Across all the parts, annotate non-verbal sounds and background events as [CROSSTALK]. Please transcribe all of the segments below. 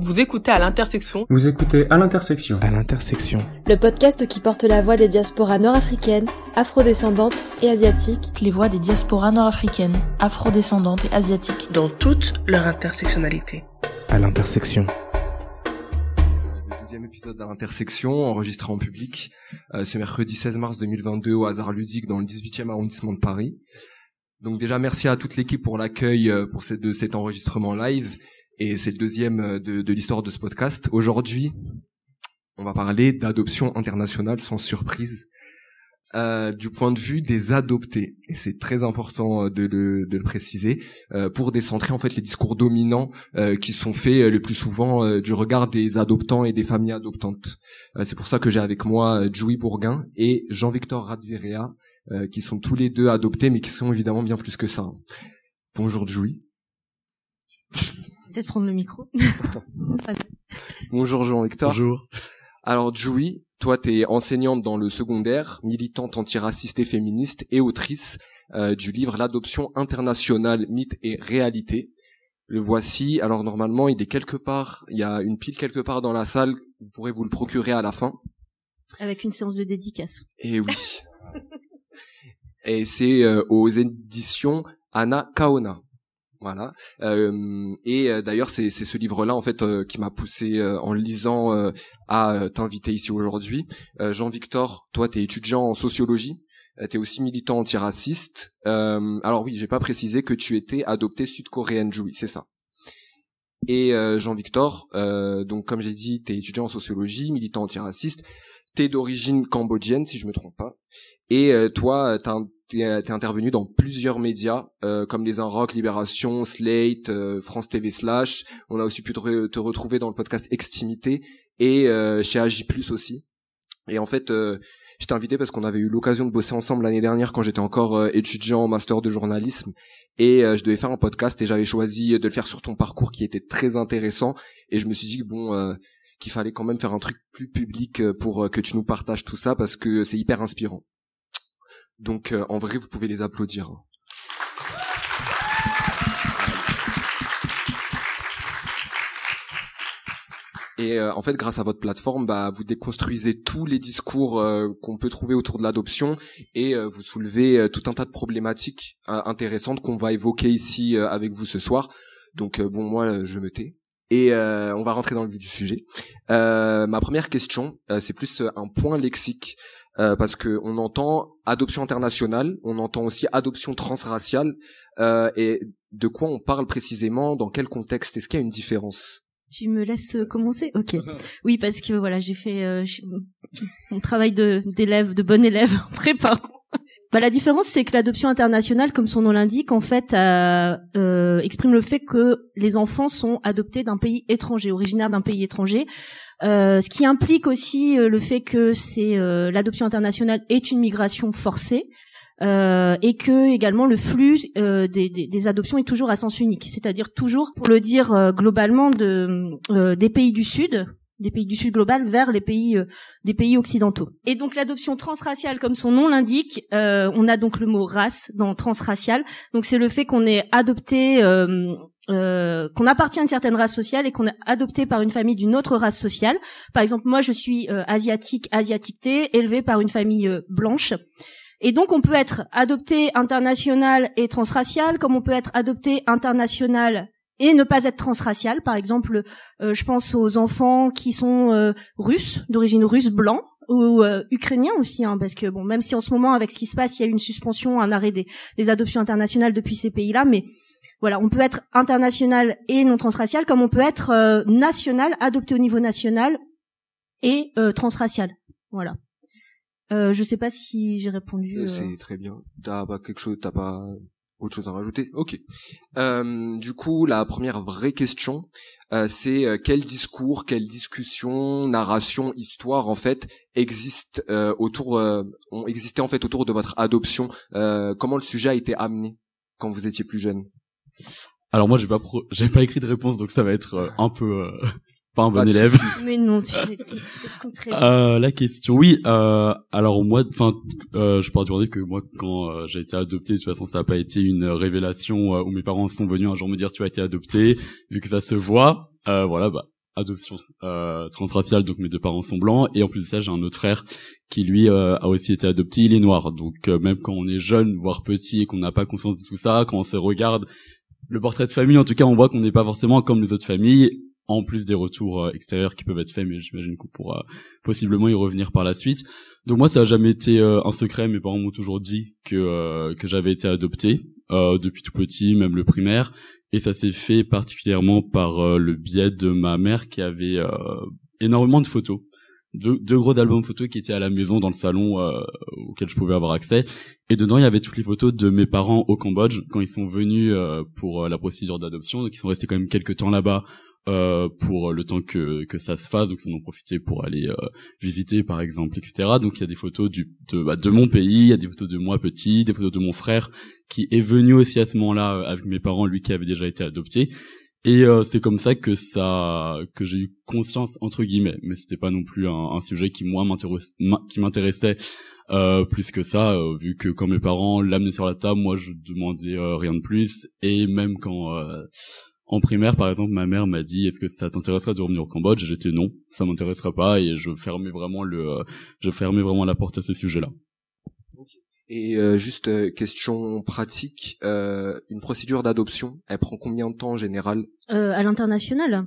Vous écoutez à l'intersection. Vous écoutez à l'intersection. À l'intersection. Le podcast qui porte la voix des diasporas nord-africaines, afrodescendantes et asiatiques. Les voix des diasporas nord-africaines, afrodescendantes et asiatiques. Dans toute leur intersectionnalité. À l'intersection. Le deuxième épisode à l'intersection, enregistré en public euh, ce mercredi 16 mars 2022 au hasard ludique dans le 18e arrondissement de Paris. Donc déjà merci à toute l'équipe pour l'accueil euh, pour cette, de cet enregistrement live et c'est le deuxième euh, de, de l'histoire de ce podcast. Aujourd'hui, on va parler d'adoption internationale sans surprise euh, du point de vue des adoptés. Et c'est très important euh, de le, de le préciser euh, pour décentrer en fait les discours dominants euh, qui sont faits le plus souvent du regard des adoptants et des familles adoptantes. c'est pour ça que j'ai avec moi Joey Bourguin et Jean-Victor Radvirea qui sont tous les deux adoptés mais qui sont évidemment bien plus que ça. Bonjour Joey. Peut-être prendre le micro. [LAUGHS] Bonjour Jean-Victor. Bonjour. Alors Joey, toi t'es enseignante dans le secondaire, militante antiraciste et féministe et autrice euh, du livre L'adoption internationale, mythe et réalité. Le voici. Alors normalement, il est quelque part, il y a une pile quelque part dans la salle, vous pourrez vous le procurer à la fin. Avec une séance de dédicace. Et oui. [LAUGHS] et c'est euh, aux éditions Anna Kaona. Voilà. Euh, et euh, d'ailleurs, c'est ce livre-là en fait euh, qui m'a poussé en lisant à t'inviter ici aujourd'hui. Jean-Victor, toi, t'es étudiant en sociologie. T'es aussi militant antiraciste. alors oui, j'ai pas précisé que tu étais adopté sud-coréenne, Joui, c'est ça. Et Jean-Victor, donc comme j'ai dit, t'es étudiant en sociologie, militant antiraciste. T'es d'origine cambodgienne, si je me trompe pas. Et toi, t'as un t'es es intervenu dans plusieurs médias euh, comme les Inrock, Libération, Slate, euh, France TV Slash. On a aussi pu te, retrouver dans le podcast Extimité et euh, chez Plus aussi. Et en fait, je t'ai invité parce qu'on avait eu l'occasion de bosser ensemble l'année dernière quand j'étais encore étudiant en master de journalisme et je devais faire un podcast et j'avais choisi de le faire sur ton parcours qui était très intéressant et je me suis dit bon qu'il fallait quand même faire un truc plus public pour que tu nous partages tout ça parce que c'est hyper inspirant. Donc euh, en vrai, vous pouvez les applaudir. Hein. Et euh, en fait, grâce à votre plateforme, bah, vous déconstruisez tous les discours euh, qu'on peut trouver autour de l'adoption et vous soulevez tout un tas de problématiques intéressantes qu'on va évoquer ici avec vous ce soir. Donc bon, moi, je me tais. Et on va rentrer dans le vif du sujet. ma première question, c'est plus un point lexique. Euh, parce que on entend adoption internationale, on entend aussi adoption transraciale, euh, et de quoi on parle précisément, dans quel contexte, est-ce qu'il y a une différence? Tu me laisses commencer? Ok. [LAUGHS] Oui, parce que voilà, j'ai fait euh, mon travail de d'élève, de bon élève en préparant bah, la différence, c'est que l'adoption internationale, comme son nom l'indique, en fait, euh, euh, exprime le fait que les enfants sont adoptés d'un pays étranger, originaire d'un pays étranger, euh, ce qui implique aussi le fait que c'est l'adoption internationale est une migration forcée. et que également le flux des, des, des, adoptions est toujours à sens unique, c'est-à-dire toujours, pour le dire globalement, de, des pays du Sud, des pays du Sud global vers les pays euh, des pays occidentaux. Et donc l'adoption transraciale, comme son nom l'indique, euh, on a donc le mot race dans transracial. Donc c'est le fait qu'on est adopté, euh, euh, qu'on appartient à une certaine race sociale et qu'on est adopté par une famille d'une autre race sociale. Par exemple, moi je suis asiatique, asiatiqueté, élevée par une famille blanche. Et donc on peut être adopté international et transracial, comme on peut être adopté international et ne pas être transracial. Par exemple, euh, je pense aux enfants qui sont euh, russes, d'origine russe, blanc, ou euh, ukrainiens aussi, hein, parce que bon, même si en ce moment, avec ce qui se passe, il y a une suspension, un arrêt des, des adoptions internationales depuis ces pays-là, mais voilà, on peut être international et non transracial, comme on peut être national, adopté au niveau national et transracial. Voilà. Euh, je sais pas si j'ai répondu. C'est très bien. T'as pas quelque chose, t'as pas autre chose à rajouter. Ok. Euh, du coup, la première vraie question, euh, c'est euh, quel discours, quelle discussion, narration, histoire en fait existe euh, autour, ont existé en fait autour de votre adoption Comment le sujet a été amené quand vous étiez plus jeune? Alors moi, j'ai pas j'ai pas écrit de réponse, donc ça va être un peu pas un bon élève. [LAUGHS] Mais non, tu, euh, La question, oui. Euh, alors moi, enfin, euh, je peux dire que moi, quand euh, j'ai été adopté, de toute façon, ça n'a pas été une révélation euh, où mes parents sont venus un jour me dire tu as été adopté, vu que ça se voit. Euh, voilà, bah adoption euh, transraciale, donc mes deux parents sont blancs, et en plus de ça, j'ai un autre frère qui lui euh, a aussi été adopté, il est noir. Donc euh, même quand on est jeune, voire petit, et qu'on n'a pas conscience de tout ça, quand on se regarde le portrait de famille, en tout cas, on voit qu'on n'est pas forcément comme les autres familles, en plus des retours euh, extérieurs qui peuvent être faits, mais j'imagine qu'on pourra possiblement y revenir par la suite. Donc moi, ça a jamais été un secret. Mes parents m'ont toujours dit que que j'avais été adopté depuis tout petit, même le primaire et ça s'est fait particulièrement par euh, le biais de ma mère qui avait euh, énormément de photos deux, gros albums photos qui étaient à la maison dans le salon euh, auquel je pouvais avoir accès et dedans il y avait toutes les photos de mes parents au Cambodge quand ils sont venus pour la procédure d'adoption donc ils sont restés quand même quelques temps là-bas euh, pour le temps que, que ça se fasse, donc ils en ont profité pour aller euh, visiter par exemple, etc. Donc il y a des photos du, de, bah, de mon pays, il y a des photos de moi petit, des photos de mon frère qui est venu aussi à ce moment-là euh, avec mes parents, lui qui avait déjà été adopté. Et c'est comme ça que ça que j'ai eu conscience entre guillemets, mais c'était pas non plus un, un sujet qui moi qui m'intéressait euh, plus que ça, vu que quand mes parents l'amenaient sur la table, moi je demandais rien de plus. Et même quand en primaire, par exemple, ma mère m'a dit est-ce que ça t'intéresserait de revenir au Cambodge? J'étais non, ça m'intéresserait pas et je fermais vraiment le, euh, je fermais vraiment la porte à ce sujet-là. Et euh, juste euh, question pratique, une procédure d'adoption, elle prend combien de temps en général? À l'international,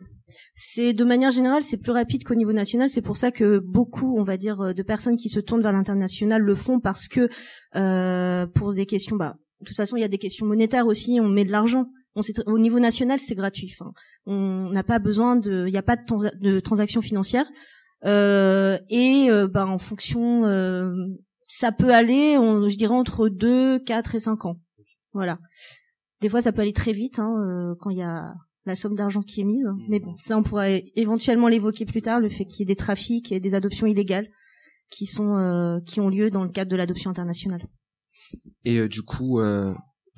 c'est de manière générale, c'est plus rapide qu'au niveau national. C'est pour ça que beaucoup, on va dire, de personnes qui se tournent vers l'international le font parce que pour des questions, bah, de toute façon, il y a des questions monétaires aussi. On met de l'argent au niveau national, c'est gratuit. Enfin, on n'a pas besoin de, il n'y a pas de, de transactions financières. Euh, et euh, ben, en fonction, euh, ça peut aller, on, je dirais entre 2, 4 et 5 ans. Voilà. Des fois, ça peut aller très vite hein, euh, quand il y a la somme d'argent qui est mise. Mais bon, ça, on pourrait éventuellement l'évoquer plus tard, le fait qu'il y ait des trafics et des adoptions illégales qui sont euh, qui ont lieu dans le cadre de l'adoption internationale. Et du coup,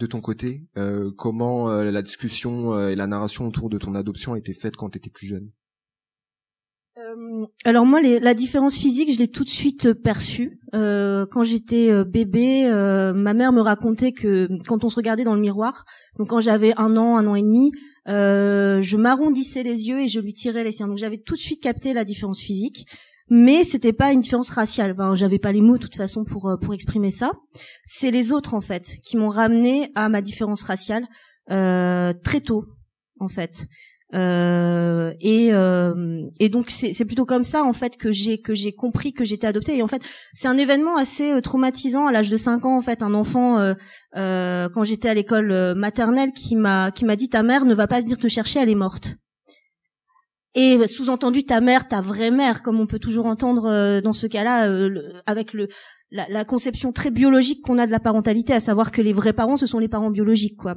de ton côté euh, Comment euh, la discussion euh, et la narration autour de ton adoption a été faite quand tu étais plus jeune? Alors moi, la différence physique, je l'ai tout de suite perçue. quand j'étais bébé, ma mère me racontait que quand on se regardait dans le miroir, donc quand j'avais un an, un an et demi, je m'arrondissais les yeux et je lui tirais les siens. Donc j'avais tout de suite capté la différence physique mais c'était pas une différence raciale. J'avais pas les mots de toute façon pour euh, pour exprimer ça. C'est les autres en fait qui m'ont ramené à ma différence raciale euh, très tôt en fait. Euh, et, euh, et donc c'est plutôt comme ça en fait que j'ai que j'ai compris que j'étais adoptée et en fait c'est un événement assez traumatisant à l'âge de 5 ans en fait un enfant quand j'étais à l'école maternelle qui m'a qui m'a dit ta mère ne va pas venir te chercher elle est morte et sous-entendu ta mère, ta vraie mère, comme on peut toujours entendre euh, dans ce cas-là, euh, avec la, la, conception très biologique qu'on a de la parentalité, à savoir que les vrais parents, ce sont les parents biologiques, quoi.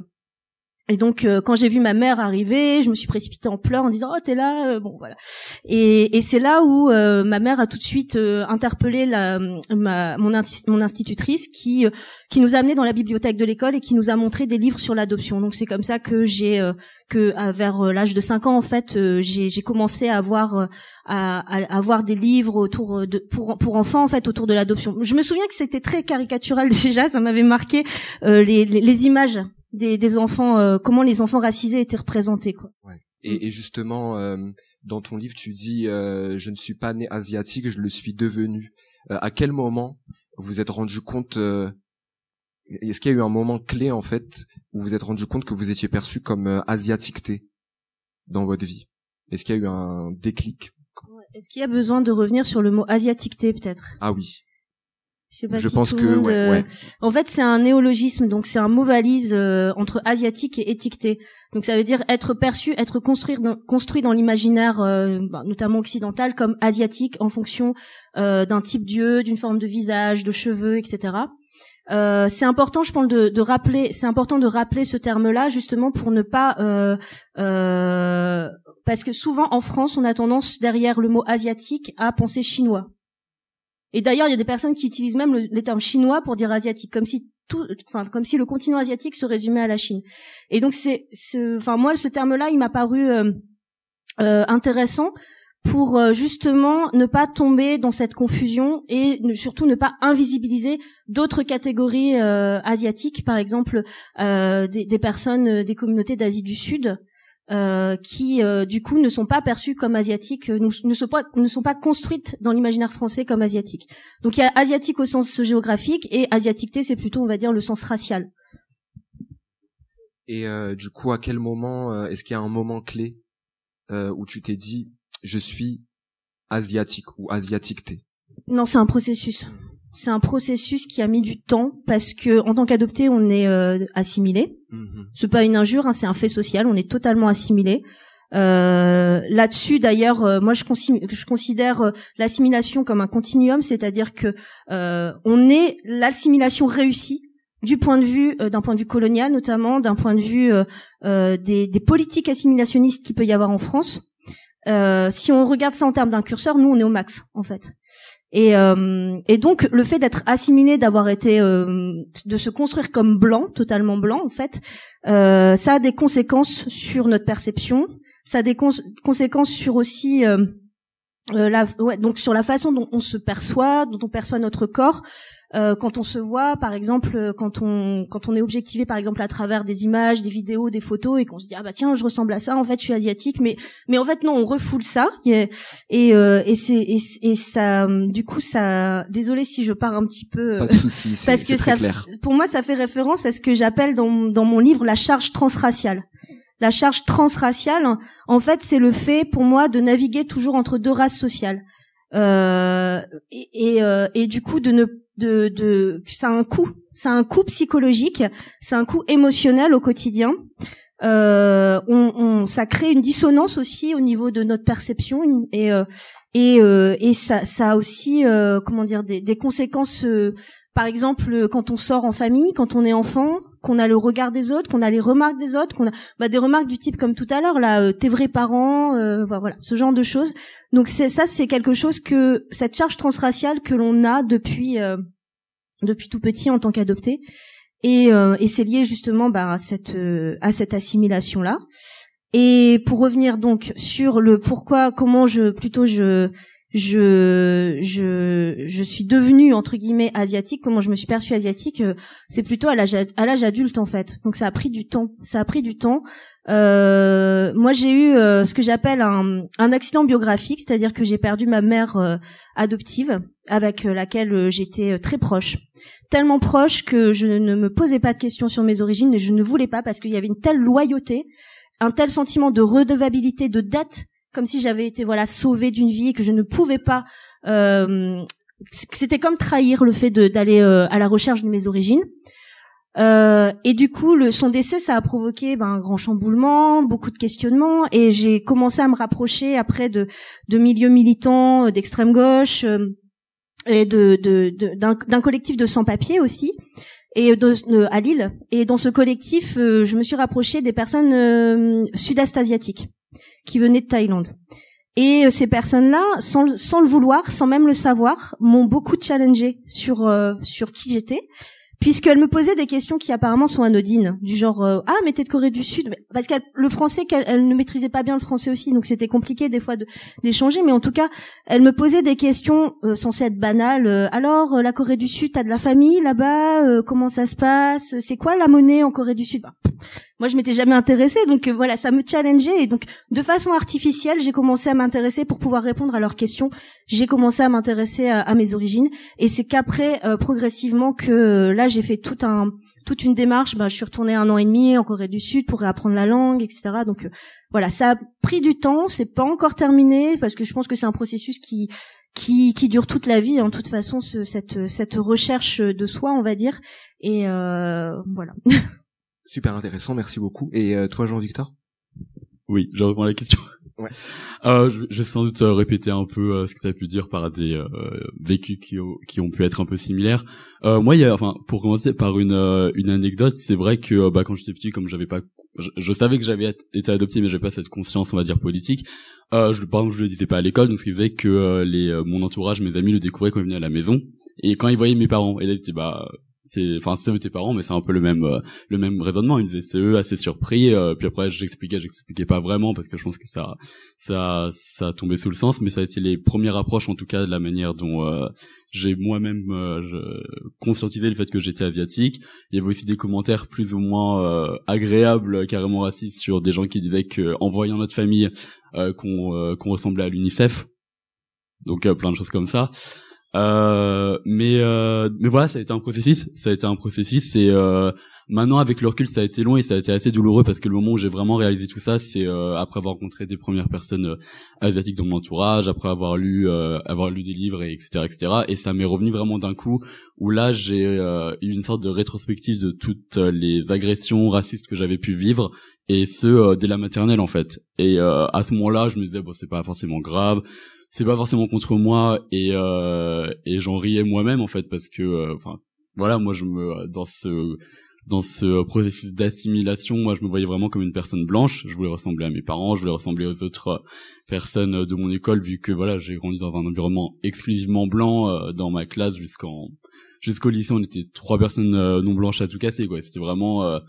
Et donc euh, quand j'ai vu ma mère arriver, je me suis précipitée en pleurs en disant oh t'es là euh, bon voilà. Et, et c'est là où euh, ma mère a tout de suite interpellé la ma mon, institutrice qui qui nous a amené dans la bibliothèque de l'école et qui nous a montré des livres sur l'adoption. Donc c'est comme ça que j'ai que vers l'âge de 5 ans en fait j'ai commencé à avoir à, à, avoir des livres autour de pour pour enfants en fait autour de l'adoption. Je me souviens que c'était très caricatural [LAUGHS] déjà ça m'avait marqué les, les, les images des, des enfants, euh, comment les enfants racisés étaient représentés. Quoi. Ouais. Et, et justement, euh, dans ton livre, tu dis euh, je ne suis pas né asiatique, je le suis devenu. à quel moment vous êtes rendu compte Est-ce qu'il y a eu un moment clé en fait où vous êtes rendu compte que vous étiez perçu comme asiatiqueté dans votre vie? Est-ce qu'il y a eu un déclic? Est-ce qu'il y a besoin de revenir sur le mot asiaticté peut-être? Ah oui. Je, sais pas si pense que euh, en fait c'est un néologisme donc c'est un mot valise euh, entre asiatique et étiqueté. Donc ça veut dire être perçu, être construit dans, construit dans l'imaginaire euh, bah, notamment occidental comme asiatique en fonction d'un type d'yeux, d'une forme de visage, de cheveux, etc. c'est important, je pense, de, de rappeler. C'est important de rappeler ce terme-là justement pour ne pas, parce que souvent en France, on a tendance derrière le mot asiatique à penser chinois. Et d'ailleurs, il y a des personnes qui utilisent même le, les termes chinois pour dire asiatique, comme si tout, enfin, comme si le continent asiatique se résumait à la Chine. Et donc, c'est, enfin, moi, ce terme-là, il m'a paru euh, euh, intéressant pour euh, justement ne pas tomber dans cette confusion et surtout ne pas invisibiliser d'autres catégories asiatiques, par exemple des, personnes des communautés d'Asie du Sud euh, qui euh, du coup ne sont pas perçues comme asiatiques, euh, ne, sont pas ne sont pas construites dans l'imaginaire français comme asiatiques. Donc il y a asiatique au sens géographique et asiaticité c'est plutôt on va dire le sens racial. Et du coup à quel moment est-ce qu'il y a un moment clé où tu t'es dit je suis asiatique ou asiaticté Non c'est un processus. C'est un processus qui a mis du temps parce que en tant qu'adopté on est assimilé Mmh. C'est pas une injure, hein, c'est un fait social. On est totalement assimilé. Euh, là-dessus, d'ailleurs, euh, moi je, je considère euh, l'assimilation comme un continuum, c'est-à-dire que euh, on est l'assimilation réussie du point de vue d'un point de vue colonial, notamment d'un point de vue des, des, politiques assimilationnistes qu'il peut y avoir en France. si on regarde ça en termes d'un curseur, nous on est au max en fait. Et, euh, et donc le fait d'être assimilé, d'avoir été, euh, de se construire comme blanc, totalement blanc en fait, euh, ça a des conséquences sur notre perception, ça a des conséquences sur aussi euh, euh, la, ouais, donc sur la façon dont on se perçoit, dont on perçoit notre corps, euh, quand on se voit, par exemple, euh, quand on quand on est objectivé, par exemple, à travers des images, des vidéos, des photos, et qu'on se dit ah bah tiens, je ressemble à ça, en fait, je suis asiatique, mais mais en fait non, on refoule ça, et et, euh, et c'est et, ça, du coup, ça, désolé si je pars un petit peu, pas de souci, [LAUGHS] parce que ça, clair. pour moi, ça fait référence à ce que j'appelle dans dans mon livre la charge transraciale la charge transraciale, en fait, c'est le fait pour moi de naviguer toujours entre deux races sociales. Euh, et, et, du coup de ne de, ça a un coût, ça un coût psychologique, c'est un coût émotionnel au quotidien. Euh, on, on, ça crée une dissonance aussi au niveau de notre perception et euh, euh, ça, a aussi euh, comment dire des, des conséquences. Euh, par exemple, quand on sort en famille, quand on est enfant, qu'on a le regard des autres, qu'on a les remarques des autres, qu'on a bah, des remarques du type comme tout à l'heure là, tes vrais parents, voilà, ce genre de choses. Donc c'est ça, c'est quelque chose que cette charge transraciale que l'on a depuis euh, depuis tout petit en tant qu'adopté, et, euh, et c'est lié justement bah, à cette euh, à cette assimilation là. Et pour revenir donc sur le pourquoi, comment je plutôt je je je je suis devenue entre guillemets asiatique. Comment je me suis perçue asiatique euh, c'est plutôt à l'âge à l'âge adulte en fait. Donc ça a pris du temps. Ça a pris du temps. Euh, moi j'ai eu euh, ce que j'appelle un, un accident biographique c'est-à-dire que j'ai perdu ma mère adoptive avec laquelle j'étais très proche. Tellement proche que je ne me posais pas de questions sur mes origines et je ne voulais pas parce qu'il y avait une telle loyauté un tel sentiment de redevabilité de dette comme si j'avais été voilà sauvée d'une vie et que je ne pouvais pas. Euh, c'était comme trahir le fait d'aller euh, à la recherche de mes origines. Euh, et du coup, le, son décès, ça a provoqué ben, un grand chamboulement, beaucoup de questionnements, et j'ai commencé à me rapprocher après de, de milieux militants d'extrême gauche et de, d'un, collectif de sans-papiers aussi, et de, à Lille. Et dans ce collectif, je me suis rapprochée des personnes sud-est asiatiques qui venaient de Thaïlande. Et euh, ces personnes-là, sans, sans, le vouloir, sans même le savoir, m'ont beaucoup challengé sur euh, sur qui j'étais puisqu'elle me posait des questions qui apparemment sont anodines, du genre euh, ah mais t'es de Corée du Sud, parce que le français qu'elle elle ne maîtrisait pas bien le français aussi, donc c'était compliqué des fois d'échanger, mais en tout cas elle me posait des questions euh, censées être banales. Euh, alors la Corée du Sud, t'as de la famille là-bas, comment ça se passe, c'est quoi la monnaie en Corée du Sud? Bah, Moi je m'étais jamais intéressée, donc voilà ça me challengeait et donc de façon artificielle j'ai commencé à m'intéresser pour pouvoir répondre à leurs questions. J'ai commencé à m'intéresser à, mes origines et c'est qu'après progressivement que là j'ai fait tout un toute une démarche. Bah, je suis retournée un an et demi en Corée du Sud pour réapprendre la langue, etc. Donc euh, voilà, ça a pris du temps. C'est pas encore terminé parce que je pense que c'est un processus qui qui, qui dure toute la vie. En toute façon, ce, cette cette recherche de soi, on va dire. Et euh, voilà. [LAUGHS] Super intéressant, merci beaucoup. Et euh, toi, Jean-Victor Oui, je reprends la question. [LAUGHS] Ouais. Euh, je, je, vais sans doute euh, répéter un peu euh, ce que tu as pu dire par des euh, vécus qui, qui, ont pu être un peu similaires. moi, il y a, enfin, pour commencer par une, une anecdote, c'est vrai que bah, quand j'étais petit, comme j'avais pas, je, savais que j'avais été adopté, mais j'avais pas cette conscience, on va dire, politique. je, par exemple, je le disais pas à l'école, donc ce qui faisait que les, mon entourage, mes amis le découvraient quand ils venaient à la maison, et quand ils voyaient mes parents, et là ils étaient bah c'est enfin c'est tes parents mais c'est un peu le même euh, le même raisonnement. Ils disaient c'est eux assez surpris euh, puis après j'expliquais j'expliquais pas vraiment parce que je pense que ça ça ça tombé sous le sens mais ça a été les premières approches en tout cas de la manière dont euh, j'ai moi-même conscientisé le fait que j'étais asiatique. Il y avait aussi des commentaires plus ou moins agréables carrément racistes sur des gens qui disaient que en voyant notre famille qu'on qu'on ressemblait à l'UNICEF. Donc plein de choses comme ça euh, mais euh, mais voilà, ça a été un processus. Ça a été un processus. Et euh, maintenant, avec le recul, ça a été long et ça a été assez douloureux parce que le moment où j'ai vraiment réalisé tout ça, c'est euh, après avoir rencontré des premières personnes euh, asiatiques dans mon entourage, après avoir lu avoir lu des livres et etc etc. Et ça m'est revenu vraiment d'un coup où là j'ai eu une sorte de rétrospective de toutes les agressions racistes que j'avais pu vivre et ce dès la maternelle en fait. Et à ce moment-là, je me disais bon c'est pas forcément grave c'est pas forcément contre moi et euh, et j'en riais moi-même en fait parce que euh, enfin voilà moi je me dans ce dans ce processus d'assimilation moi je me voyais vraiment comme une personne blanche. Je voulais ressembler à mes parents je voulais ressembler aux autres personnes de mon école vu que voilà j'ai grandi dans un environnement exclusivement blanc euh, dans ma classe jusqu'en jusqu'au lycée on était trois personnes non blanches à tout casser quoi. C'était vraiment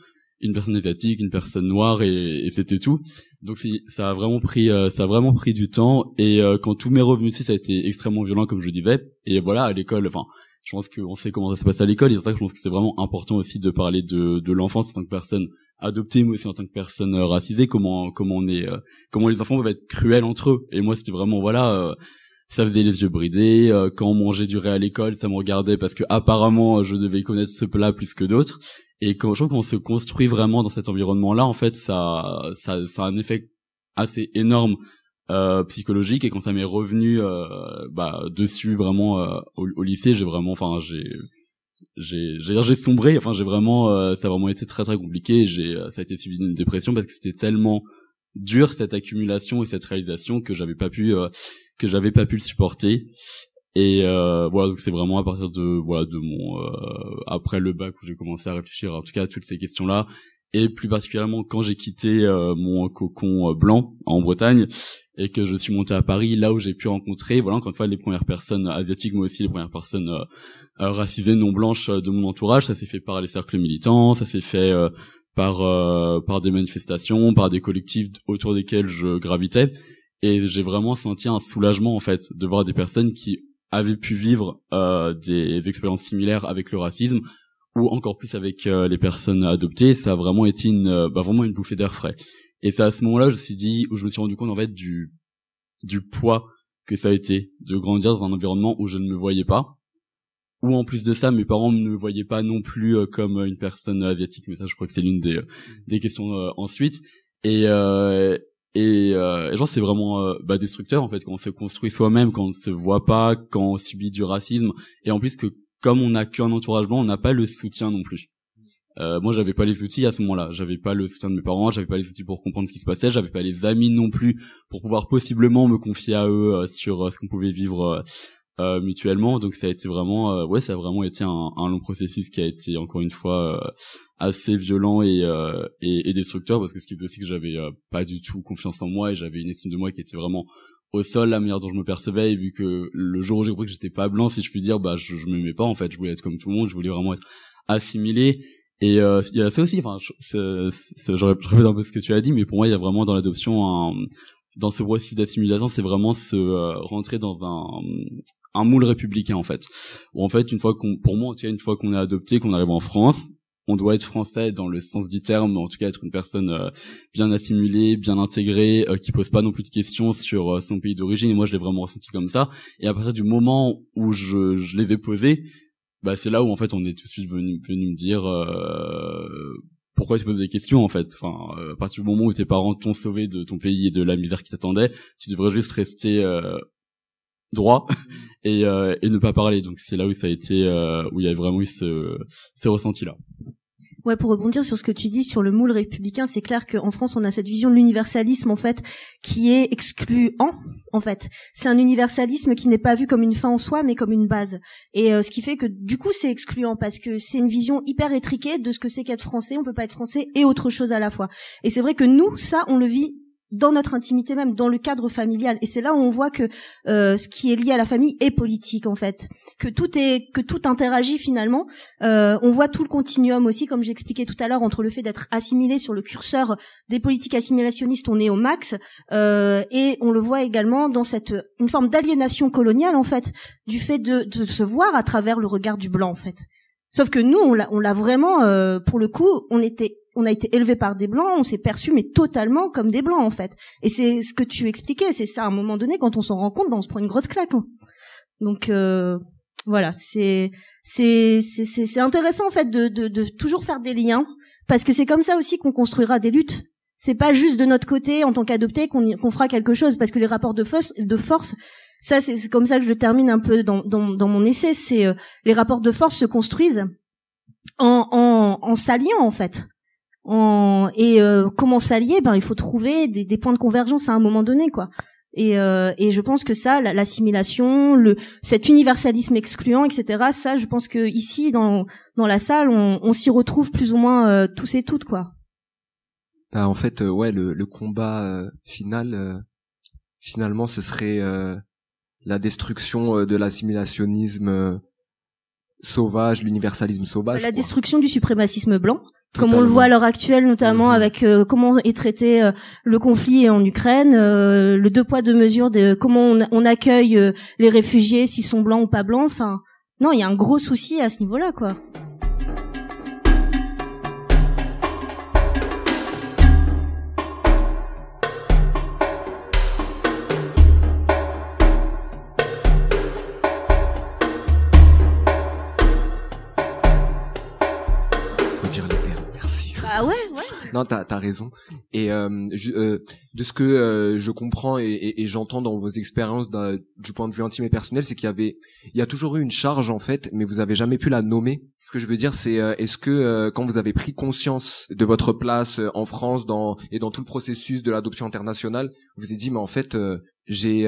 une personne asiatique, une personne noire et, et c'était tout. Donc ça a vraiment pris euh, ça a vraiment pris du temps et euh, quand tout m'est revenu dessus ça a été extrêmement violent comme je disais et voilà à l'école enfin je pense qu'on sait comment ça se passe à l'école et c'est ça que je pense que c'est vraiment important aussi de parler de de l'enfance en tant que personne adoptée mais aussi en tant que personne euh, racisée comment comment on est comment les enfants peuvent être cruels entre eux et moi c'était vraiment voilà ça faisait les yeux bridés. quand on mangeait du riz à l'école, ça me regardait parce que apparemment je devais connaître ce plat plus que d'autres. Et quand je trouve qu'on se construit vraiment dans cet environnement-là, en fait, ça, ça, ça a un effet assez énorme euh, psychologique. Et quand ça m'est revenu euh, bah, dessus vraiment euh, au, lycée, j'ai vraiment, enfin, j'ai, j'ai, j'ai, j'ai sombré. Enfin, j'ai vraiment, euh, ça a vraiment été très très compliqué. J'ai, euh, ça a été suivi d'une dépression parce que c'était tellement dur cette accumulation et cette réalisation que j'avais pas pu, que j'avais pas pu le supporter. Et euh, voilà, donc c'est vraiment à partir de voilà de mon euh, après le bac où j'ai commencé à réfléchir en tout cas à toutes ces questions-là. Et plus particulièrement quand j'ai quitté euh, mon cocon blanc en Bretagne et que je suis monté à Paris, là où j'ai pu rencontrer voilà encore une fois les premières personnes asiatiques mais aussi les premières personnes racisées non blanches de mon entourage, ça s'est fait par les cercles militants, ça s'est fait par par des manifestations, par des collectifs autour desquels je gravitais et j'ai vraiment senti un soulagement en fait de voir des personnes qui avaient pu vivre euh, des expériences similaires avec le racisme ou encore plus avec euh, les personnes adoptées, ça a vraiment été une euh, bah, vraiment une bouffée d'air frais. Et c'est à ce moment-là, je me suis dit, où je me suis rendu compte en fait du du poids que ça a été de grandir dans un environnement où je ne me voyais pas, ou en plus de ça, mes parents ne me voyaient pas non plus euh, comme une personne asiatique. Mais ça, je crois que c'est l'une des des questions ensuite. Et et, euh, je pense c'est vraiment euh, bah, destructeur en fait quand on se construit soi-même, quand on ne se voit pas, quand on subit du racisme, et en plus que comme on n'a qu'un entourage blanc, on n'a pas le soutien non plus. Euh, moi, j'avais pas les outils à ce moment-là. J'avais pas le soutien de mes parents, j'avais pas les outils pour comprendre ce qui se passait, j'avais pas les amis non plus pour pouvoir possiblement me confier à eux euh, sur euh, ce qu'on pouvait vivre euh, mutuellement. Donc ça a été vraiment, ouais, ça a vraiment été un, un, long processus qui a été encore une fois assez violent et, euh, et, et, destructeur. Parce que ce qui faisait aussi que j'avais euh, pas du tout confiance en moi et j'avais une estime de moi qui était vraiment au sol la manière dont je me percevais. Et vu que le jour où j'ai compris que j'étais pas blanc si je puis dire bah je, je m'aimais pas en fait. Je voulais être comme tout le monde. Je voulais vraiment être assimilé. Et euh, il y a ça aussi. Enfin je, je répète un peu ce que tu as dit mais pour moi il y a vraiment dans l'adoption un dans ce processus d'assimilation c'est vraiment se euh, rentrer dans un un moule républicain en fait où en fait une fois qu'on pour moi une fois qu'on est adopté qu'on arrive en France on doit être français dans le sens du terme, en tout cas être une personne euh, bien assimilée, bien intégrée, euh, qui pose pas non plus de questions sur euh, son pays d'origine. Et moi, je l'ai vraiment ressenti comme ça. Et à partir du moment où je, je les ai posés, bah c'est là où en fait on est tout de suite venu, venu me dire pourquoi tu poses des questions en fait? Enfin, à partir du moment où tes parents t'ont sauvé de ton pays et de la misère qui t'attendait, tu devrais juste rester droit et, et ne pas parler. Donc c'est là où ça a été où il y a vraiment eu ce, ce ressenti là. Ouais, pour rebondir sur ce que tu dis sur le moule républicain, c'est clair qu'en France, on a cette vision de l'universalisme, en fait, qui est excluant, en fait. C'est un universalisme qui n'est pas vu comme une fin en soi, mais comme une base. Et euh, ce qui fait que, du coup, c'est excluant, parce que c'est une vision hyper étriquée de ce que c'est qu'être français. On peut pas être français et autre chose à la fois. Et c'est vrai que nous, ça, on le vit dans notre intimité même, dans le cadre familial. Et c'est là où on voit que euh, ce qui est lié à la famille est politique en fait, que tout est que tout interagit finalement. Euh, on voit tout le continuum aussi, comme j'expliquais tout à l'heure, entre le fait d'être assimilé sur le curseur des politiques assimilationnistes, on est au max, euh, et on le voit également dans cette une forme d'aliénation coloniale en fait, du fait de, de se voir à travers le regard du blanc en fait. Sauf que nous, on l'a, vraiment, euh, pour le coup, on était on a été élevé par des blancs, on s'est perçu mais totalement comme des blancs en fait. Et c'est ce que tu expliquais, c'est ça à un moment donné quand on s'en rend compte, ben, on se prend une grosse claque. hein. Donc euh, voilà, c'est c'est c'est intéressant en fait de, de de toujours faire des liens parce que c'est comme ça aussi qu'on construira des luttes. C'est pas juste de notre côté en tant qu'adopté qu'on qu'on fera quelque chose parce que les rapports de force de force ça c'est comme ça que je termine un peu dans dans dans mon essai, c'est euh, les rapports de force se construisent en en en s'alliant en fait. En, et euh, comment s'allier Ben il faut trouver des, des points de convergence à un moment donné, quoi. Et, euh, et je pense que ça, la- l'assimilation, le cet universalisme excluant, etc. Ça, je pense que ici dans dans la salle, on, on s'y retrouve plus ou moins euh, tous et toutes, quoi. Ah, en fait, euh, ouais, le, le combat euh, final, euh, finalement, ce serait euh, la destruction euh, de l'assimilationnisme euh, sauvage, l'universalisme sauvage. la quoi. destruction du suprémacisme blanc, comme on le voit à l'heure actuelle, notamment avec euh, comment est traité euh, le conflit en Ukraine, euh, le deux poids deux mesures de comment on, on accueille euh, les réfugiés, s'ils sont blancs ou pas blancs. Enfin, non, il y a un gros souci à ce niveau-là, quoi. Non, t'as as raison. Et euh, je- euh, de ce que euh, je comprends et, et- et j'entends dans vos expériences du point de vue intime et personnel, c'est qu'il y avait, il y a toujours eu une charge en fait, mais vous avez jamais pu la nommer. Ce que je veux dire, c'est euh, est-ce que euh, quand vous avez pris conscience de votre place euh, en France dans et dans tout le processus de l'adoption internationale, vous vous êtes dit mais en fait j'ai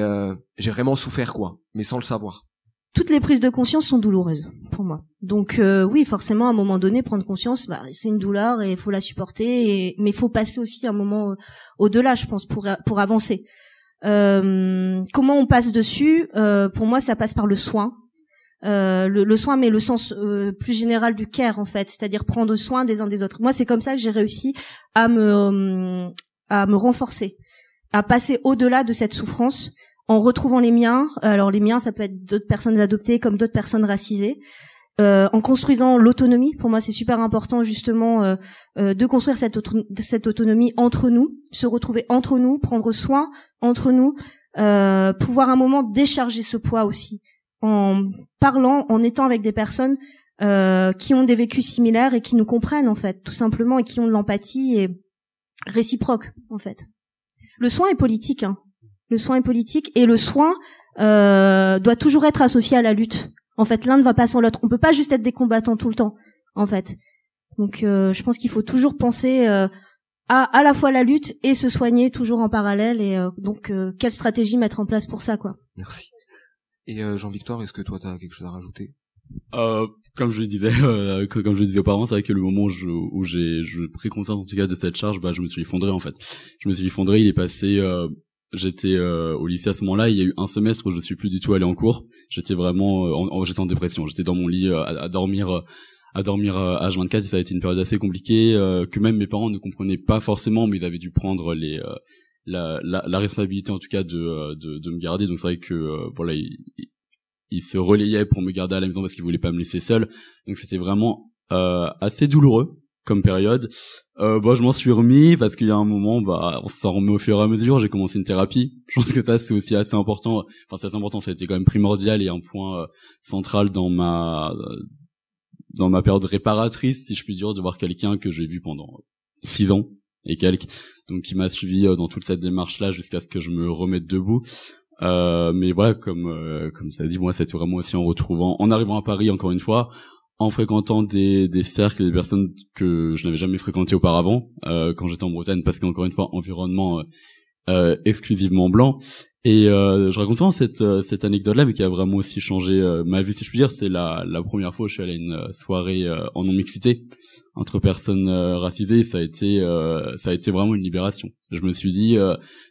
j'ai vraiment souffert quoi, mais sans le savoir. Toutes les prises de conscience sont douloureuses pour moi. Donc euh, oui, forcément, à un moment donné, prendre conscience, bah, c'est une douleur et il faut la supporter. Mais il faut passer aussi un moment euh, au-delà, je pense, pour pour avancer. Euh, comment on passe dessus? Pour moi, ça passe par le soin. Le, soin, mais le sens plus général du care, en fait, c'est-à-dire prendre soin des uns des autres. Moi, c'est comme ça que j'ai réussi à me à me renforcer, à passer au-delà de cette souffrance en retrouvant les miens. Alors les miens, ça peut être d'autres personnes adoptées comme d'autres personnes racisées. Euh, en construisant l'autonomie, pour moi c'est super important justement euh, euh, de construire cette, auto- cette autonomie entre nous, se retrouver entre nous, prendre soin entre nous, euh, pouvoir un moment décharger ce poids aussi, en parlant, en étant avec des personnes euh, qui ont des vécus similaires et qui nous comprennent en fait, tout simplement, et qui ont de l'empathie et réciproque en fait. Le soin est politique, hein. Le soin est politique et le soin euh, doit toujours être associé à la lutte. En fait, l'un ne va pas sans l'autre. On peut pas juste être des combattants tout le temps, en fait. Donc, euh, je pense qu'il faut toujours penser euh, à à la fois la lutte et se soigner toujours en parallèle. Et euh, donc, euh, quelle stratégie mettre en place pour ça, quoi Merci. Et euh, Jean-Victor, est-ce que toi t'as quelque chose à rajouter? Euh, comme je le disais, [LAUGHS] euh, comme je le disais auparavant, c'est vrai que le moment où je- où j'ai je pris conscience en tout cas de cette charge, bah je me suis effondré en fait. Je me suis effondré. Il est passé. euh, J'étais euh, au lycée à ce moment-là. Il y a eu un semestre où je suis plus du tout allé en cours. J'étais vraiment, euh, en, j'étais en dépression. J'étais dans mon lit euh, à, à dormir, euh, à dormir euh, H24. Et ça a été une période assez compliquée euh, que même mes parents ne comprenaient pas forcément, mais ils avaient dû prendre les euh, la, la, la responsabilité en tout cas de, euh, de, de me garder. Donc c'est vrai que euh, voilà, ils, ils- se relayaient pour me garder à la maison parce qu'ils voulaient pas me laisser seul. Donc c'était vraiment euh, assez douloureux comme période. Euh, bon, je m'en suis remis parce qu'il y a un moment, bah, on s'en remet au fur et à mesure. J'ai commencé une thérapie. [LAUGHS] Je pense que ça c'est aussi assez important. Enfin, c'est assez important. Ça a été quand même primordial et un point euh, central dans ma dans ma période réparatrice, si je puis dire, de voir quelqu'un que j'ai vu pendant six ans et quelques, donc qui m'a suivi euh, dans toute cette démarche-là jusqu'à ce que je me remette debout. Euh, mais voilà, comme euh, comme ça dit, moi, c'était vraiment aussi en retrouvant, en arrivant à Paris encore une fois, en fréquentant des des cercles et des personnes que je n'avais jamais fréquentées auparavant euh, quand j'étais en Bretagne, parce qu'encore une fois, environnement euh, euh, exclusivement blanc. Et euh, je raconte souvent cette euh, cette anecdote là, mais qui a vraiment aussi changé euh, ma vie, si je puis dire. C'est la la première fois où je suis allé à une soirée en non mixité entre personnes racisées. Ça a été ça a été vraiment une libération. Je me suis dit,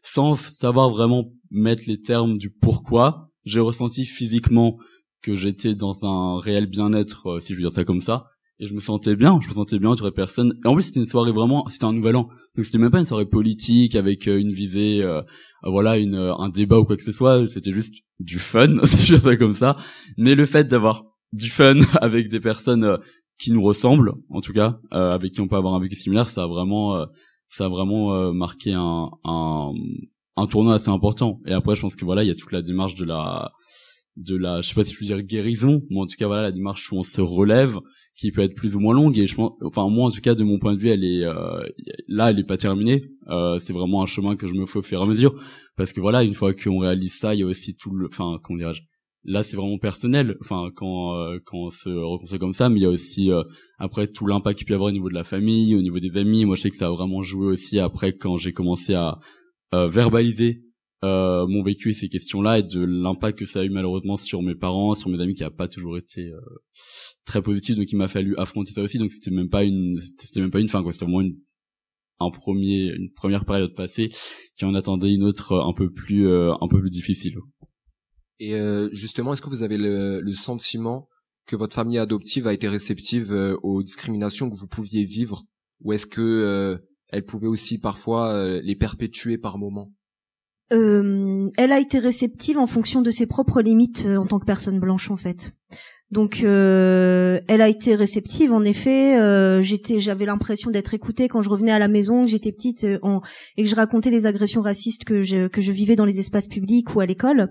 sans savoir vraiment mettre les termes du pourquoi, j'ai ressenti physiquement que j'étais dans un réel bien-être, si je veux dire ça comme ça. Et je me sentais bien, je me sentais bien entre personnes. Et en plus, c'était une soirée vraiment, c'était un nouvel an. Donc c'était même pas une soirée politique avec une visée euh, voilà une un débat ou quoi que ce soit c'était juste du fun [LAUGHS] je ça comme ça mais le fait d'avoir du fun [LAUGHS] avec des personnes euh, qui nous ressemblent en tout cas euh, avec qui on peut avoir un vécu similaire ça a vraiment ça a vraiment marqué un, un un tournoi assez important et après je pense que voilà il y a toute la démarche de la de la je sais pas si je peux dire guérison mais en tout cas voilà la démarche où on se relève qui peut être plus ou moins longue et je pense enfin moi en tout cas de mon point de vue elle est euh, là elle est pas terminée. Euh, c'est vraiment un chemin que je me fais au fur et à mesure. Parce que voilà une fois qu'on réalise ça il y a aussi tout le enfin comment dirais-je là c'est vraiment personnel enfin quand euh, quand on se reconstruit comme ça mais il y a aussi euh, après tout l'impact qu'il peut y avoir au niveau de la famille au niveau des amis. Moi je sais que ça a vraiment joué aussi après quand j'ai commencé à euh, verbaliser euh, mon vécu et ces questions-là et de l'impact que ça a eu malheureusement sur mes parents, sur mes amis qui a pas toujours été euh, très positif. Donc il m'a fallu affronter ça aussi. Donc c'était même pas une c'était même pas une fin quoi. C'était vraiment une un premier une première période passée qui en attendait une autre euh, un peu plus euh, un peu plus difficile. Et justement est-ce que vous avez le, le, sentiment que votre famille adoptive a été réceptive aux discriminations que vous pouviez vivre ou est-ce que elle pouvait aussi parfois les perpétuer par moments? Euh, elle a été réceptive en fonction de ses propres limites euh, en tant que personne blanche en fait. Donc euh, elle a été réceptive en effet. Euh, j'étais, j'avais l'impression d'être écoutée quand je revenais à la maison, que j'étais petite et que je racontais les agressions racistes que je que je vivais dans les espaces publics ou à l'école.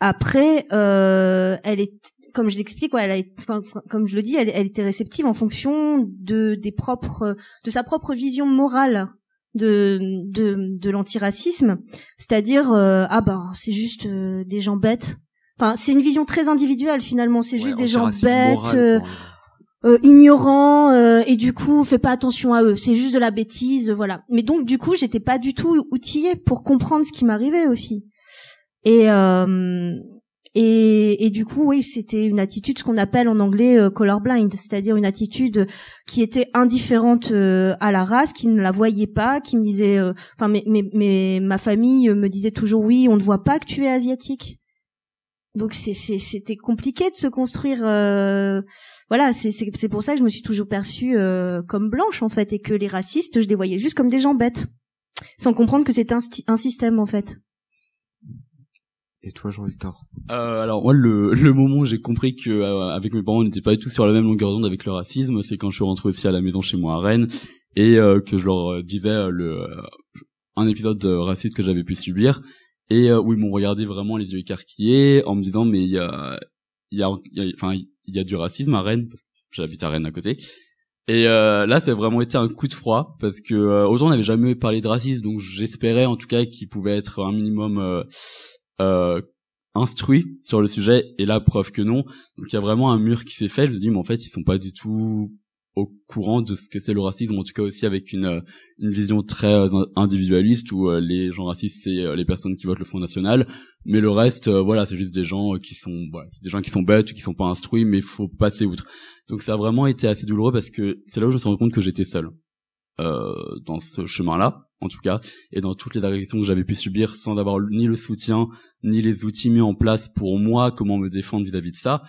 Après, elle est comme je l'explique, elle a, enfin, comme je le dis, elle, elle, était réceptive en fonction de des propres, de sa propre vision morale de de, de l'antiracisme, c'est-à-dire euh, ah ben c'est juste euh, des gens bêtes. Enfin, c'est une vision très individuelle finalement, c'est juste des gens bêtes. Euh, euh, ignorants et du coup fais pas attention à eux. C'est juste de la bêtise voilà. Mais donc du coup j'étais pas du tout outillée pour comprendre ce qui m'arrivait aussi. Et et, et du coup, oui, c'était une attitude, ce qu'on appelle en anglais euh, colorblind, c'est-à-dire une attitude qui était indifférente euh, à la race, qui ne la voyait pas, qui me disait, euh, enfin, mais, mais, mais, ma famille me disait toujours, oui, on ne voit pas que tu es asiatique. Donc c'était compliqué de se construire. voilà, c'est pour ça que je me suis toujours perçue comme blanche en fait, et que les racistes, je les voyais juste comme des gens bêtes, sans comprendre que c'était un, un système en fait. Et toi, Jean-Victor? Euh, Alors moi, le, le moment où j'ai compris que euh, avec mes parents, on n'était pas du tout sur la même longueur d'onde avec le racisme, c'est quand je suis rentré aussi à la maison chez moi à Rennes et euh, que je leur disais euh, le un épisode raciste que j'avais pu subir. Et où ils m'ont regardé vraiment les yeux écarquillés en me disant mais il y a il y a enfin il y a du racisme à Rennes j'habite à Rennes à côté. Et euh, là, ça a vraiment été un coup de froid parce que euh, autant on n'avait jamais parlé de racisme, donc j'espérais en tout cas qu'il pouvait être un minimum euh, euh, instruit sur le sujet et là preuve que non. Donc il y a vraiment un mur qui s'est fait. Je me dis mais en fait ils sont pas du tout au courant de ce que c'est le racisme en tout cas aussi avec une euh, une vision très euh, individualiste où les gens racistes c'est les personnes qui votent le Front National. Mais le reste voilà c'est juste des gens qui sont voilà, des gens qui sont bêtes qui sont pas instruits mais faut passer outre. Donc ça a vraiment été assez douloureux parce que c'est là où je me suis rendu compte que j'étais seul euh, dans ce chemin là en tout cas, et dans toutes les agressions que j'avais pu subir sans avoir ni le soutien, ni les outils mis en place pour moi, comment me défendre vis-à-vis de ça.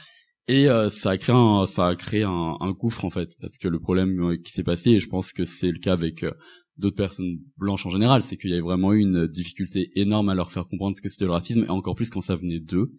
Et euh, ça a créé un, ça a créé un, un, gouffre en fait, parce que le problème euh, qui s'est passé, et je pense que c'est le cas avec euh, d'autres personnes blanches en général, c'est qu'il y avait vraiment eu une difficulté énorme à leur faire comprendre ce que c'était le racisme, et encore plus quand ça venait d'eux.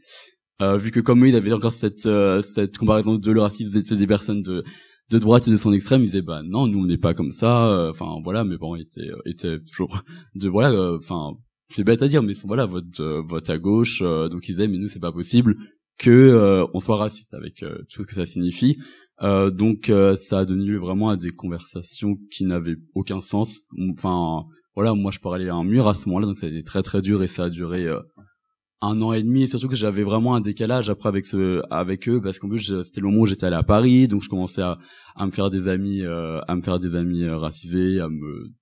vu que comme eux, ils avaient encore cette cette comparaison de le racisme, des personnes de de droite et de son extrême, ils disaient bah non, nous on n'est pas comme ça. Euh, enfin voilà, mes parents étaient euh, étaient toujours de voilà. Euh, enfin c'est bête à dire, mais voilà votre vote à gauche. donc ils disaient mais nous c'est pas possible que on soit raciste avec tout ce que ça signifie. donc ça a donné lieu vraiment à des conversations qui n'avaient aucun sens. Enfin voilà, moi je parlais à un mur à ce moment-là, donc ça a été très très dur et ça a duré un an et demi et surtout que j'avais vraiment un décalage après avec ce avec eux parce qu'en plus c'était le moment où j'étais allé à Paris donc je commençais à, à me faire des amis euh, à me faire des amis euh, racisés à me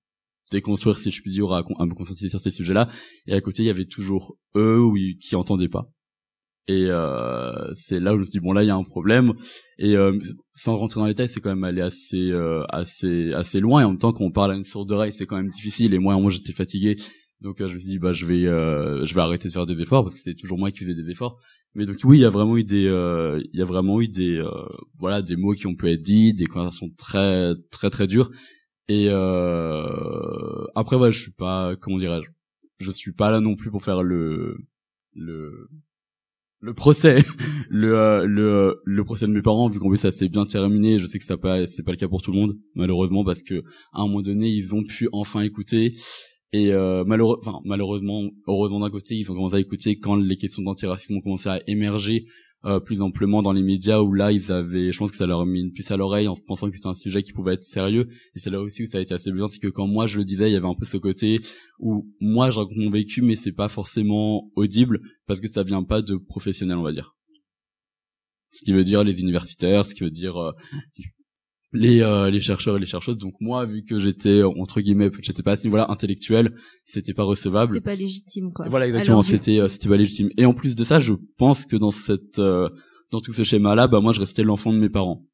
déconstruire si je puis dire à, à me conscientiser sur ces sujets-là. Et à côté il y avait toujours eux oui, qui entendaient pas. Et euh, c'est là où je me suis dit bon là il y a un problème. Et euh, sans rentrer dans les détails c'est quand même aller assez euh, assez assez loin. Et en même temps quand on parle à une sourde oreille c'est quand même difficile. Et moi moi j'étais fatigué donc je me suis dit bah je vais je vais arrêter de faire des efforts parce que c'était toujours moi qui faisais des efforts. Mais donc oui il y a vraiment eu des il y a vraiment eu des voilà des mots qui ont pu être dits des conversations très très très dures. Et après ouais je suis pas comment dirais-je je suis pas là non plus pour faire le le le procès, [LAUGHS] le, euh, le, le procès de mes parents, vu qu'en plus ça s'est bien terminé, je sais que ça pas, c'est pas le cas pour tout le monde, malheureusement, parce que à un moment donné, ils ont pu enfin écouter. Et euh, malheureux, enfin, malheureusement, heureusement d'un côté, ils ont commencé à écouter quand les questions d'antiracisme ont commencé à émerger euh, plus amplement dans les médias où là ils avaient je pense que ça leur a mis une puce à l'oreille en pensant que c'était un sujet qui pouvait être sérieux. Et c'est là aussi où ça a été assez bien c'est que quand moi je le disais il y avait un peu ce côté où moi je raconte mon vécu mais c'est pas forcément audible parce que ça vient pas de professionnels on va dire. Ce qui veut dire les universitaires ce qui veut dire euh, les euh, les chercheurs et les chercheuses. Donc moi vu que j'étais entre guillemets j'étais pas à ce niveau-là intellectuel c'était pas recevable. C'était pas légitime quoi. Voilà exactement c'était euh, c'était pas légitime. Et en plus de ça je pense que dans cette euh, dans tout ce schéma là bah moi je restais l'enfant de mes parents.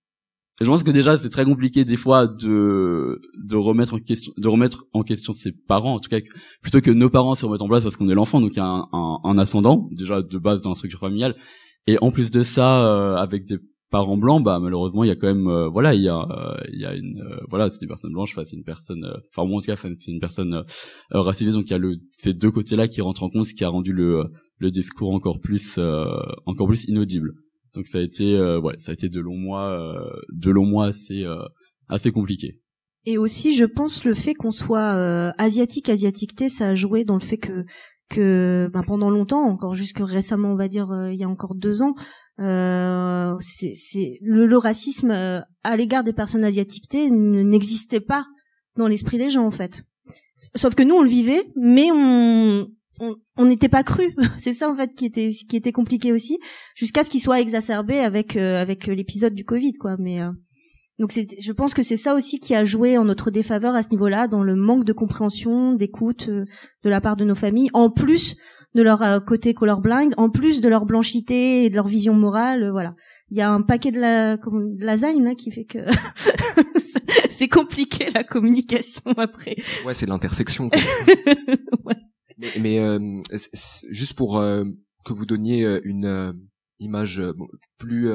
Et je pense que déjà c'est très compliqué des fois de de remettre en question de remettre en question ses parents. En tout cas plutôt que nos parents se remettent en place parce qu'on est l'enfant donc il y a un, un, un, ascendant déjà de base dans la structure familiale. Et en plus de ça avec des parents blancs bah malheureusement il y a quand même euh, voilà il y a euh, il y a une euh, voilà c'est une personne blanche face à une personne enfin moi en tout cas c'est une personne racisée. Donc il y a le ces deux côtés là qui rentrent en compte ce qui a rendu le le discours encore plus encore plus inaudible. Donc ça a été ouais ça a été de longs mois de longs mois assez assez compliqué et aussi je pense le fait qu'on soit asiatique asiatique ça a joué dans le fait que que ben, pendant longtemps encore jusque récemment on va dire il y a encore deux ans euh, c'est le, le, racisme euh, à l'égard des personnes asiatiques n'existait pas dans l'esprit des gens en fait. Sauf que nous on le vivait, mais on on n'était pas cru. [LAUGHS] c'est ça en fait qui était qui était compliqué aussi, jusqu'à ce qu'il soit exacerbé avec euh, avec l'épisode du Covid quoi. Mais euh, donc je pense que c'est ça aussi qui a joué en notre défaveur à ce niveau-là, dans le manque de compréhension, d'écoute de la part de nos familles, en plus de leur euh, côté colorblind, en plus de leur blanchité et de leur vision morale, euh, voilà. Il y a un paquet de la de lasagne là qui fait que [LAUGHS] c'est compliqué la communication après. Ouais, c'est l'intersection. [LAUGHS] ouais. Mais, mais euh, juste pour que vous donniez une image plus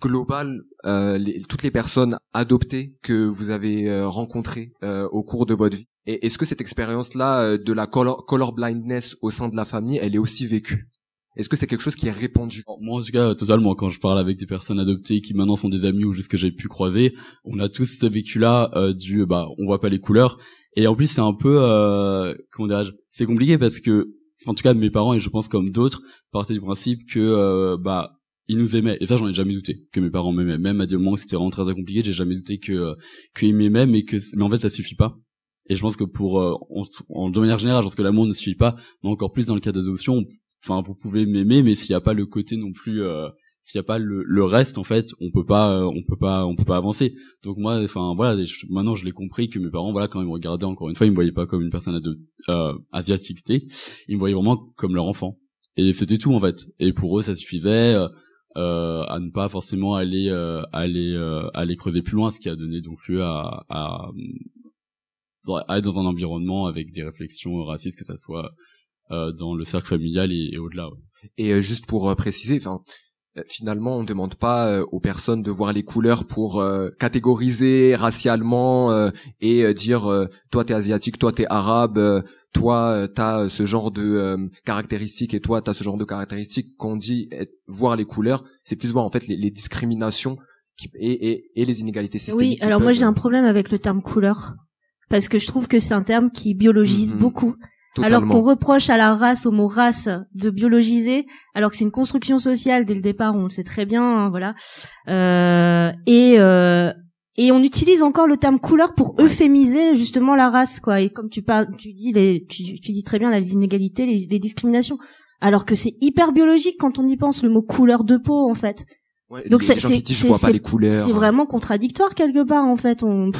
globale, les, toutes les personnes adoptées que vous avez rencontrées au cours de votre vie, et est-ce que cette expérience-là euh, de la color, color blindness au sein de la famille, elle est aussi vécue? Est-ce que c'est quelque chose qui est répandu? Moi, en tout cas, totalement. Quand je parle avec des personnes adoptées qui maintenant sont des amis ou juste que j'ai pu croiser, on a tous ce vécu-là euh, du bah on voit pas les couleurs. Et en plus, c'est un peu euh, comment dirais-je C'est compliqué parce que en tout cas mes parents et je pense comme d'autres partaient du principe que euh, bah ils nous aimaient et ça j'en ai jamais douté que mes parents m'aimaient même à des moments où c'était vraiment très compliqué j'ai jamais douté que euh, qu'ils m'aimaient mais que mais en fait ça suffit pas et je pense que pour, euh, en, de manière générale, je pense que l'amour ne suit pas, mais encore plus dans le cas d'adoption. Enfin, vous pouvez m'aimer, mais s'il n'y a pas le côté non plus, euh, s'il n'y a pas le, le, reste, en fait, on peut pas, euh, on peut pas, on peut pas avancer. Donc moi, enfin voilà, maintenant je l'ai compris que mes parents, voilà, quand ils me regardaient encore une fois, ils me voyaient pas comme une personne euh, asiatique, ils me voyaient vraiment comme leur enfant. Et c'était tout en fait. Et pour eux, ça suffisait. Euh, à ne pas forcément aller euh, aller euh, aller creuser plus loin ce qui a donné donc lieu à, à, à être dans un environnement avec des réflexions racistes, que ça soit euh, dans le cercle familial et, au-delà. Et euh, juste pour euh, préciser, enfin finalement, on ne demande pas aux personnes de voir les couleurs pour catégoriser racialement et dire toi t'es asiatique, toi t'es arabe, toi t'as ce genre de caractéristiques et toi t'as ce genre de caractéristiques. Qu'on dit voir les couleurs, c'est plus voir en fait les, les discriminations qui, et, et, et, les inégalités systémiques. Oui, alors moi j'ai un problème avec le terme couleur parce que je trouve que c'est un terme qui biologise mm-hmm. beaucoup. Alors qu'on reproche à la race, au mot race, de biologiser, alors que c'est une construction sociale dès le départ, on le sait très bien, hein, voilà. Euh, et euh, et on utilise encore le terme couleur pour euphémiser justement la race, quoi. Et comme tu parles, tu dis les, tu, dis très bien les inégalités, les, les discriminations, alors que c'est hyper biologique quand on y pense, le mot couleur de peau, en fait. Donc c'est c'est vraiment contradictoire quelque part, en fait. On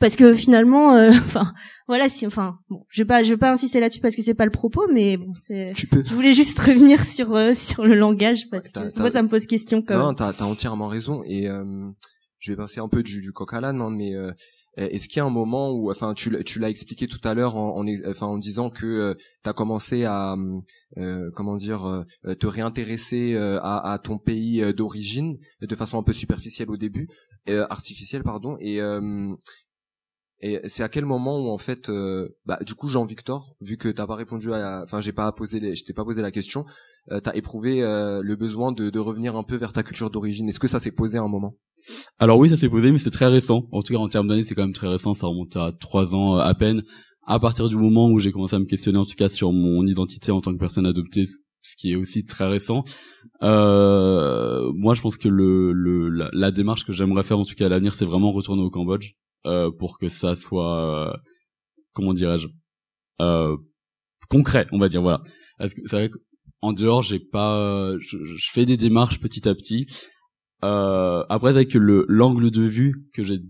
parce que finalement, euh, [LAUGHS] enfin, voilà, si, enfin, bon, je vais pas, je vais pas insister là-dessus parce que c'est pas le propos, mais bon, c'est. Tu peux. Je voulais juste revenir sur euh, [LAUGHS] sur le langage parce T'as- que moi ça me pose question quand Non, même. t'as as entièrement raison. Et euh, je vais passer un peu du, du coq à l'âne, hein, mais euh, est-ce qu'il y a un moment où, enfin, tu tu l'as expliqué tout à l'heure en, en, enfin, en disant que tu as commencé à, euh, comment dire, euh, te réintéresser euh, à, à ton pays euh, d'origine de façon un peu superficielle au début, euh, artificielle, pardon, et euh, et c'est à quel moment où en fait, euh, bah, du coup, Jean-Victor, vu que t'as pas répondu à, enfin, j'ai pas posé, je t'ai pas posé la question, euh, t'as éprouvé euh, le besoin de, de revenir un peu vers ta culture d'origine. Est-ce que ça s'est posé à un moment? Alors oui, ça s'est posé, mais c'est très récent. En tout cas, en termes d'années, c'est quand même très récent. Ça remonte à trois ans euh, à peine. À partir du moment où j'ai commencé à me questionner, en tout cas, sur mon identité en tant que personne adoptée, ce qui est aussi très récent. Euh, moi, je pense que le, le la, démarche que j'aimerais faire, en tout cas à l'avenir, c'est vraiment retourner au Cambodge euh, pour que ça soit, euh, comment dirais-je, euh, concret, on va dire. Voilà. C'est vrai qu'en dehors, j'ai pas, je, je fais des démarches petit à petit. Euh, après, que le l'angle de vue que j'ai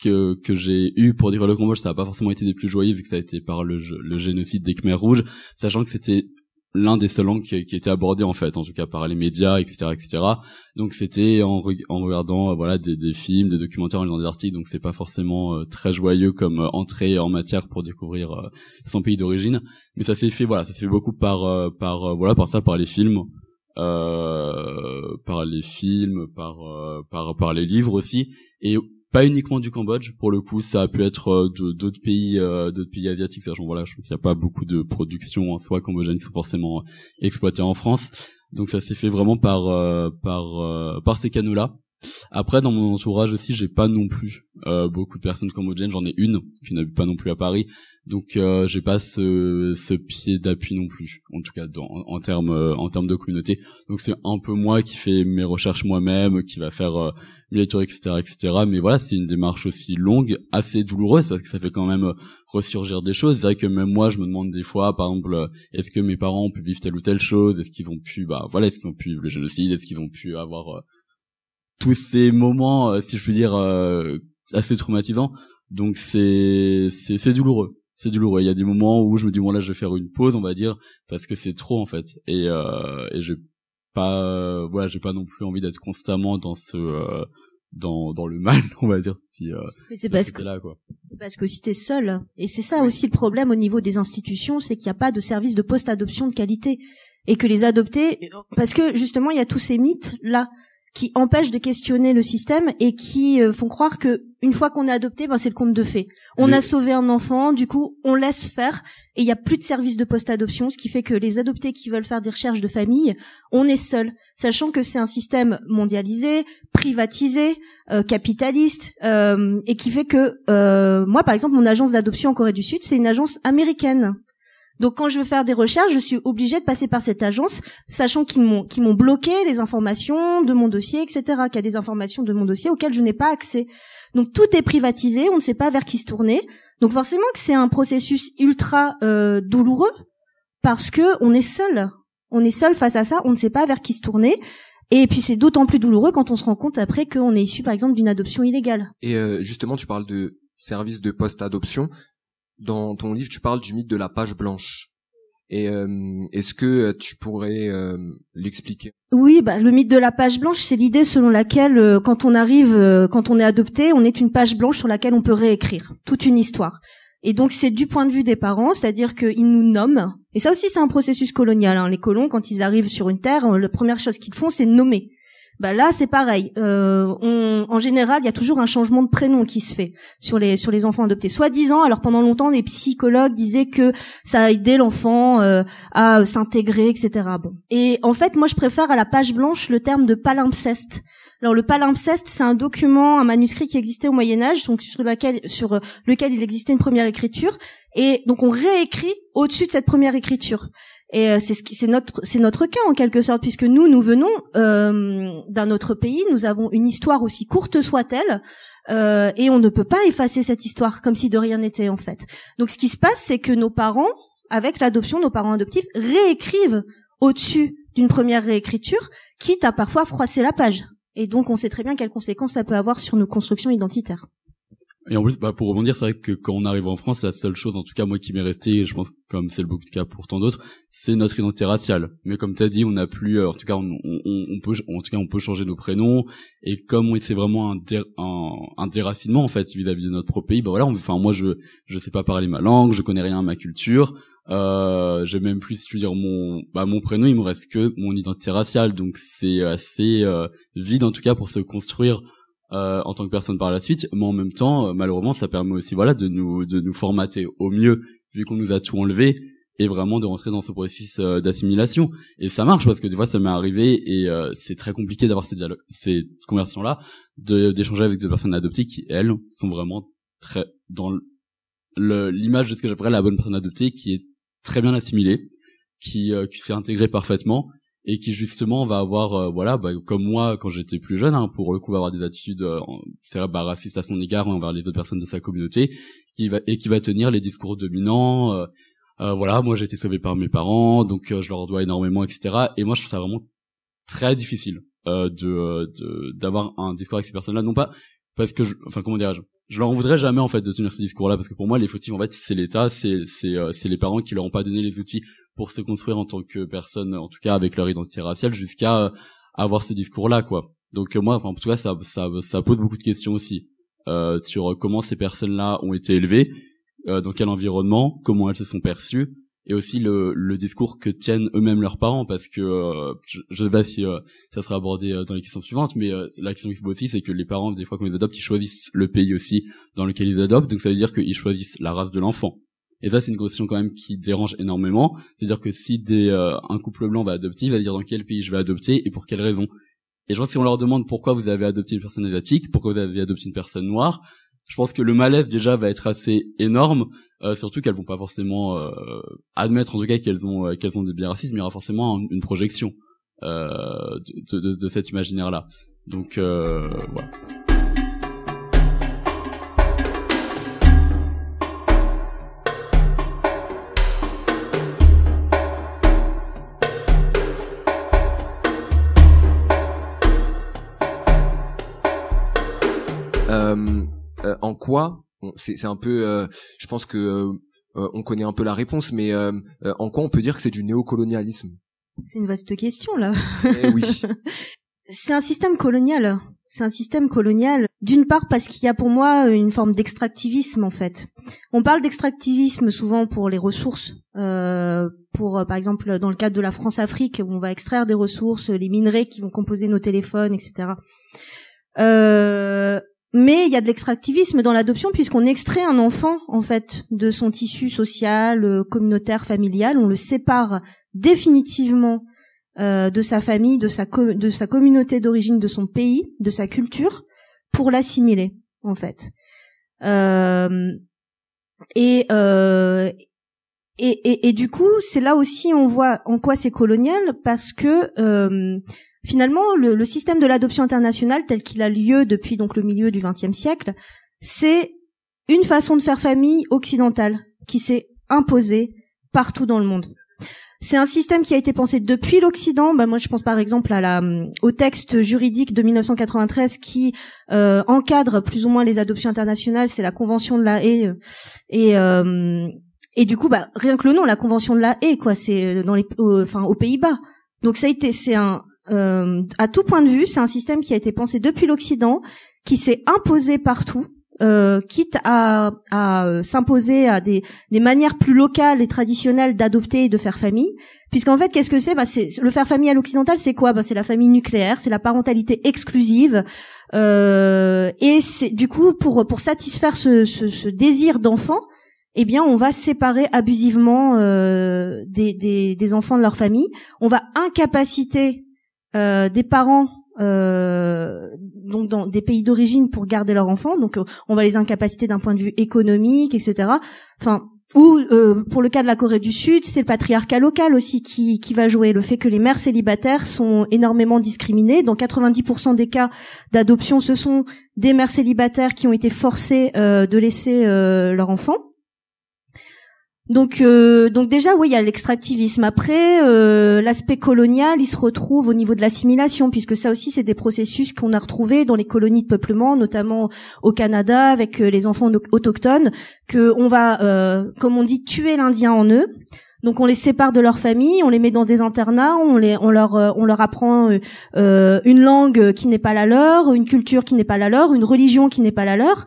que que j'ai eu pour dire le Cambodge, ça a pas forcément été des plus joyeux vu que ça a été par le, le génocide des Khmers rouges, sachant que c'était l'un des seuls angles qui, qui était abordé en fait, en tout cas par les médias, etc., etc. Donc c'était en, en regardant euh, voilà des, des films, des documentaires, en lisant des articles, donc c'est pas forcément euh, très joyeux comme euh, entrée en matière pour découvrir euh, son pays d'origine, mais ça s'est fait voilà, ça s'est fait beaucoup par par voilà par ça, par les films, par les films, par par par les livres aussi, et pas uniquement du Cambodge pour le coup ça a pu être euh, d'autres pays euh, d'autres pays asiatiques. Sachant voilà je pense qu'il n'y a pas beaucoup de productions en soi cambodgiennes qui sont forcément exploitées en France. Donc ça s'est fait vraiment par euh, par par ces canaux là après dans mon entourage aussi j'ai pas non plus euh, beaucoup de personnes cambodgiennes. J'en ai une qui n'habite pas non plus à Paris. Donc euh, j'ai pas ce ce pied d'appui non plus en tout cas dans, en, termes euh, en termes de communauté. Donc c'est un peu moi qui fais mes recherches moi-même qui va faire euh, mes lectures etc etc mais voilà c'est une démarche aussi longue assez douloureuse parce que ça fait quand même euh, ressurgir des choses. C'est vrai que même moi je me demande des fois par exemple euh, est-ce que mes parents ont pu vivre telle ou telle chose? Est-ce qu'ils ont pu bah voilà est-ce qu'ils ont pu vivre le génocide? Est-ce qu'ils ont pu avoir tous ces moments euh, si je puis dire euh, assez traumatisants. Donc c'est c'est c'est douloureux. C'est douloureux. Il y a des moments où je me dis bon là je vais faire une pause on va dire parce que c'est trop en fait. Et euh, et j'ai pas euh, voilà j'ai pas non plus envie d'être constamment dans ce euh, dans dans le mal [LAUGHS] on va dire si euh, Mais c'est parce ce que côté-là, quoi. c'est parce que si t'es seul, et c'est ça aussi le problème au niveau des institutions, c'est qu'il n'y a pas de service de post-adoption de qualité. Et que les adoptés, parce que justement il y a tous ces mythes là qui empêchent de questionner le système et qui euh, font croire que une fois qu'on est adopté, ben c'est le conte de fées. On a sauvé un enfant, du coup on laisse faire et il n'y a plus de service de post-adoption, ce qui fait que les adoptés qui veulent faire des recherches de famille, on est seul, sachant que c'est un système mondialisé, privatisé, euh, capitaliste euh, et qui fait que euh, moi par exemple mon agence d'adoption en Corée du Sud c'est une agence américaine donc quand je veux faire des recherches je suis obligée de passer par cette agence sachant qu'ils m'ont bloqué les informations de mon dossier etc qu'il y a des informations de mon dossier auxquelles je n'ai pas accès donc tout est privatisé on ne sait pas vers qui se tourner donc forcément que c'est un processus ultra euh, douloureux parce que on est seul on est seul face à ça on ne sait pas vers qui se tourner et puis c'est d'autant plus douloureux quand on se rend compte après qu'on est issu par exemple d'une adoption illégale. Et euh, justement, tu parles de service de post-adoption. Dans ton livre, tu parles du mythe de la page blanche. Et euh, est-ce que euh, tu pourrais euh, l'expliquer? Oui, bah, le mythe de la page blanche, c'est l'idée selon laquelle euh, quand on arrive, euh, quand on est adopté, on est une page blanche sur laquelle on peut réécrire toute une histoire. Et donc c'est du point de vue des parents, c'est-à-dire qu'ils nous nomment. Et ça aussi c'est un processus colonial. hein. Les colons, quand ils arrivent sur une terre, euh, la première chose qu'ils font, c'est nommer. Bah là c'est pareil. Euh, on, en général, il y a toujours un changement de prénom qui se fait sur les sur les enfants adoptés. Soi-disant, alors pendant longtemps, les psychologues disaient que ça a aidé l'enfant euh, à s'intégrer, etc. Bon. Et en fait, moi, je préfère à la page blanche le terme de palimpseste. Alors le palimpseste, c'est un document, un manuscrit qui existait au Moyen Âge, donc sur lequel, sur euh, lequel il existait une première écriture, et donc on réécrit au-dessus de cette première écriture. Et euh, c'est notre cas en quelque sorte, puisque nous, nous venons euh, d'un autre pays, nous avons une histoire aussi courte soit-elle, euh, et on ne peut pas effacer cette histoire comme si de rien n'était en fait. Donc ce qui se passe, c'est que nos parents, avec l'adoption, nos parents adoptifs réécrivent au-dessus d'une première réécriture, quitte à parfois froisser la page. Et donc on sait très bien quelles conséquences ça peut avoir sur nos constructions identitaires. Et en plus, bah, pour rebondir, c'est vrai que quand on arrive en France, la seule chose, en tout cas moi qui m'est resté, et je pense comme c'est le beaucoup de cas pour tant d'autres, c'est notre identité raciale. Mais comme tu as dit, on n'a plus, euh, en tout cas, on, on, on, peut, en tout cas, on peut changer nos prénoms. Et comme c'est vraiment un, déracinement en fait vis-à-vis de notre pays, bah voilà, enfin moi je je sais pas parler ma langue, je connais rien à ma culture. Euh, j'ai même plus, je veux dire, mon, bah, mon prénom, il me reste que mon identité raciale, donc c'est assez euh, vide en tout cas pour se construire euh, en tant que personne par la suite, mais en même temps, euh, malheureusement, ça permet aussi, voilà, de nous de nous formater au mieux vu qu'on nous a tout enlevé et vraiment de rentrer dans ce processus euh, d'assimilation. Et ça marche parce que des fois, ça m'est arrivé et c'est très compliqué d'avoir ces dialogues, ces conversions là, d'échanger avec des personnes adoptées qui elles sont vraiment très dans l'image de ce que j'appellerais la bonne personne adoptée, qui est très bien assimilée, qui qui s'est intégrée parfaitement et qui justement va avoir euh, voilà bah, comme moi quand j'étais plus jeune hein, pour le coup va avoir des attitudes euh, bah, racistes à son égard envers les autres personnes de sa communauté qui va et qui va tenir les discours dominants euh, euh voilà moi j'ai été sauvé par mes parents donc je leur dois énormément etc et moi je trouve ça vraiment très difficile de d'avoir un discours avec ces personnes là non pas parce que je, enfin comment dirais-je? Je leur en voudrais jamais en fait de tenir ce discours là parce que pour moi les fautifs en fait c'est l'état c'est c'est c'est les parents qui leur ont pas donné les outils pour se construire en tant que personne, en tout cas avec leur identité raciale, jusqu'à euh, avoir ces discours-là, quoi. Donc euh, moi, enfin, en tout cas, ça, ça, ça pose beaucoup de questions aussi euh, sur comment ces personnes-là ont été élevées, dans quel environnement, comment elles se sont perçues, et aussi le, le discours que tiennent eux-mêmes leurs parents, parce que je, je sais pas si ça sera abordé dans les questions suivantes, mais la question qui se pose aussi, c'est que les parents, des fois, quand ils adoptent, ils choisissent le pays aussi dans lequel ils adoptent, donc ça veut dire qu'ils choisissent la race de l'enfant. Et ça, c'est une question quand même qui dérange énormément. C'est-à-dire que si des, euh, un couple blanc va adopter, il va dire dans quel pays je vais adopter et pour quelle raison. Et je pense que si on leur demande pourquoi vous avez adopté une personne asiatique, pourquoi vous avez adopté une personne noire, je pense que le malaise déjà va être assez énorme, euh, surtout qu'elles vont pas forcément euh, admettre en tout cas qu'elles ont qu'elles ont des biais racistes, mais il y aura forcément une projection de, de, de, cet imaginaire là. Donc voilà. Euh, en quoi c'est un peu euh, je pense que euh, on connaît un peu la réponse mais en quoi on peut dire que c'est du néocolonialisme? C'est une vaste question là. Eh oui. [LAUGHS] C'est un système colonial. C'est un système colonial d'une part parce qu'il y a pour moi une forme d'extractivisme en fait. On parle d'extractivisme souvent pour les ressources euh, pour par exemple dans le cadre de la France-Afrique où on va extraire des ressources les minerais qui vont composer nos téléphones etc euh, mais il y a de l'extractivisme dans l'adoption puisqu'on extrait un enfant en fait de son tissu social, euh, communautaire, familial, on le sépare définitivement euh, de sa famille, de sa de sa communauté d'origine, de son pays, de sa culture pour l'assimiler en fait. Euh, et, euh, et, et, et du coup, c'est là aussi on voit en quoi c'est colonial parce que euh, finalement, le, système de l'adoption internationale tel qu'il a lieu depuis donc le milieu du XXe siècle, c'est une façon de faire famille occidentale qui s'est imposée partout dans le monde. C'est un système qui a été pensé depuis l'Occident. Bah, moi, je pense par exemple à la, au texte juridique de 1993 qui euh, encadre plus ou moins les adoptions internationales. C'est la Convention de la Haye. Et, euh, et du coup, bah, rien que le nom, la Convention de la Haye, quoi, c'est dans les, enfin, aux Pays-Bas. Donc ça a été, c'est un, euh, à tout point de vue, c'est un système qui a été pensé depuis l'Occident, qui s'est imposé partout, euh, quitte à, à euh, s'imposer à des, des, manières plus locales et traditionnelles d'adopter et de faire famille. Puisqu'en fait, qu'est-ce que c'est? Bah, le faire famille à l'occidental, c'est quoi? Bah, C'est la famille nucléaire, c'est la parentalité exclusive. Euh, et c'est du coup pour pour satisfaire ce, ce, ce désir d'enfant, eh bien, on va séparer abusivement euh, des, des, des enfants de leur famille. On va incapaciter euh, des parents euh, donc dans des pays d'origine pour garder leurs enfants. Donc euh, on va les incapaciter d'un point de vue économique, etc. Enfin, ou pour le cas de la Corée du Sud, c'est le patriarcat local aussi qui, qui va jouer. Le fait que les mères célibataires sont énormément discriminées. Dans 90% des cas d'adoption, ce sont des mères célibataires qui ont été forcées de laisser leur enfant. Donc, euh, donc déjà, oui, il y a l'extractivisme. Après, euh, l'aspect colonial, il se retrouve au niveau de l'assimilation, puisque ça aussi, c'est des processus qu'on a retrouvés dans les colonies de peuplement, notamment au Canada, avec euh, les enfants autochtones, que on va, euh, comme on dit, tuer l'Indien en eux. Donc on les sépare de leur famille, on les met dans des internats, on les, on leur, euh, on leur apprend euh, une langue qui n'est pas la leur, une culture qui n'est pas la leur, une religion qui n'est pas la leur.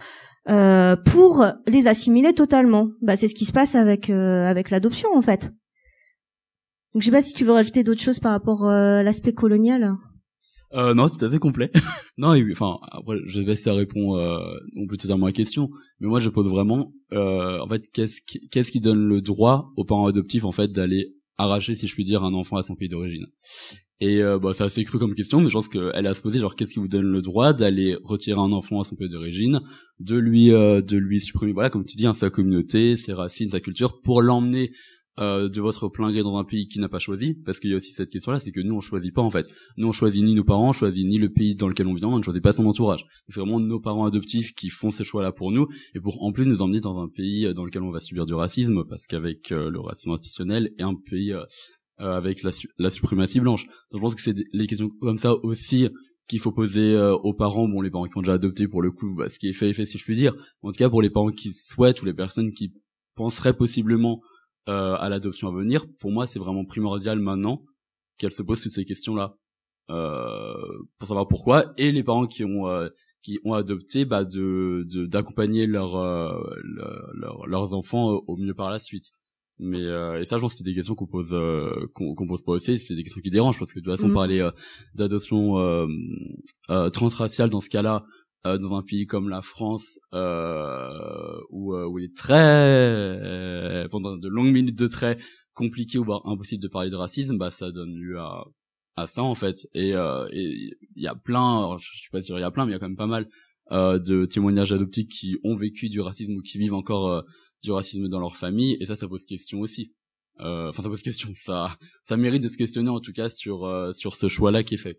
Euh, pour les assimiler totalement. Bah, c'est ce qui se passe avec euh, avec l'adoption en fait. Donc je sais pas si tu veux rajouter d'autres choses par rapport euh, à l'aspect colonial. Euh, non, c'est assez complet. [LAUGHS] non, enfin après je vais ça répond euh, on peut te dire ma question, mais moi je pose vraiment en fait qu'est-ce qui, qu'est-ce qui donne le droit aux parents adoptifs en fait d'aller arracher si je puis dire un enfant à son pays d'origine? Et euh, bah, c'est assez cru comme question, mais je pense qu'elle a se poser genre qu'est-ce qui vous donne le droit d'aller retirer un enfant à son pays d'origine, de lui euh, de lui supprimer voilà comme tu dis hein, sa communauté, ses racines, sa culture, pour l'emmener euh, de votre plein gré dans un pays qui n'a pas choisi, parce qu'il y a aussi cette question-là, c'est que nous on choisit pas en fait. Nous on choisit ni nos parents, on choisit ni le pays dans lequel on vient, on ne choisit pas son entourage. C'est vraiment nos parents adoptifs qui font ces choix-là pour nous et pour en plus nous emmener dans un pays dans lequel on va subir du racisme, parce qu'avec euh, le racisme institutionnel et un pays euh, avec la, la, suprématie blanche. Donc, je pense que c'est les questions comme ça aussi qu'il faut poser euh, aux parents, bon les parents qui ont déjà adopté pour le coup, bah, ce qui est fait est fait si je puis dire. En tout cas pour les parents qui souhaitent ou les personnes qui penseraient possiblement euh, à l'adoption à venir, pour moi c'est vraiment primordial maintenant qu'elles se posent toutes ces questions-là euh, pour savoir pourquoi et les parents qui ont qui ont adopté bah de d'accompagner leur, leur, leurs enfants au mieux par la suite mais euh, et ça je pense que c'est des questions qu'on pose euh, qu'on pose pas aussi c'est des questions qui dérangent parce que de toute façon mm. parler euh, d'adoption euh, euh, transraciale dans ce cas-là dans un pays comme la France où où il est très pendant de longues minutes de très compliqué ou voire impossible de parler de racisme bah ça donne lieu à à ça en fait et il y a plein je sais pas si il y a plein mais il y a quand même pas mal de témoignages adoptifs qui ont vécu du racisme ou qui vivent encore du racisme dans leur famille et ça ça pose question aussi. Euh, enfin ça pose question [LAUGHS] ça ça mérite de se questionner en tout cas sur euh, sur ce choix là qui est fait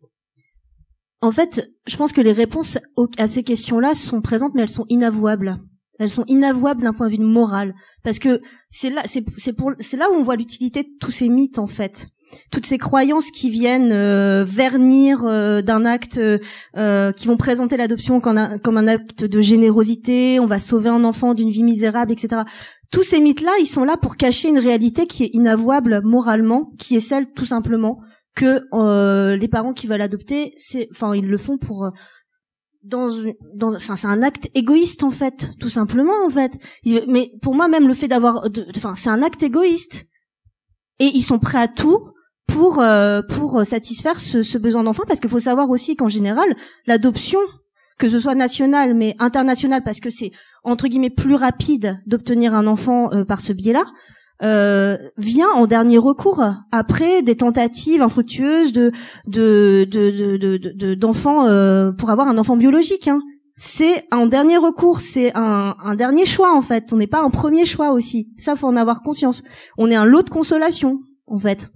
en fait je pense que les réponses à ces questions là sont présentes mais elles sont inavouables. Elles sont inavouables d'un point de vue moral. Parce que c'est là c'est c'est pour c'est là où on voit l'utilité de tous ces mythes en fait toutes ces croyances qui viennent euh, vernir euh, d'un acte, euh, qui vont présenter l'adoption comme un, acte de générosité, on va sauver un enfant d'une vie misérable, etc. Tous ces mythes-là, ils sont là pour cacher une réalité qui est inavouable moralement, qui est celle tout simplement que les parents qui veulent adopter, enfin, ils le font pour dans, dans c'est un acte égoïste en fait, tout simplement en fait. Mais pour moi même le fait d'avoir, enfin, c'est un acte égoïste et ils sont prêts à tout pour euh, pour satisfaire ce, ce besoin d'enfant parce qu'il faut savoir aussi qu'en général l'adoption que ce soit nationale mais internationale parce que c'est entre guillemets plus rapide d'obtenir un enfant euh, par ce biais-là euh, vient en dernier recours après des tentatives infructueuses de de de d'enfants euh, pour avoir un enfant biologique hein. c'est en dernier recours c'est un, un dernier choix en fait. On n'est pas un premier choix aussi. Ça faut en avoir conscience. On est un lot de consolation en fait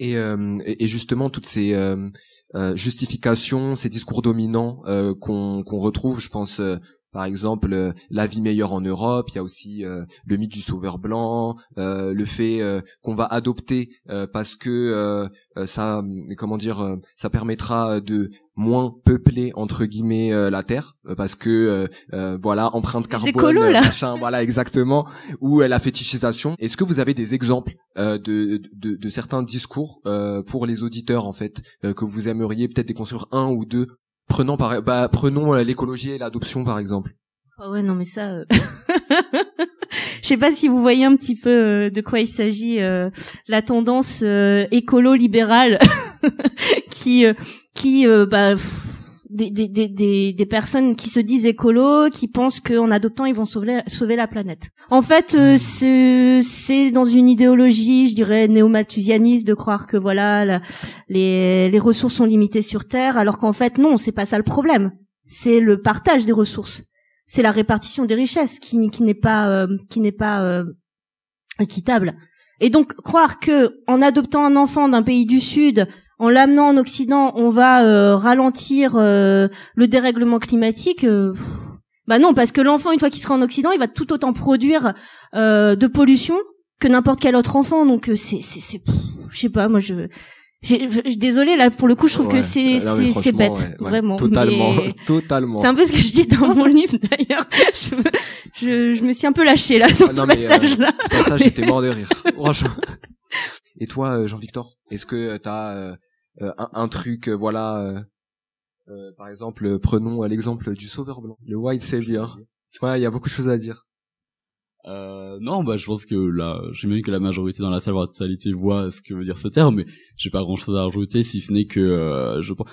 et, euh, et justement toutes ces euh, euh, justifications, ces discours dominants qu'on retrouve, je pense par exemple la vie meilleure en Europe, il y a aussi le mythe du sauveur blanc, le fait qu'on va adopter parce que ça comment dire ça permettra de moins peupler entre guillemets euh, la terre euh, parce que euh, voilà empreinte carbone machin voilà exactement ou la fétichisation. Est-ce que vous avez des exemples de, de, de certains discours pour les auditeurs en fait que vous aimeriez peut-être déconstruire un ou deux prenons par bah, prenons l'écologie et l'adoption par exemple. Ah ouais non mais ça [LAUGHS] je sais pas si vous voyez un petit peu de quoi il s'agit la tendance écolo libérale [LAUGHS] qui qui euh, bah, des, des, des, des, personnes qui se disent écolo, qui pensent qu'en adoptant ils vont sauver, sauver la planète. En fait, euh, c'est dans une idéologie, je dirais néo-malthusianiste, de croire que voilà les, les ressources sont limitées sur Terre, alors qu'en fait non, c'est pas ça le problème. C'est le partage des ressources, c'est la répartition des richesses qui, qui n'est pas euh, qui n'est pas équitable. Et donc croire que en adoptant un enfant d'un pays du Sud en l'amenant en Occident, on va euh, ralentir euh, le dérèglement climatique. Euh, Bah non, parce que l'enfant, une fois qu'il sera en Occident, il va tout autant produire euh, de pollution que n'importe quel autre enfant. Donc euh, c'est, c'est, c'est, je sais pas, moi je, désolée là pour le coup, je trouve que Ouais. c'est, c'est, bête, ouais, ouais. vraiment. Totalement, Mais [LAUGHS] totalement. C'est un peu ce que je dis dans mon [LAUGHS] livre d'ailleurs. Je, me- je, je me suis un peu lâchée là dans Ah non, ce mais, euh, passage-là. C'est pour ça que j'étais mort de rire. [LAUGHS] Franchement. Et toi, Jean-Victor, est-ce que t'as un, un truc, euh, voilà, euh, euh, par exemple, euh, prenons euh, l'exemple du Sauveur blanc, le White Savior. Ouais, il y a beaucoup de choses à dire. Euh, non, bah je pense que là, j'imagine que la majorité dans la salle, la totalité voit ce que veut dire ce terme, mais j'ai pas grand chose à rajouter si ce n'est que euh, je pense.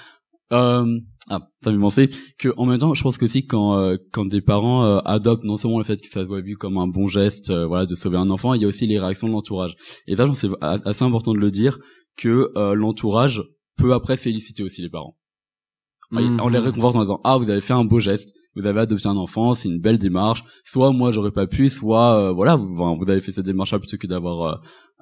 Euh, ah, t'as bien pensé que en même temps, je pense que aussi quand euh, quand des parents euh, adoptent non seulement le fait que ça soit vu comme un bon geste, euh, voilà, de sauver un enfant, il y a aussi les réactions de l'entourage. Et ça, je pense c'est assez important de le dire que euh, l'entourage peut après féliciter aussi les parents. Mhm. On les réconforte en disant ah vous avez fait un beau geste, vous avez adopté un enfant, c'est une belle démarche. Soit moi j'aurais pas pu, soit euh, voilà vous, vous avez fait cette démarche là plutôt que d'avoir euh,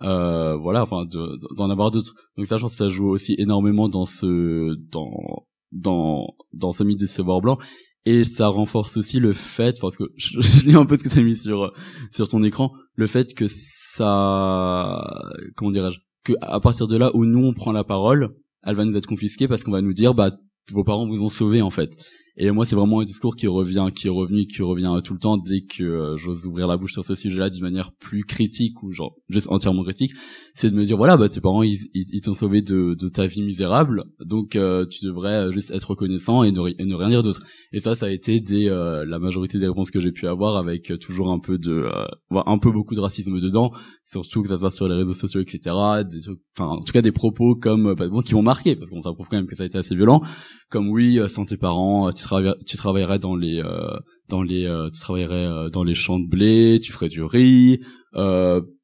euh, voilà enfin de- d'en avoir d'autres. Donc ça je pense que ça joue aussi énormément dans ce dans dans dans ce mythe de savoir blanc et ça renforce aussi le fait parce que je, [LAUGHS] je lis un peu ce que tu as mis sur sur ton écran le fait que ça comment dirais-je que à partir de là où nous on prend la parole elle va nous être confisquée parce qu'on va nous dire bah vos parents vous ont sauvé en fait et moi c'est vraiment un discours qui revient qui est revenu qui revient euh, tout le temps dès que euh, j'ose ouvrir la bouche sur ce sujet-là d'une manière plus critique ou genre juste entièrement critique. C'est de me dire voilà bah tes parents ils ils, ils t'ont sauvé de de ta vie misérable. Donc euh, tu devrais euh, juste être reconnaissant et ne, et ne rien dire d'autre. Et ça ça a été des euh, la majorité des réponses que j'ai pu avoir avec toujours un peu de un peu beaucoup de racisme dedans. Surtout que ça soit sur les réseaux sociaux etc des enfin en tout cas des propos comme bah, bon, qui m'ont marqué parce qu'on ça prouve quand même que ça a été assez violent. Comme oui sans tes parents tu travaillerais dans les euh, dans les euh, tu travaillerais euh, dans les champs de blé tu ferais du riz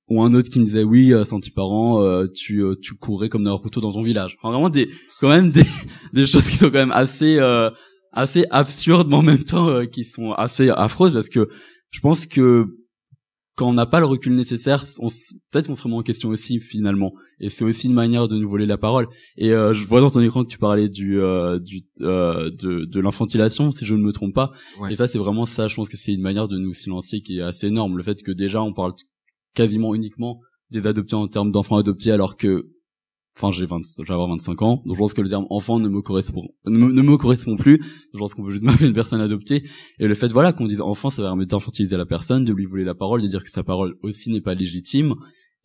ou un autre qui me disait oui parents euh, tu tu courrais comme d'un couteau dans ton village enfin vraiment des quand même des [LAUGHS] des choses qui sont quand même assez assez absurdes mais en même temps qui sont assez affreuses parce que je pense que quand on n'a pas le recul nécessaire, on peut-être qu'on se remet en question aussi finalement. Et c'est aussi une manière de nous voler la parole. Et euh, je vois dans ton écran que tu parlais du, euh, du euh, de, de l'infantilation, si je ne me trompe pas. Ouais. Et ça, c'est vraiment ça. Je pense que c'est une manière de nous silencier qui est assez énorme. Le fait que déjà on parle quasiment uniquement des adoptés en termes d'enfants adoptés, alors que Enfin, j'ai 20, je vais avoir 25 ans, donc je pense que le terme enfant ne me correspond, ne me, ne me correspond plus. Je pense qu'on peut juste m'appeler une personne adoptée. Et le fait, voilà, qu'on dise enfant, ça va permettre d'infantiliser la personne, de lui voler la parole, de dire que sa parole aussi n'est pas légitime,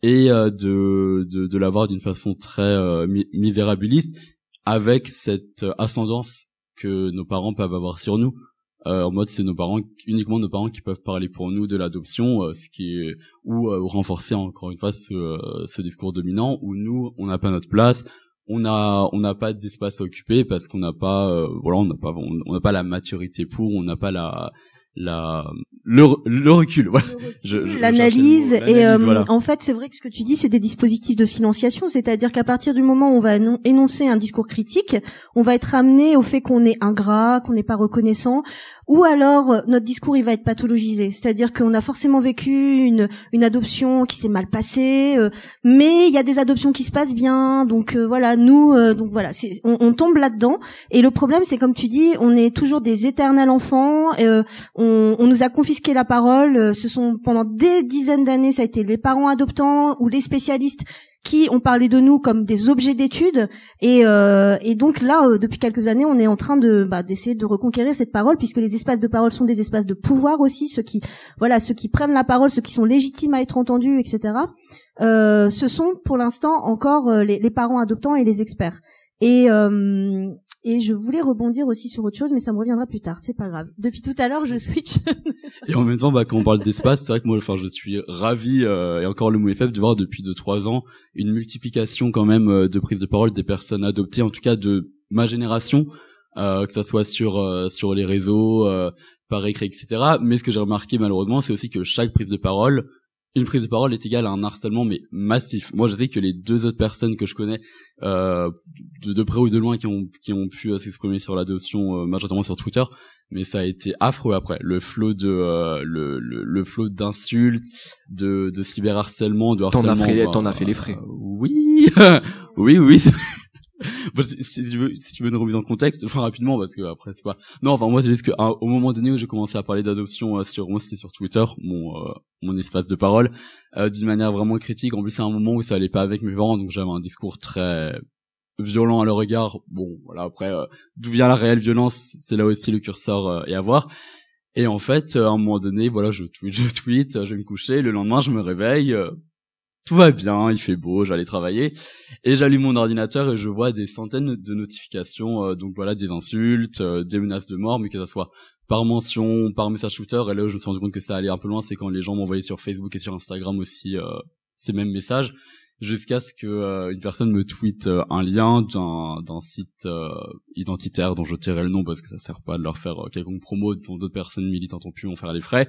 et euh, de, de, de l'avoir d'une façon très euh, mi- misérabiliste, avec cette euh, ascendance que nos parents peuvent avoir sur nous. Euh, en mode, c'est nos parents, uniquement nos parents qui peuvent parler pour nous de l'adoption, euh, ce qui est ou euh, renforcer encore une fois ce, ce discours dominant où nous, on n'a pas notre place, on a on n'a pas d'espace à occuper parce qu'on n'a pas voilà on n'a pas on n'a pas la maturité pour on n'a pas la la le, le recul voilà. L'analyse et euh, voilà. en fait c'est vrai que ce que tu dis c'est des dispositifs de silenciation c'est-à-dire qu'à partir du moment où on va énon- énoncer un discours critique on va être amené au fait qu'on est ingrat qu'on n'est pas reconnaissant ou alors euh, notre discours il va être pathologisé. C'est-à-dire qu'on a forcément vécu une une adoption qui s'est mal passée euh, mais il y a des adoptions qui se passent bien. Donc euh, voilà nous euh, donc voilà on, on tombe là-dedans. Et le problème c'est comme tu dis on est toujours des éternels enfants euh, on, on nous a confisqué la parole. euh, Ce sont pendant des dizaines d'années, ça a été les parents adoptants ou les spécialistes qui ont parlé de nous comme des objets d'étude. Et, euh, et donc là, euh, depuis quelques années, on est en train de bah, d'essayer de reconquérir cette parole, puisque les espaces de parole sont des espaces de pouvoir aussi, ceux qui voilà, ceux qui prennent la parole, ceux qui sont légitimes à être entendus, etc. Euh, ce sont pour l'instant encore euh, les, les parents adoptants et les experts. Et euh, et je voulais rebondir aussi sur autre chose, mais ça me reviendra plus tard. C'est pas grave. Depuis tout à l'heure, je switch. Et en même temps, bah, quand on parle d'espace, c'est vrai que moi, enfin, je suis ravi, euh, et encore le mot est faible, de voir depuis deux trois ans une multiplication quand même euh, de prise de parole des personnes adoptées, en tout cas de ma génération, euh, que ça soit sur euh, sur les réseaux, euh, par écrit, etc. Mais ce que j'ai remarqué malheureusement, c'est aussi que chaque prise de parole, une prise de parole est égale à un harcèlement mais massif. Moi, je sais que les deux autres personnes que je connais, euh, de, de près ou de loin, qui ont qui ont pu euh, s'exprimer sur l'adoption, euh, majoritairement sur Twitter, mais ça a été affreux après le flot de euh, le, le le flot d'insultes de de cyberharcèlement de T'en harcèlement as fait- bah, t'en as fait les frais. euh, oui [LAUGHS] oui oui si, tu veux, si tu veux une remise en contexte, enfin rapidement parce que après c'est pas. Non, enfin moi c'est juste que au moment donné où j'ai commencé à parler d'adoption euh, sur moi c'était sur Twitter, mon euh, mon espace de parole, euh, d'une manière vraiment critique. En plus c'est un moment où ça allait pas avec mes parents, donc j'avais un discours très violent à leur regard. Bon, voilà après d'où vient la réelle violence, c'est là aussi le curseur est à voir. Et en fait, à un moment donné, voilà, je tweet, [LAUGHS] je tweet, je vais me coucher, le lendemain je me réveille, tout va bien, il fait beau, j'allais travailler et j'allume mon ordinateur et je vois des centaines de notifications, euh, donc voilà des insultes, euh, des menaces de mort, mais que ça soit par mention, par message shooter. Et là où je me suis rendu compte que ça allait un peu loin, c'est quand les gens m'envoyaient sur Facebook et sur Instagram aussi euh, ces mêmes messages, jusqu'à ce que une personne me tweete un lien d'un site identitaire dont je tairai le nom parce que ça sert pas de leur faire quelconque promo dont d'autres personnes militantes ont pu en faire les frais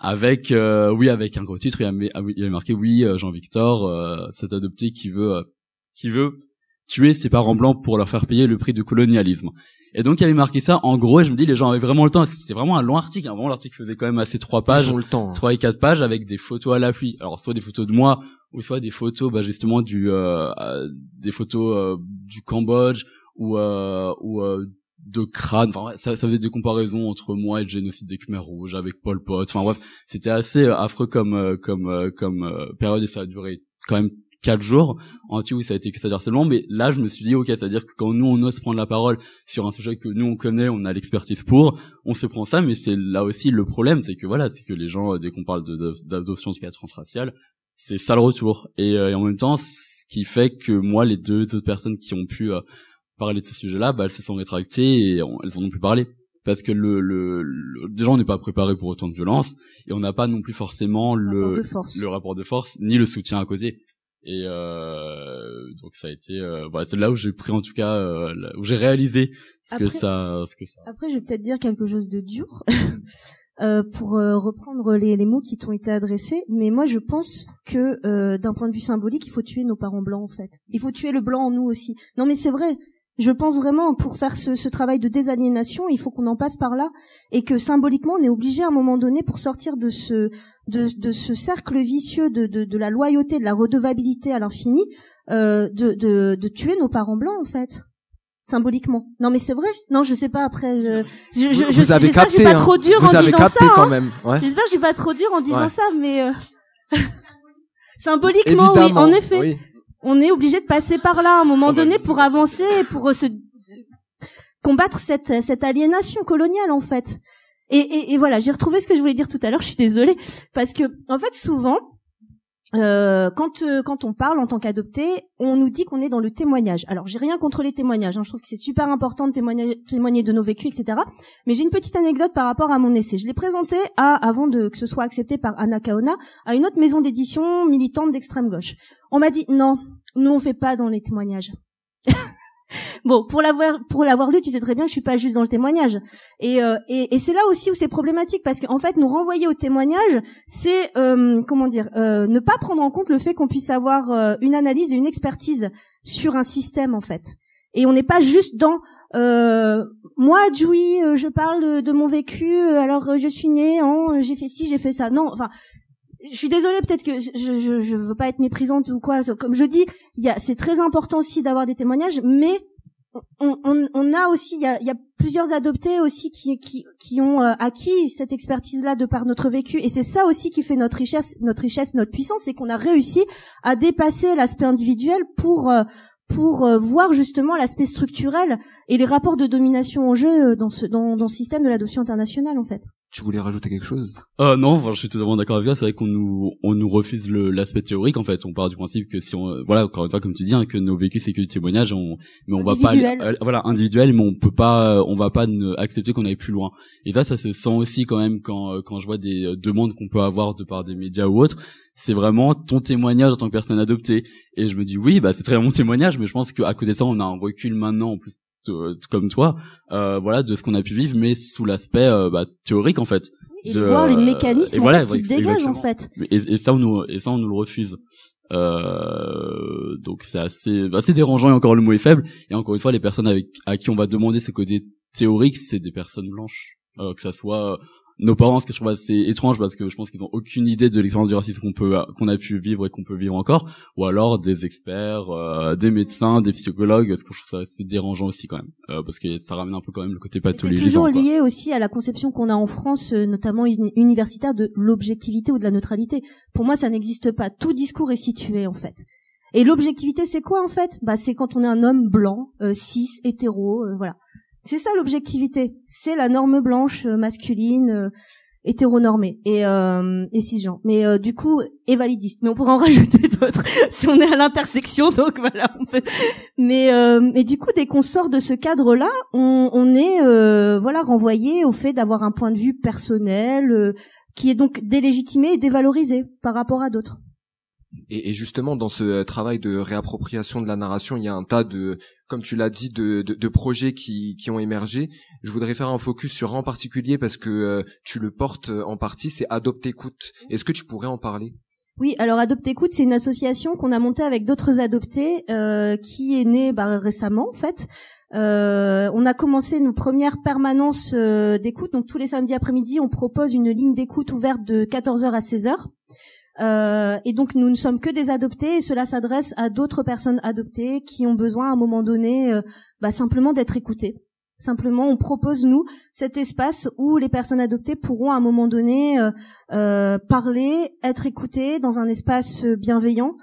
avec euh, oui avec un gros titre il y avait, ah il avait marqué oui euh, Jean-Victor euh, cet adopté qui veut euh, qui veut tuer ses parents blancs pour leur faire payer le prix du colonialisme. Et donc il y avait marqué ça en gros et je me dis les gens avaient vraiment le temps parce que c'était vraiment un long article hein, vraiment l'article faisait quand même assez trois pages. Ils ont le temps hein. trois et quatre pages avec des photos à l'appui. Alors soit des photos de moi ou soit des photos bah justement du des photos du Cambodge ou ou de crâne. Enfin, ça, ça faisait des comparaisons entre moi et le génocide des Khmer rouges avec Pol Pot. Enfin bref, c'était assez euh, affreux comme euh, comme euh, comme période et ça a duré quand même quatre jours en tout ça a été que ça harcèlement mais là je me suis dit ok c'est à dire que quand nous on ose prendre la parole sur un sujet que nous on connaît on a l'expertise pour on se prend ça mais c'est là aussi le problème c'est que voilà c'est que les gens dès qu'on parle d'adoption de, cas transraciale c'est ça le retour et, et, en même temps ce qui fait que moi les deux autres personnes qui ont pu parler de ce sujet-là, bah, elles se sont rétractées et elles en ont plus parlé. Parce que le, le, déjà on n'est pas préparé pour autant de violence et on n'a pas non plus forcément le, le rapport de force ni le soutien à côté. Et euh, donc ça a été, euh, bah, c'est là où j'ai pris en tout cas, euh, où j'ai réalisé ce que ça, ce que ça. Après, je vais peut-être dire quelque chose de dur. [LAUGHS] Euh, pour euh, reprendre les, les, mots qui t'ont été adressés, mais moi je pense que euh, d'un point de vue symbolique, il faut tuer nos parents blancs en fait. Il faut tuer le blanc en nous aussi. Non mais c'est vrai. Je pense vraiment pour faire ce, ce travail de désaliénation, il faut qu'on en passe par là et que symboliquement on est obligé à un moment donné pour sortir de ce de, de ce cercle vicieux de, de, de, la loyauté, de la redevabilité à l'infini, euh, de, de, de tuer nos parents blancs en fait symboliquement. Non mais c'est vrai. Non, je sais pas après je je je, vous, avez capté, pas trop dur vous en avez disant capté ça. quand hein. même. Ouais. J'espère que j'ai pas trop dur en disant ça mais euh... [LAUGHS] symboliquement oui, en effet. Oui on est obligé de passer par là à un moment donné pour avancer, pour se combattre cette, cette aliénation coloniale en fait. Et, et, et voilà, j'ai retrouvé ce que je voulais dire tout à l'heure. Je suis désolée parce que en fait souvent, euh, quand euh, quand on parle en tant qu'adopté, on nous dit qu'on est dans le témoignage. Alors j'ai rien contre les témoignages. Hein, je trouve que c'est super important de témoigner, témoigner de nos vécus, etc. Mais j'ai une petite anecdote par rapport à mon essai. Je l'ai présenté à avant de que ce soit accepté par Anna Kaona à une autre maison d'édition militante d'extrême gauche. On m'a dit non, nous on fait pas dans les témoignages. [LAUGHS] [LAUGHS] bon, pour l'avoir pour l'avoir lu, tu sais très bien que je suis pas juste dans le témoignage. Et euh, et, et c'est là aussi où c'est problématique parce qu'en fait, nous renvoyer au témoignage, c'est euh, comment dire, euh, ne pas prendre en compte le fait qu'on puisse avoir euh, une analyse et une expertise sur un système en fait. Et on n'est pas juste dans euh, moi, Joui, je parle de, mon vécu. Alors, je suis née en, j'ai fait ci, j'ai fait ça. Non, enfin, je suis désolée, peut-être que je, je, veux pas être méprisante ou quoi. Comme je dis, c'est très important aussi d'avoir des témoignages, mais on, on, on a aussi, il y a, y a, plusieurs adoptés aussi qui, qui, qui ont euh, acquis cette expertise-là de par notre vécu, et c'est ça aussi qui fait notre richesse, notre richesse, notre puissance, c'est qu'on a réussi à dépasser l'aspect individuel pour euh, pour euh, voir justement l'aspect structurel et les rapports de domination en jeu dans ce dans, dans ce système de l'adoption internationale en fait. Tu voulais rajouter quelque chose? Euh, Non, enfin, je suis totalement d'accord avec toi. C'est vrai qu'on nous, on nous refuse l'aspect théorique. En fait, on part du principe que si on, voilà, encore une fois, comme tu dis, hein, que nos vécus c'est que du témoignage, on, mais on va pas, euh, voilà, individuel, mais on peut pas, on va pas accepter qu'on aille plus loin. Et ça, ça se sent aussi quand même quand, euh, quand je vois des euh, demandes qu'on peut avoir de par des médias ou autres. C'est vraiment ton témoignage en tant que personne adoptée. Et je me dis oui, bah c'est très bien mon témoignage, mais je pense qu'à côté de ça, on a un recul maintenant en plus comme toi, euh, voilà, de ce qu'on a pu vivre, mais sous l'aspect euh, bah, théorique en fait. Et de, voir les mécanismes en fait, qui se dégagent en fait. Et, et, ça on nous et ça on nous le refuse. Euh, donc c'est assez assez dérangeant et encore le mot est faible. Et encore une fois, les personnes avec à qui on va demander ce côté théorique, c'est des personnes blanches, euh, que ça soit nos parents, ce que je trouve assez étrange parce que je pense qu'ils ont aucune idée de l'expérience du racisme qu'on peut qu'on a pu vivre et qu'on peut vivre encore, ou alors des experts, euh, des médecins, des psychologues, ce que je trouve ça assez dérangeant aussi quand même, euh, parce que ça ramène un peu quand même le côté pathologique. C'est toujours lié aussi à la conception qu'on a en France, euh, notamment universitaire, de l'objectivité ou de la neutralité. Pour moi, ça n'existe pas. Tout discours est situé en fait. Et l'objectivité, c'est quoi en fait? Bah, c'est quand on est un homme blanc, cis, hétéro, voilà. C'est ça l'objectivité. C'est la norme blanche euh, masculine euh, hétéronormée et euh, cisgenre. Mais euh, du coup, et validiste. Mais on pourrait en [LAUGHS] rajouter d'autres si on est à l'intersection. Donc voilà. On. Mais mais du coup, dès qu'on sort de ce cadre-là, on, on est voilà renvoyé au fait d'avoir un point de vue personnel qui est donc délégitimé et dévalorisé par rapport à d'autres. Et, et, justement, dans ce travail de réappropriation de la narration, il y a un tas de, comme tu l'as dit, de, de, de, projets qui, qui ont émergé. Je voudrais faire un focus sur un en particulier parce que euh, tu le portes en partie, c'est Adopte Écoute. Est-ce que tu pourrais en parler? Oui, alors Adopte Écoute, c'est une association qu'on a montée avec d'autres adoptés, euh, qui est née bah, récemment en fait. Euh, on a commencé nos premières permanences euh, d'écoute, donc tous les samedis après-midi, on propose une ligne d'écoute ouverte de 14h à 16h. Euh, et donc nous ne sommes que des adoptés et cela s'adresse à d'autres personnes adoptées qui ont besoin à un moment donné euh, bah, simplement d'être écoutées. Simplement, on propose nous cet espace où les personnes adoptées pourront à un moment donné euh, parler, être écoutées dans un espace bienveillant.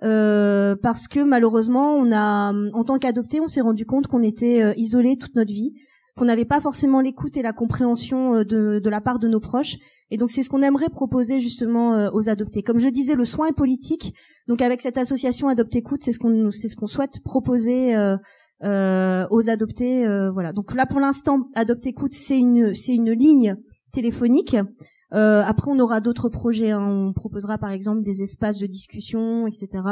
parce que malheureusement, en tant qu'adopté, on s'est rendu compte qu'on était isolé toute notre vie, qu'on n'avait pas forcément l'écoute et la compréhension de, de la part de nos proches, et donc c'est ce qu'on aimerait proposer justement euh, aux adoptés. Comme je disais, le soin est politique. Donc avec cette association Adopte Écoute, c'est ce qu'on c'est ce qu'on souhaite proposer euh, euh, aux adoptés. voilà. Donc là pour l'instant, Adopte Écoute, c'est une c'est une ligne téléphonique. après, on aura d'autres projets. Hein. On proposera par exemple des espaces de discussion, etc.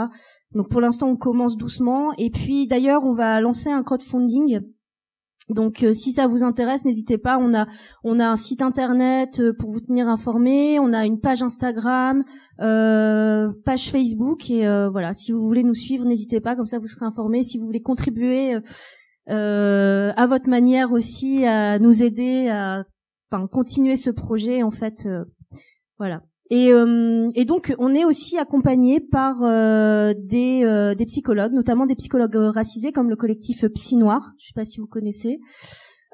Donc pour l'instant, on commence doucement. Et puis d'ailleurs, on va lancer un crowdfunding donc euh, si ça vous intéresse, n'hésitez pas. On a on a un site internet euh, pour vous tenir informé. On a une page Instagram, euh, page Facebook et voilà. Si vous voulez nous suivre, n'hésitez pas. Comme ça, vous serez informé. Si vous voulez contribuer à votre manière aussi à nous aider à continuer ce projet, en fait, voilà. Et, euh, et, donc, on est aussi accompagné par euh, des, euh, des, psychologues, notamment des psychologues racisés comme le collectif Psy Noir. Je sais pas si vous connaissez.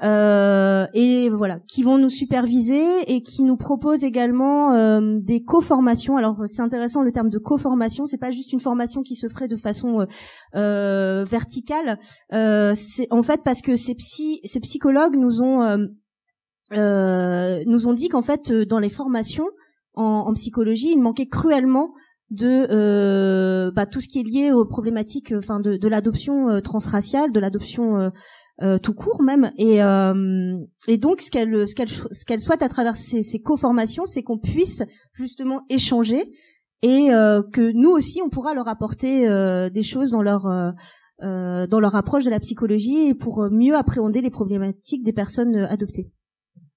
et voilà, qui vont nous superviser et qui nous proposent également des co-formations. Alors c'est intéressant le terme de co-formation, c'est pas juste une formation qui se ferait de façon verticale. c'est en fait parce que ces psy, ces psychologues nous ont nous ont dit qu'en fait dans les formations en, psychologie, il manquait cruellement de euh, bah, tout ce qui est lié aux problématiques, enfin de, l'adoption euh, transraciale, de l'adoption euh, tout court même. Et, donc ce qu'elle ce qu'elle ce souhaite à travers ces, ces co-formations, c'est qu'on puisse justement échanger et que nous aussi on pourra leur apporter des choses dans leur dans leur approche de la psychologie et pour mieux appréhender les problématiques des personnes adoptées.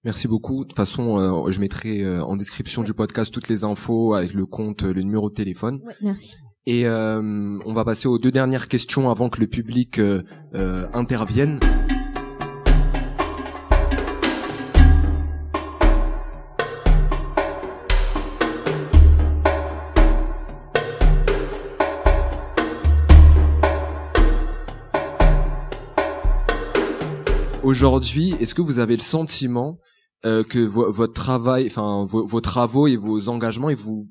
Merci beaucoup. De toute façon, euh, je mettrai euh, en description du podcast toutes les infos avec le compte, le numéro de téléphone. Ouais, merci. Et euh, on va passer aux deux dernières questions avant que le public intervienne. Aujourd'hui, est-ce que vous avez le sentiment euh, que votre travail, enfin vos, travaux et vos engagements, ils vous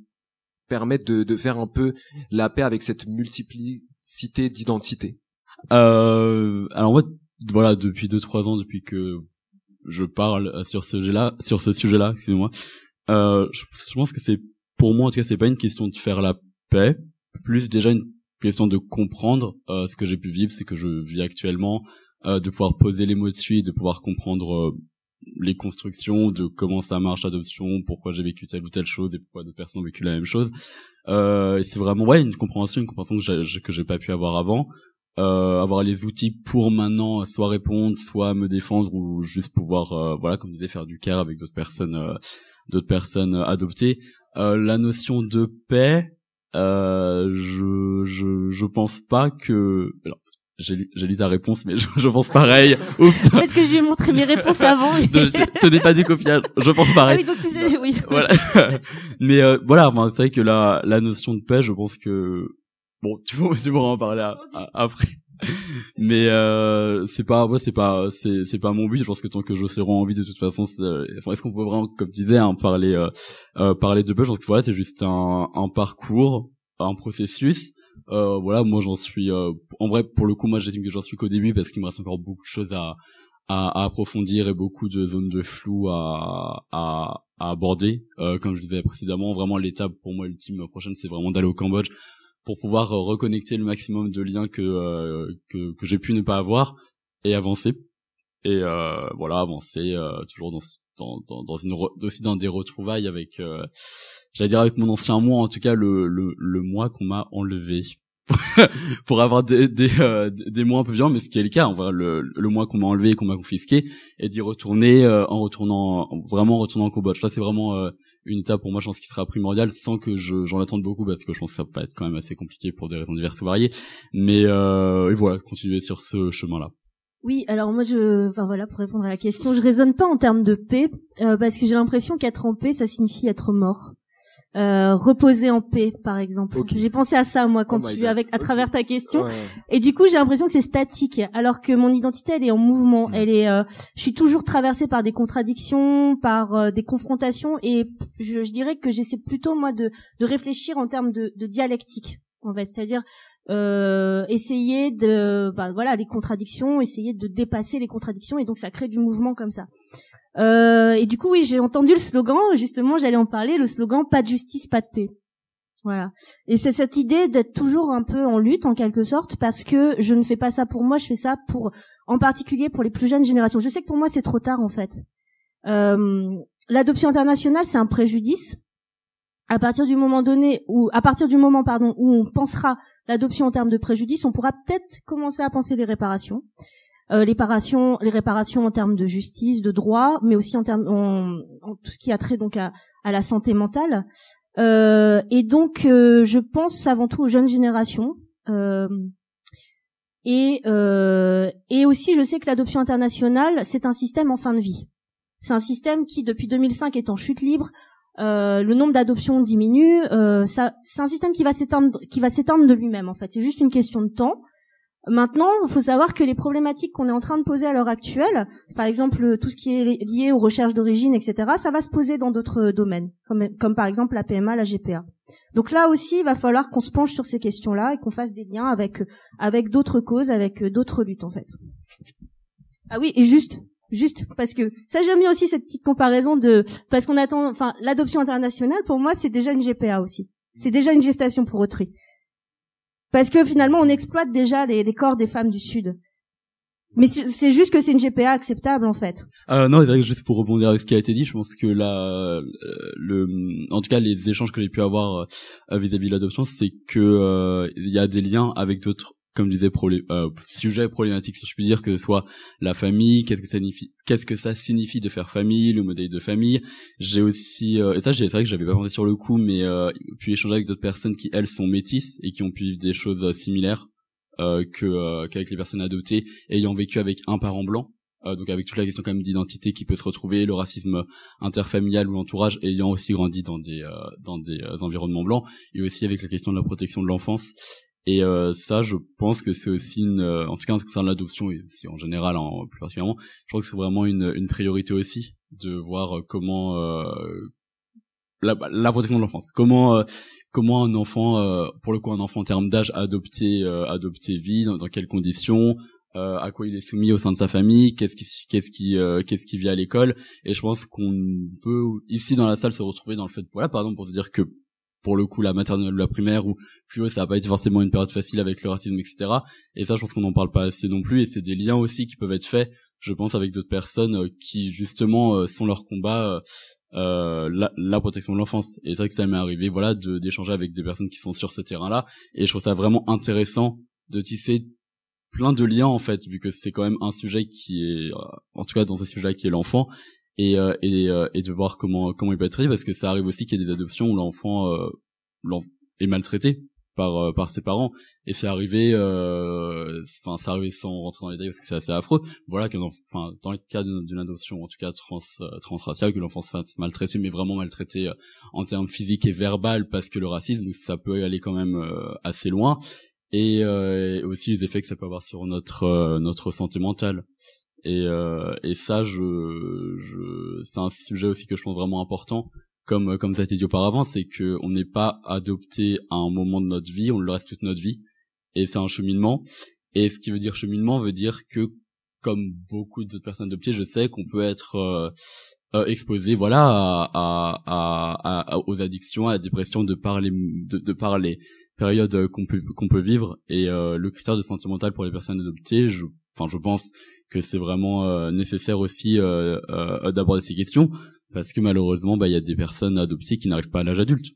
permettent de, de, faire un peu la paix avec cette multiplicité d'identités. Euh, Alors moi, voilà, depuis deux trois ans, depuis que je parle sur ce sujet-là, sur ce sujet-là, excusez-moi, euh, je, pense que c'est pour moi en tout cas, c'est pas une question de faire la paix, plus déjà une question de comprendre euh, ce que j'ai pu vivre, c'est que je vis actuellement, euh, de pouvoir poser les mots dessus, de pouvoir comprendre euh, les constructions de comment ça marche l'adoption, pourquoi j'ai vécu telle ou telle chose et pourquoi d'autres personnes ont vécu la même chose. Euh, c'est vraiment ouais une compréhension, une compréhension que j'ai que j'ai pas pu avoir avant. Euh, avoir les outils pour maintenant soit répondre, soit me défendre ou juste pouvoir euh, voilà comme disait faire du care avec d'autres personnes euh, d'autres personnes adoptées. la notion de paix, je je je pense pas que alors, j'ai lu, j'ai lu ta réponse, mais [LAUGHS] je, je pense pareil. Oups. Parce que je lui ai montré mes réponses avant. [LAUGHS] et- ce n'est pas du copiage. Je pense Ah pareil. oui, donc tu sais, oui. [LAUGHS] voilà. mais euh, voilà, enfin, c'est vrai que la, la notion de paix, je pense que bon, tu pourras, tu pourras en parler à- à- après. Mais euh, c'est pas, ouais, c'est pas, c'est, c'est pas mon but. Je pense que tant que Joss aura envie, de toute façon, enfin, est-ce qu'on peut vraiment, comme tu disais, hein, parler, euh, euh, parler de paix? Je pense que voilà, c'est juste un, un parcours, un processus. Euh, voilà, moi j'en suis, euh, en vrai, pour le coup, moi j'estime que j'en suis qu'au début parce qu'il me reste encore beaucoup de choses à, à, à approfondir et beaucoup de zones de flou à, à, aborder. Euh, comme je disais précédemment, vraiment l'étape pour moi ultime prochaine, c'est vraiment d'aller au Cambodge pour pouvoir euh, reconnecter le maximum de liens que euh, que, que j'ai pu ne pas avoir et avancer. Et euh, voilà, avancer toujours dans dans, dans, une aussi dans des retrouvailles avec j'allais dire avec mon ancien moi en tout cas le le, le moi qu'on m'a enlevé [LAUGHS] pour avoir des des, euh, des mois un peu violents mais ce qui est le cas vrai le le mois qu'on m'a enlevé et qu'on m'a confisqué et d'y retourner euh, en retournant vraiment en retournant au Cambodge. Ça c'est vraiment euh, une étape pour moi je pense qui sera primordiale sans que je j'en attende beaucoup parce que je pense que ça va être quand même assez compliqué pour des raisons diverses et variées. Mais euh, et voilà continuer sur ce chemin là Oui, alors moi je, enfin voilà, pour répondre à la question, je raisonne pas en termes de paix euh, parce que j'ai l'impression qu'être en paix, ça signifie être mort. Euh, reposer en paix, par exemple. J'ai pensé à ça moi quand Oh tu avec à travers ta question. Ouais. Et du coup, j'ai l'impression que c'est statique, alors que mon identité, elle est en mouvement. Mm. Elle est, euh, je suis toujours traversée par des contradictions, par euh, des confrontations, et je, je dirais que j'essaie plutôt moi de, de réfléchir en termes de, de dialectique, en fait, c'est-à-dire euh, essayer de, bah, voilà, les contradictions, essayer de dépasser les contradictions, et donc ça crée du mouvement comme ça. Euh, et du coup, oui, j'ai entendu le slogan. Justement, j'allais en parler. Le slogan "Pas de justice, pas de paix". Voilà. Et c'est cette idée d'être toujours un peu en lutte en quelque sorte parce que je ne fais pas ça pour moi, je fais ça pour, en particulier pour les plus jeunes générations. Je sais que pour moi c'est trop tard en fait. Euh, L'adoption internationale c'est un préjudice. À partir du moment donné où, à partir du moment pardon où on pensera l'adoption en termes de préjudice, on pourra peut-être commencer à penser les réparations. Euh, les réparations, les réparations en termes de justice, de droit, mais aussi en termes, en, en tout ce qui a trait donc à, à la santé mentale. Euh, et donc, euh, je pense avant tout aux jeunes générations. Euh, et, euh, et aussi, je sais que l'adoption internationale, c'est un système en fin de vie. C'est un système qui, depuis 2005, est en chute libre. Euh, le nombre d'adoptions diminue. Euh, c'est un système qui va s'éteindre, qui va s'éteindre de lui-même. En fait, c'est juste une question de temps. Maintenant, il faut savoir que les problématiques qu'on est en train de poser à l'heure actuelle, par exemple tout ce qui est lié aux recherches d'origine, etc., ça va se poser dans d'autres domaines, comme, comme par exemple la PMA, la GPA. Donc là aussi, il va falloir qu'on se penche sur ces questions-là et qu'on fasse des liens avec avec d'autres causes, avec d'autres luttes en fait. Ah oui, et juste, juste parce que ça j'aime bien aussi cette petite comparaison de parce qu'on attend, enfin l'adoption internationale pour moi c'est déjà une GPA aussi, c'est déjà une gestation pour autrui. Parce que finalement, on exploite déjà les, les corps des femmes du Sud. Mais c'est juste que c'est une GPA acceptable, en fait. Euh, non, juste pour rebondir avec ce qui a été dit, je pense que là, euh, le, en tout cas, les échanges que j'ai pu avoir euh, vis-à-vis de l'adoption, c'est que euh, il y a des liens avec d'autres, comme je disais, problé- euh, sujets problématiques, si je puis dire, que ce soit la famille, qu'est-ce que ça signifie, qu'est-ce que ça signifie de faire famille, le modèle de famille. J'ai aussi, euh, et ça, c'est vrai que j'avais pas pensé sur le coup, mais euh, pu échanger avec d'autres personnes qui elles sont métisses et qui ont pu vivre des choses euh, similaires euh, que euh, qu'avec les personnes adoptées ayant vécu avec un parent blanc. Donc avec toute la question quand même d'identité qui peut se retrouver, le racisme interfamilial ou l'entourage ayant aussi grandi dans des dans des environnements blancs, et aussi avec la question de la protection de l'enfance. Et euh, ça, je pense que c'est aussi une, euh, en tout cas en ce qui concerne l'adoption et aussi en général, en plus particulièrement, je crois que c'est vraiment une, une priorité aussi de voir euh, comment euh, la, la protection de l'enfance, comment euh, comment un enfant, pour le coup un enfant en termes d'âge adopté adopté vit, dans, dans quelles conditions, euh, à quoi il est soumis au sein de sa famille, qu'est-ce qui qu'est-ce qui euh, qu'est-ce qui vit à l'école. Et je pense qu'on peut ici dans la salle se retrouver dans le fait voilà par exemple pour te dire que pour le coup la maternelle ou la primaire ou plus haut ça n'a pas été forcément une période facile avec le racisme etc et ça je pense qu'on n'en parle pas assez non plus et c'est des liens aussi qui peuvent être faits je pense avec d'autres personnes euh, qui justement euh, sont leur combat euh, euh, la, la protection de l'enfance. Et c'est vrai que ça m'est arrivé voilà de d'échanger avec des personnes qui sont sur ce terrain là et je trouve ça vraiment intéressant de tisser plein de liens en fait vu que c'est quand même un sujet qui est en tout cas dans ce sujet là qui est l'enfant et euh, et, euh, et de voir comment comment il peut être traité parce que ça arrive aussi qu'il y ait des adoptions où l'enfant euh, est maltraité par par ses parents. Et c'est arrivé enfin c'est arrivé sans rentrer dans les détails parce que c'est assez affreux. Voilà que enfin dans le cas d'une adoption en tout cas trans transraciale que l'enfant se fasse maltraiter mais vraiment maltraité en termes physiques et verbal parce que le racisme ça peut aller quand même assez loin. Et aussi les effets que ça peut avoir sur notre notre santé mentale et, euh, et ça, je, je c'est un sujet aussi que je pense vraiment important. Comme comme ça a été dit auparavant, c'est que on n'est pas adopté à un moment de notre vie, on le reste toute notre vie, et c'est un cheminement. Et ce qui veut dire cheminement veut dire que comme beaucoup d'autres personnes adoptées, je sais qu'on peut être euh, euh, exposé, voilà, à, à, à, aux addictions, à la dépression de par les de, de par les périodes qu'on peut qu'on peut vivre. Et euh, le critère de santé mentale pour les personnes adoptées, je, enfin, je pense que c'est vraiment euh, nécessaire aussi euh, euh, d'aborder ces questions parce que malheureusement bah il y a des personnes adoptées qui n'arrivent pas à l'âge adulte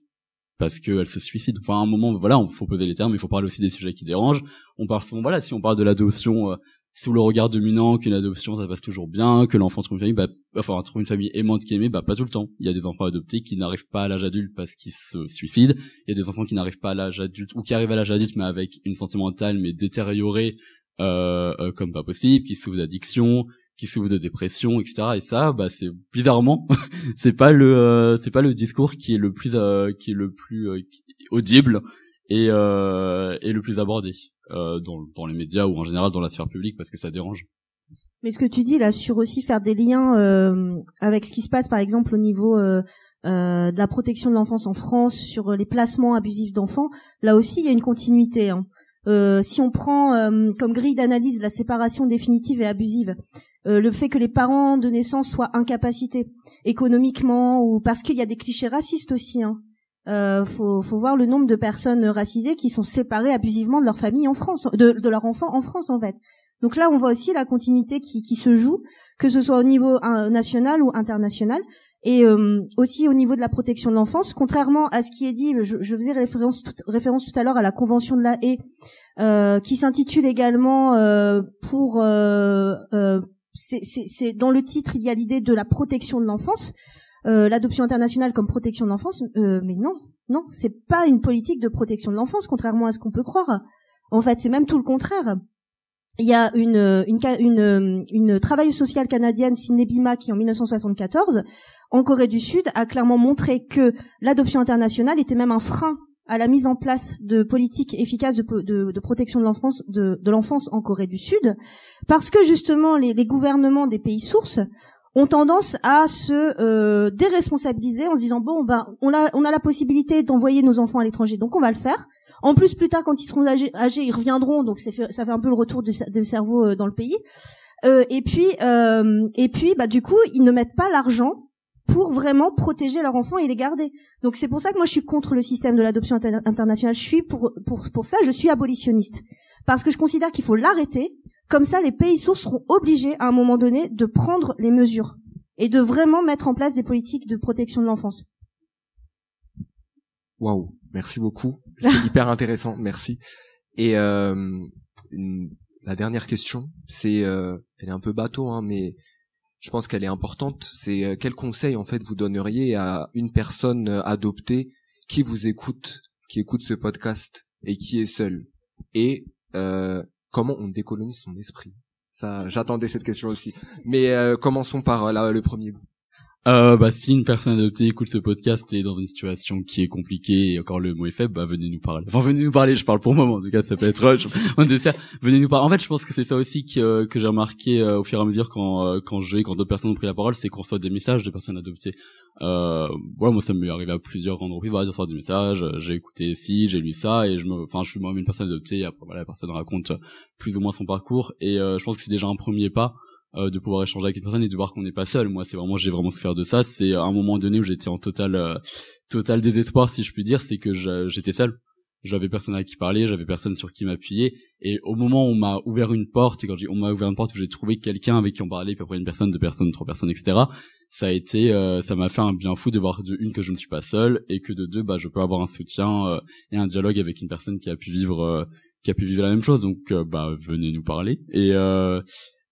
parce qu'elles se suicident. Enfin, à un moment, voilà, il faut poser les termes, il faut parler aussi des sujets qui dérangent. On parle souvent, voilà, si on parle de l'adoption sous le regard dominant, qu'une adoption ça passe toujours bien, que l'enfant trouve une famille, bah, enfin trouve une famille aimante qui aimée, bah pas tout le temps. Il y a des enfants adoptés qui n'arrivent pas à l'âge adulte parce qu'ils se suicident. Il y a des enfants qui n'arrivent pas à l'âge adulte ou qui arrivent à l'âge adulte mais avec une santé mentale mais détériorée euh, euh, comme pas possible, qui souffrent d'addiction, qui souffrent de dépression, etc. Et ça, bah c'est bizarrement, [LAUGHS] c'est pas le, euh, c'est pas le discours qui est le plus, euh, qui est le plus audible et et le plus abordé dans dans les médias ou en général dans la sphère publique parce que ça dérange. Mais ce que tu dis là sur aussi faire des liens euh, avec ce qui se passe par exemple au niveau euh, euh, de la protection de l'enfance en France sur les placements abusifs d'enfants, là aussi il y a une continuité. Hein. Euh, si on prend euh, comme grille d'analyse la séparation définitive et abusive, euh, le fait que les parents de naissance soient incapacités économiquement ou parce qu'il y a des clichés racistes aussi. Hein. Faut, voir le nombre de personnes racisées qui sont séparées abusivement de leur famille en France, de, de leur enfant en France en fait. Donc là, on voit aussi la continuité qui se joue, que ce soit au niveau national ou international. Et euh, aussi au niveau de la protection de l'enfance, contrairement à ce qui est dit, je, je faisais référence tout, référence tout à l'heure à la Convention de la haie, euh, qui s'intitule également euh, pour... Euh, euh, c'est dans le titre, il y a l'idée de la protection de l'enfance, l'adoption internationale comme protection de l'enfance, mais non, non, c'est pas une politique de protection de l'enfance, contrairement à ce qu'on peut croire. En fait, c'est même tout le contraire il y a une, une, une, une travailleuse sociale canadienne, Sidney qui en 1974, en Corée du Sud, a clairement montré que l'adoption internationale était même un frein à la mise en place de politiques efficaces de, protection de l'enfance en Corée du Sud, parce que justement les, les gouvernements des pays sources ont tendance à se euh, déresponsabiliser en se disant bon ben on a on a la possibilité d'envoyer nos enfants à l'étranger donc on va le faire en plus, plus tard, quand ils seront âgés, ils reviendront, donc ça fait, un peu le retour de, cerveau euh, dans le pays. Euh, et puis, euh, et puis, bah du coup, ils ne mettent pas l'argent pour vraiment protéger leurs enfants et les garder. Donc c'est pour ça que moi je suis contre le système de l'adoption internationale. Je suis pour, pour, pour ça, je suis abolitionniste. Parce que je considère qu'il faut l'arrêter. Comme ça, les pays sources seront obligés à un moment donné de prendre les mesures et de vraiment mettre en place des politiques de protection de l'enfance. Waouh. Merci beaucoup. C'est [LAUGHS] hyper intéressant. Merci. Et euh, la dernière question, c'est, euh, elle est un peu bateau, hein, mais je pense qu'elle est importante. C'est euh, quel conseil en fait vous donneriez à une personne euh, adoptée qui vous écoute, qui écoute ce podcast et qui est seule? Et euh, comment on décolonise son esprit? Ça, j'attendais cette question aussi. Mais commençons par là, le premier bout. Euh, bah, si une personne adoptée écoute ce podcast et est dans une situation qui est compliquée et encore le mot est faible, bah, venez nous parler. Enfin, venez nous parler, je parle pour moi, en tout cas, ça peut être, on [LAUGHS] dessert. Venez nous parler. En fait, je pense que c'est ça aussi que, euh, que j'ai remarqué euh, au fur et à mesure quand, euh, quand j'ai, quand d'autres personnes ont pris la parole, c'est qu'on reçoit des messages de personnes adoptées. Euh, ouais, moi, ça m'est arrivé à plusieurs endroits. Voilà, reçoit des messages, j'ai écouté ci, j'ai lu ça et je me, enfin, je suis moi-même une personne adoptée et après, voilà, la personne raconte plus ou moins son parcours et je pense que c'est déjà un premier pas euh, de pouvoir échanger avec une personne et de voir qu'on n'est pas seul. Moi, c'est vraiment, j'ai vraiment souffert de ça. C'est un moment donné où j'étais en total, euh, total désespoir, si je puis dire, c'est que j'étais seul. J'avais personne à qui parler, j'avais personne sur qui m'appuyer. Et au moment où on m'a ouvert une porte, et quand on m'a ouvert une porte où j'ai trouvé quelqu'un avec qui on parlait, puis après une personne, deux personnes, trois personnes, etc. Ça a été, euh, ça m'a fait un bien fou de voir de une que je ne suis pas seul et que de deux, bah, je peux avoir un soutien et un dialogue avec une personne qui a pu vivre qui a pu vivre la même chose donc bah venez nous parler et euh,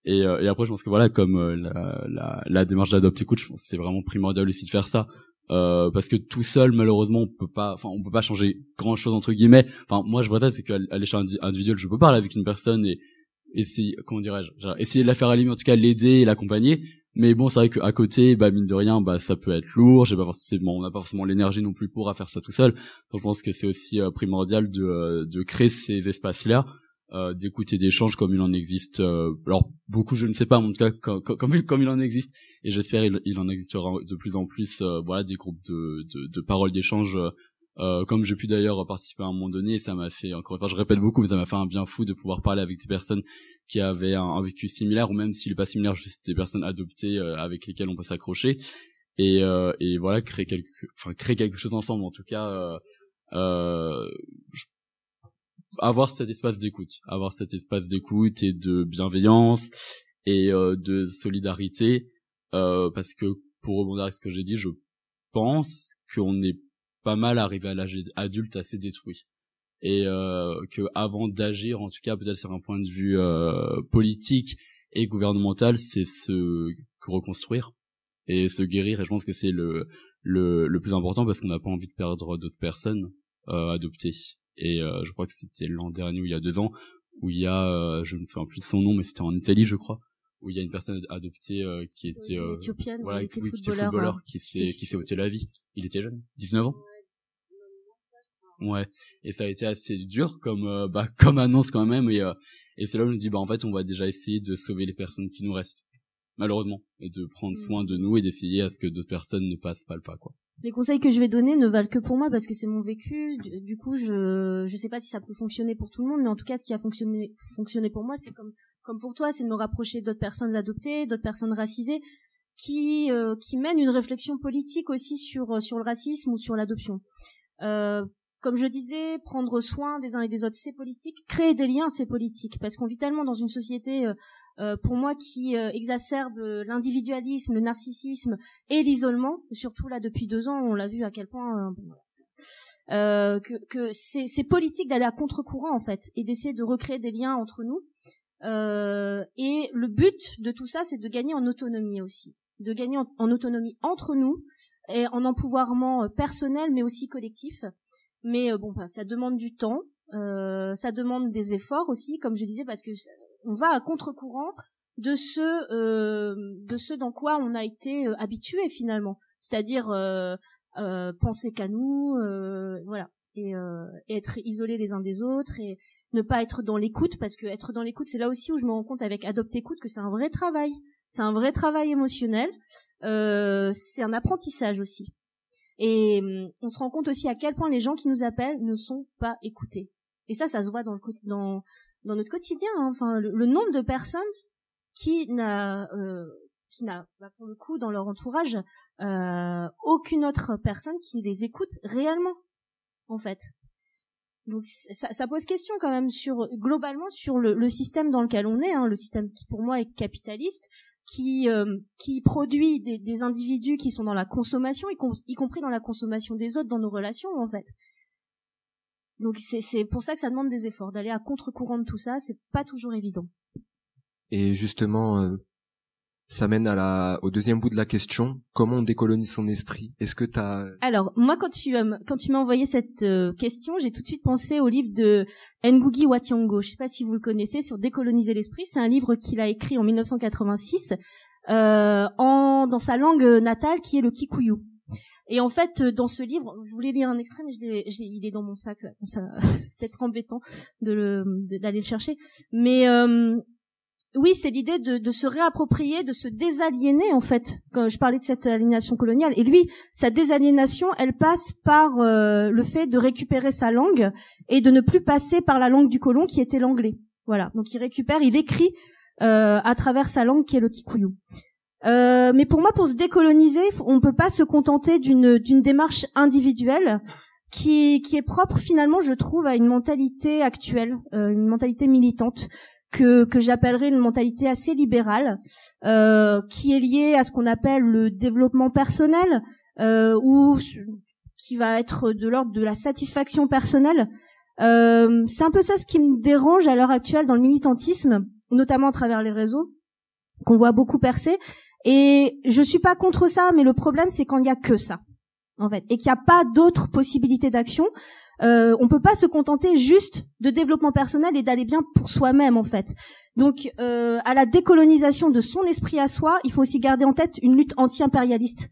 et, euh, et après, je pense que voilà, comme euh, la, la, la, démarche d'Adopt Écoute, je pense c'est vraiment primordial aussi de faire ça. euh, parce que tout seul malheureusement on peut pas enfin on peut pas changer grand chose entre guillemets. Enfin moi je vois ça c'est qu'à l'échelle individuelle je peux parler avec une personne et essayer comment dirais-je essayer de la faire allumer en tout cas l'aider et l'accompagner. Mais bon c'est vrai qu'à côté bah mine de rien bah ça peut être lourd. J'ai pas forcément on n'a pas forcément l'énergie non plus pour faire ça tout seul. Donc je pense que c'est aussi euh, primordial de de créer ces espaces là euh, d'écouter d'échanges comme il en existe. Euh, alors beaucoup, je ne sais pas, en tout cas comme, comme, il en existe, et j'espère il, en existera de plus en plus. Euh, voilà, des groupes de, de, de paroles d'échange. Euh, comme j'ai pu d'ailleurs participer à un moment donné, ça m'a fait encore une fois, je répète beaucoup, mais ça m'a fait un bien fou de pouvoir parler avec des personnes qui avaient un, vécu similaire ou même s'il n'est pas similaire, juste des personnes adoptées avec lesquelles on peut s'accrocher et, et voilà créer quelque, enfin créer quelque chose ensemble. En tout cas, euh, je avoir cet espace d'écoute, avoir cet espace d'écoute et de bienveillance et euh, de solidarité, euh, parce que pour rebondir avec ce que j'ai dit, je pense qu'on est pas mal arrivé à l'âge adulte assez détruit et euh, que avant d'agir, en tout cas peut-être sur un point de vue euh, politique et gouvernemental, c'est se reconstruire et se guérir. Et je pense que c'est le, le le plus important parce qu'on n'a pas envie de perdre d'autres personnes euh, adoptées et euh, je crois que c'était l'an dernier ou il y a deux ans où il y a euh, je ne me souviens plus de son nom mais c'était en Italie je crois où il y a une personne adoptée euh, qui était éthiopienne voilà, qui était footballeur, qui s'est qui s'est ôté la vie. Il était jeune 19 ans. Ouais et ça a été assez dur comme bah [LAUGHS] comme annonce quand même et et c'est là où on nous dit bah en fait on va déjà essayer de sauver les personnes qui nous restent malheureusement et de prendre mm. soin de nous et d'essayer à ce que d'autres personnes ne passent pas le pas quoi les conseils que je vais donner ne valent que pour moi parce que c'est mon vécu. Du, coup, je je sais pas si ça peut fonctionner pour tout le monde, mais en tout cas, ce qui a fonctionné fonctionné pour moi, c'est comme comme pour toi, c'est de me rapprocher d'autres personnes adoptées, d'autres personnes racisées, qui euh, qui mènent une réflexion politique aussi sur sur le racisme ou sur l'adoption. Euh, comme je disais, prendre soin des uns et des autres, c'est politique. Créer des liens, c'est politique, parce qu'on vit tellement dans une société euh, euh, pour moi qui euh, exacerbe euh, l'individualisme, le narcissisme et l'isolement. Surtout là depuis deux ans, on l'a vu à quel point que, que c'est politique d'aller à contre-courant en fait et d'essayer de recréer des liens entre nous. et le but de tout ça, c'est de gagner en autonomie aussi, de gagner en, autonomie entre nous et en empouvoirment personnel mais aussi collectif. Mais bon, ben, ça demande du temps, euh, ça demande des efforts aussi, comme je disais, parce que on va à contre-courant de ce euh, de ce dans quoi on a été euh, habitué finalement, c'est-à-dire euh, euh, penser qu'à nous, voilà, et, être isolés les uns des autres et ne pas être dans l'écoute parce que être dans l'écoute, c'est là aussi où je me rends compte avec Adopte Écoute que c'est un vrai travail, c'est un vrai travail émotionnel, c'est un apprentissage aussi. Et on se rend compte aussi à quel point les gens qui nous appellent ne sont pas écoutés. Et ça, ça se voit dans le dans dans notre quotidien. Hein. Enfin, le, nombre de personnes qui n'a euh, qui n'a bah, pour le coup dans leur entourage euh, aucune autre personne qui les écoute réellement, en fait. Donc ça, ça, pose question quand même sur globalement sur le, le système dans lequel on est, hein, le système qui pour moi est capitaliste, qui euh, qui produit des, des, individus qui sont dans la consommation, y, y compris dans la consommation des autres dans nos relations en fait. Donc c'est pour ça que ça demande des efforts, d'aller à contre-courant de tout ça, c'est pas toujours évident. Et justement, euh, ça mène à la, au deuxième bout de la question, comment on décolonise son esprit? Est-ce que tu as... Alors, moi, quand tu, euh, quand tu m'as envoyé cette euh, question, j'ai tout de suite pensé au livre de Ngugi wa Thiong'o. Je sais pas si vous le connaissez, sur décoloniser l'esprit. C'est un livre qu'il a écrit en 1986 en, dans sa langue natale, qui est le Kikuyu. Et en fait, euh, dans ce livre, je voulais lire un extrait, mais je il est dans mon sac. ça, [LAUGHS] c'est peut-être embêtant de d'aller le chercher. Mais euh, oui, c'est l'idée de, de, se réapproprier, de se désaliéner en fait. Quand je parlais de cette aliénation coloniale, et lui, sa désaliénation, elle passe par euh, le fait de récupérer sa langue et de ne plus passer par la langue du colon qui était l'anglais. Voilà. Donc il récupère, il écrit euh, à travers sa langue qui est le kikuyu. Euh, mais pour moi, pour se décoloniser, on ne peut pas se contenter d'une démarche individuelle qui qui est propre finalement, je trouve, à une mentalité actuelle, euh, une mentalité militante que que j'appellerais une mentalité assez libérale, euh, qui est liée à ce qu'on appelle le développement personnel ou qui va être de l'ordre de la satisfaction personnelle. c'est un peu ça ce qui me dérange à l'heure actuelle dans le militantisme, notamment à travers les réseaux qu'on voit beaucoup percer, et je suis pas contre ça, mais le problème c'est quand il y a que ça. en fait, et qu'il n'y a pas d'autres possibilités d'action. Euh, on peut pas se contenter juste de développement personnel et d'aller bien pour soi-même, en fait. Donc, euh, à la décolonisation de son esprit à soi, il faut aussi garder en tête une lutte anti-impérialiste.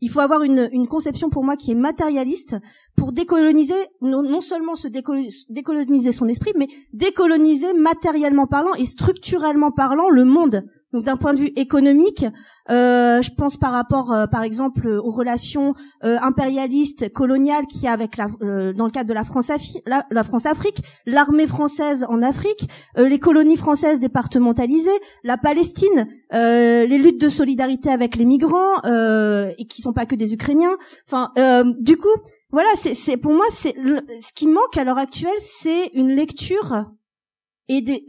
Il faut avoir une, une, conception pour moi qui est matérialiste pour décoloniser, non, seulement se décoloniser son esprit, mais décoloniser matériellement parlant et structurellement parlant le monde. Donc d'un point de vue économique, euh, je pense par rapport, euh, par exemple, aux relations euh, impérialistes, coloniales qu'il y a avec la, euh, dans le cadre de la France, la, la France Afrique, l'armée française en Afrique, les colonies françaises départementalisées, la Palestine, les luttes de solidarité avec les migrants et qui sont pas que des Ukrainiens. Enfin, du coup, voilà, c'est pour moi, c'est ce qui manque à l'heure actuelle, c'est une lecture et des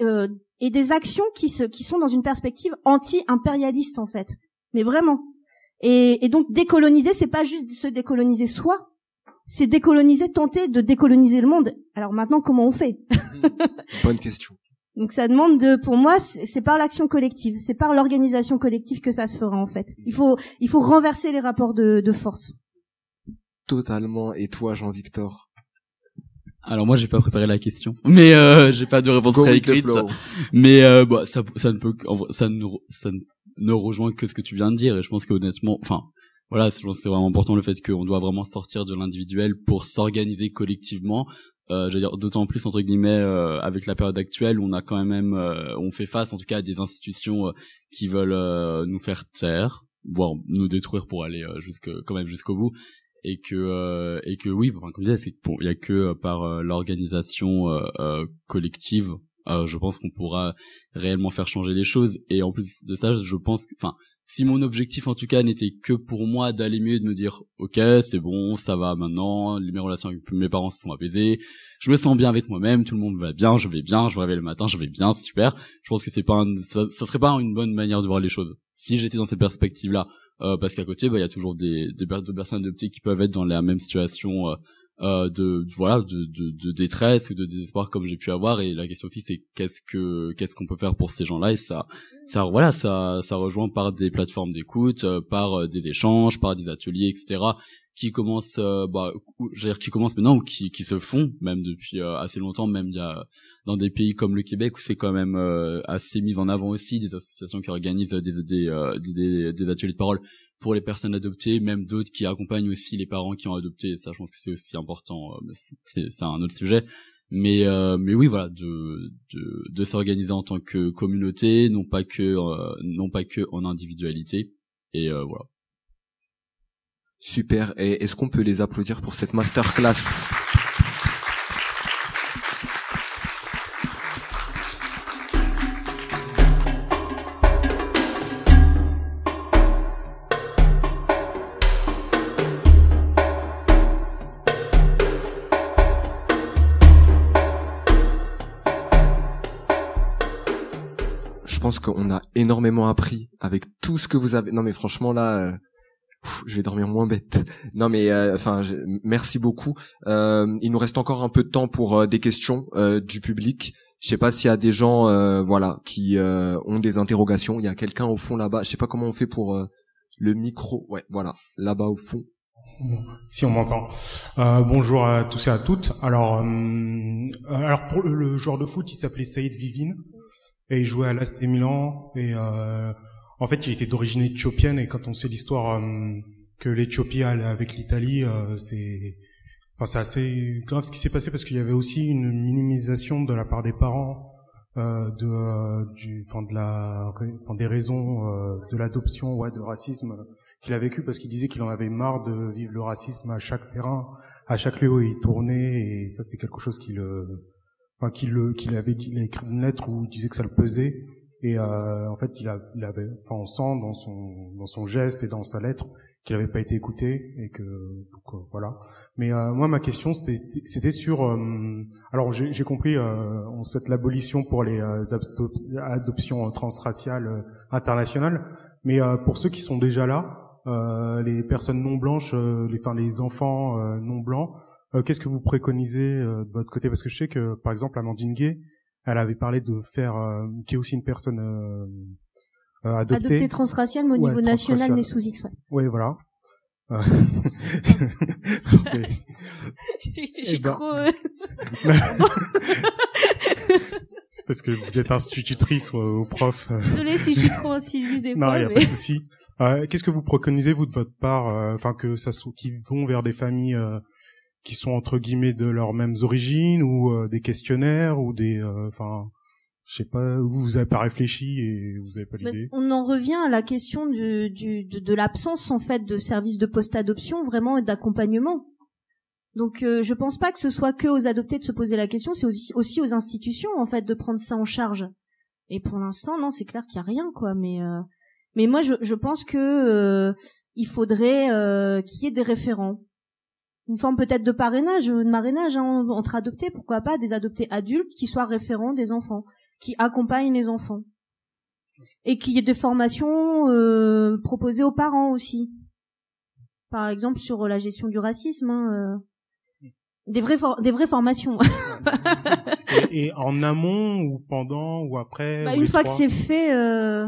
et des actions qui, se, qui sont dans une perspective anti-impérialiste en fait. Mais vraiment. Et, et donc décoloniser, c'est pas juste se décoloniser soi, c'est décoloniser, tenter de décoloniser le monde. Alors maintenant, comment on fait? [LAUGHS] Bonne question. Donc ça demande de, pour moi, c'est par l'action collective, c'est par l'organisation collective que ça se fera en fait. Il faut, il faut renverser les rapports de, de force. Totalement. Et toi, Jean-Victor? Alors moi j'ai pas préparé la question, [LAUGHS] mais euh, j'ai pas de réponse très écrite. Mais euh, bah, ça, ça ne peut, ça ne, ça ne rejoint que ce que tu viens de dire. Et je pense que honnêtement, enfin voilà, je pense que c'est vraiment important le fait qu'on doit vraiment sortir de l'individuel pour s'organiser collectivement. Euh, je veux dire d'autant plus entre guillemets euh, avec la période actuelle où on a quand même, euh, on fait face en tout cas à des institutions euh, qui veulent nous faire taire, voire nous détruire pour aller jusque quand même jusqu'au bout et que euh, et que oui enfin comme je disais il y a que euh, par euh, l'organisation collective je pense qu'on pourra réellement faire changer les choses. Et en plus de ça je pense enfin si mon objectif en tout cas n'était que pour moi d'aller mieux de me dire ok c'est bon ça va maintenant mes relations avec mes parents se sont apaisées je me sens bien avec moi-même tout le monde va bien je vais bien je me réveille le matin je vais bien c'est super. Je pense que c'est pas ça, ça serait pas une bonne manière de voir les choses. Si j'étais dans cette perspective là euh, parce qu'à côté, bah, il y a toujours des, des, personnes adoptées qui peuvent être dans la même situation euh, euh, de voilà de, de, de, détresse ou de désespoir comme j'ai pu avoir. Et la question aussi c'est qu'est-ce que qu'est-ce qu'on peut faire pour ces gens-là? Et ça ça voilà ça ça rejoint par des plateformes d'écoute par des échanges par des ateliers etc qui commencent bah dire qui commencent maintenant ou qui qui se font même depuis assez longtemps même il y a dans des pays comme le Québec où c'est quand même euh, assez mis en avant aussi des associations qui organisent des des, euh, des, des, ateliers de parole pour les personnes adoptées, même d'autres qui accompagnent aussi les parents qui ont adopté. Ça, je pense que c'est aussi important. Euh, c'est un autre sujet. Mais mais oui, voilà, de de, de s'organiser en tant que communauté, non pas que non pas que en individualité. Et voilà. Super. Et est-ce qu'on peut les applaudir pour cette masterclass? Pense qu'on a énormément appris avec tout ce que vous avez. Non mais franchement là, euh, je vais dormir moins bête. Non mais euh, enfin, merci beaucoup. Euh, il nous reste encore un peu de temps pour des questions du public. Je sais pas s'il y a des gens, voilà, qui ont des interrogations. Il y a quelqu'un au fond là-bas. Je sais pas comment on fait pour le micro. Ouais, voilà, là-bas au fond. Si on m'entend. bonjour à tous et à toutes. Alors, alors pour le, joueur de foot, il s'appelait Saïd Vivine et il jouait à l'Ast Milan et euh, en fait il était d'origine éthiopienne et quand on sait l'histoire euh, que l'Éthiopie a avec l'Italie euh, c'est enfin c'est assez grave ce qui s'est passé parce qu'il y avait aussi une minimisation de la part des parents euh, de euh, du enfin de la enfin, des raisons de l'adoption ouais de racisme qu'il a vécu parce qu'il disait qu'il en avait marre de vivre le racisme à chaque terrain. À chaque lieu où il tournait et ça c'était quelque chose le qu'il qu'il avait il a écrit une lettre où il disait que ça le pesait et euh, en fait il, a, il avait enfin on sent dans son dans son geste et dans sa lettre qu'il n'avait pas été écouté et que euh, voilà. Mais euh, moi ma question c'était sur euh, alors j'ai compris euh, on souhaite l'abolition pour les euh, adoptions transraciales internationales. Mais pour ceux qui sont déjà là les personnes non blanches les enfin les enfants non blancs euh, qu'est-ce que vous préconisez euh, de votre côté? Parce que je sais que, par exemple, Amandine Gay, elle avait parlé de faire, euh, qui est aussi une personne adoptée. Adoptée transraciale, mais au niveau national, mais sous X. Oui, voilà. [LAUGHS] je suis ben- trop. euh, [LAUGHS] C'est parce que vous êtes institutrice ou, ou prof. euh. [LAUGHS] Désolée si je suis trop incisive des Non, fois. il n'y a mais- pas de souci. Euh, Qu'est-ce que vous préconisez vous de votre part, euh, enfin que ça soit qui vont vers des familles euh, qui sont entre guillemets de leurs mêmes origines ou euh, des questionnaires ou des, euh, enfin, je sais pas, où vous avez pas réfléchi et vous avez pas l'idée? on en revient à la question du, du, de, de l'absence en fait de services de post-adoption vraiment et d'accompagnement. Donc euh, je pense pas que ce soit que aux adoptés de se poser la question, c'est aussi, aussi aux institutions en fait de prendre ça en charge. Et pour l'instant non, c'est clair qu'il y a rien quoi. Mais euh, mais moi je, je pense que euh, il faudrait euh, qu'il y ait des référents, une forme peut-être de parrainage, de marrainage hein, entre adoptés, pourquoi pas des adoptés adultes qui soient référents des enfants, qui accompagnent les enfants et qu'il y ait des formations euh, proposées aux parents aussi. Par exemple sur la gestion du racisme, hein, euh, des vraies for- des vraies formations. [LAUGHS] et, et en amont ou pendant ou après. Bah, ou une fois trois que c'est fait, euh,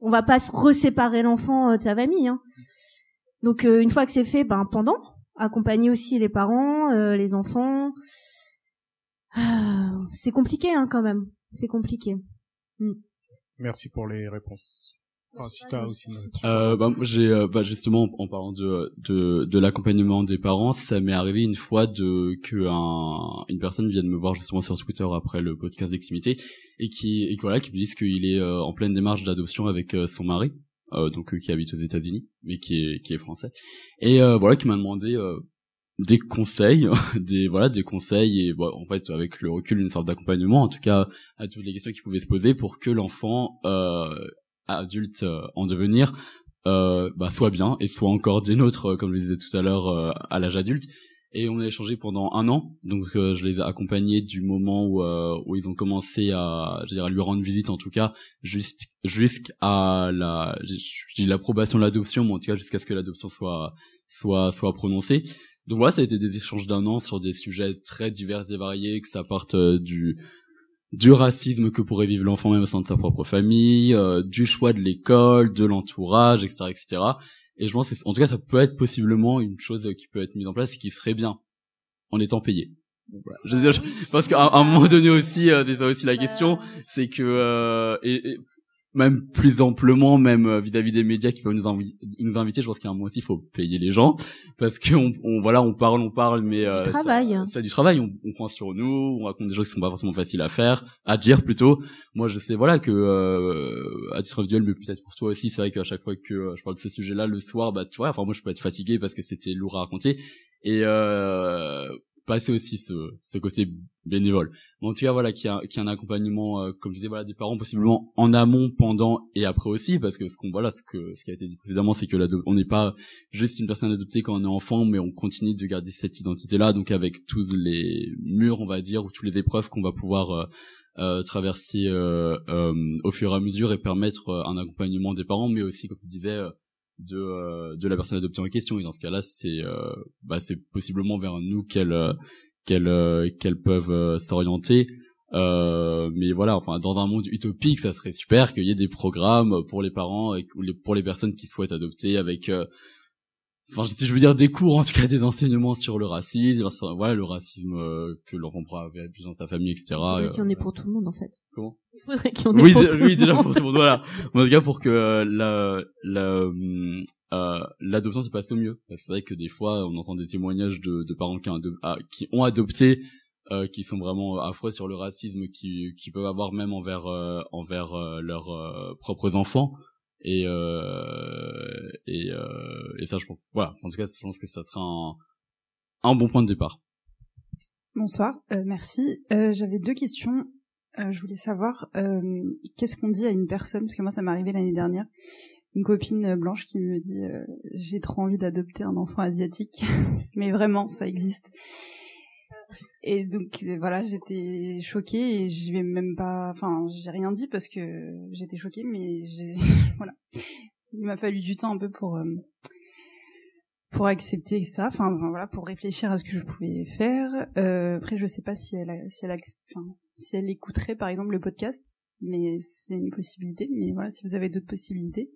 on va pas se reséparer l'enfant euh, de sa famille. Hein. Donc euh, une fois que c'est fait, ben pendant, accompagner aussi les parents, euh, les enfants. Ah, c'est compliqué hein, quand même. C'est compliqué. Merci pour les réponses. Enfin, si t'as aussi. une- Euh, bah, j'ai euh, bah, justement en, parlant de de, de l'accompagnement des parents, ça m'est arrivé une fois de que un, une personne vienne me voir justement sur Twitter après le podcast d'Extimité et qui et voilà qui me dise qu'il est euh, en pleine démarche d'adoption avec euh, son mari, donc euh, qui habite aux États-Unis mais qui est qui est français. Et euh, voilà qui m'a demandé euh, des conseils, [LAUGHS] des voilà des conseils et bon, en fait avec le recul une sorte d'accompagnement en tout cas à toutes les questions qui pouvaient se poser pour que l'enfant euh, adulte euh, en devenir euh, bah, soit bien et soit encore des nôtres euh, comme je le disais tout à l'heure euh, à l'âge adulte et on a échangé pendant un an donc euh, je les ai accompagnés du moment où euh, où ils ont commencé à je veux dire à lui rendre visite en tout cas jusqu'à la je dis l'approbation de l'adoption mais en tout cas jusqu'à ce que l'adoption soit soit soit prononcée donc voilà ça a été des échanges d'un an sur des sujets très divers et variés que ça parte euh, du du racisme que pourrait vivre l'enfant même au sein de sa propre famille, euh, du choix de l'école, de l'entourage, etc., etc. Et je pense que, en tout cas, ça peut être possiblement une chose qui peut être mise en place et qui serait bien en étant payé. Voilà. Je veux dire, je- parce qu'à à un moment donné aussi, euh, c'est ça aussi la question, c'est que euh, et, et même plus amplement, même euh, vis-à-vis des médias qui peuvent nous, invi- nous inviter, je pense qu'à un moment aussi, il faut payer les gens parce que on, on- voilà, on parle, on parle, mais C'est du euh, travail. C'est du travail. On, on prend sur nous, on raconte des choses qui sont pas forcément faciles à faire, à dire plutôt. Moi, je sais, voilà, que euh, à titre individuel, mais peut-être pour toi aussi, c'est vrai qu'à chaque fois que euh, je parle de ces sujets-là le soir, bah tu vois, enfin moi, je peux être fatigué parce que c'était lourd à raconter et euh, passer aussi ce, ce côté bénévole. Mais en tout cas, voilà, qu'il y a, qu'il y a un accompagnement, euh, comme je disais, voilà, des parents possiblement en amont, pendant et après aussi, parce que ce qu'on voilà, ce que ce qui a été dit précédemment, c'est que on n'est pas juste une personne adoptée quand on est enfant, mais on continue de garder cette identité-là, donc avec tous les murs, on va dire, ou toutes les épreuves qu'on va pouvoir euh, euh, traverser euh, euh, au fur et à mesure et permettre euh, un accompagnement des parents, mais aussi, comme tu disais, de euh, de la personne adoptée en question. Et dans ce cas-là, c'est euh, bah, c'est possiblement vers nous qu'elles euh, qu'elles euh, qu'elles peuvent euh, s'orienter. Mais voilà, enfin, dans un monde utopique, ça serait super qu'il y ait des programmes pour les parents et pour les personnes qui souhaitent adopter avec enfin je, veux dire des cours en tout cas des enseignements sur le racisme sur- voilà le racisme euh, que l'enfant pourra avoir dans sa famille etc Il faudrait qu'il y en ait euh, pour tout le monde en fait. comment? Il faudrait qu'il y en ait oui, pour tout oui, le déjà monde. pour tout le monde, voilà. En tout cas, pour que euh, la, la, euh, l'adoption se passe au mieux. C'est vrai que des fois, on entend des témoignages de, de parents qui, ont ado- ah, qui ont adopté, euh, qui sont vraiment affreux sur le racisme qui, qui peuvent avoir même envers, euh, envers euh, leurs euh, propres enfants. Et, euh, et, euh, et ça, je pense, voilà. En tout cas, je pense que ça sera un, un bon point de départ. Bonsoir, euh, merci. J'avais deux questions. Je voulais savoir qu'est-ce qu'on dit à une personne, parce que moi ça m'est arrivé l'année dernière, une copine blanche qui me dit euh, j'ai trop envie d'adopter un enfant asiatique, [LAUGHS] mais vraiment ça existe. Et donc euh, voilà, j'étais choquée et je vais même pas, enfin j'ai rien dit parce que j'étais choquée, mais [LAUGHS] voilà, il m'a fallu du temps un peu pour euh, pour accepter etc. Enfin, voilà, pour réfléchir à ce que je pouvais faire. Euh, après, je sais pas si elle, a- si elle, enfin, si elle écouterait par exemple le podcast, mais c'est une possibilité. Mais voilà, si vous avez d'autres possibilités.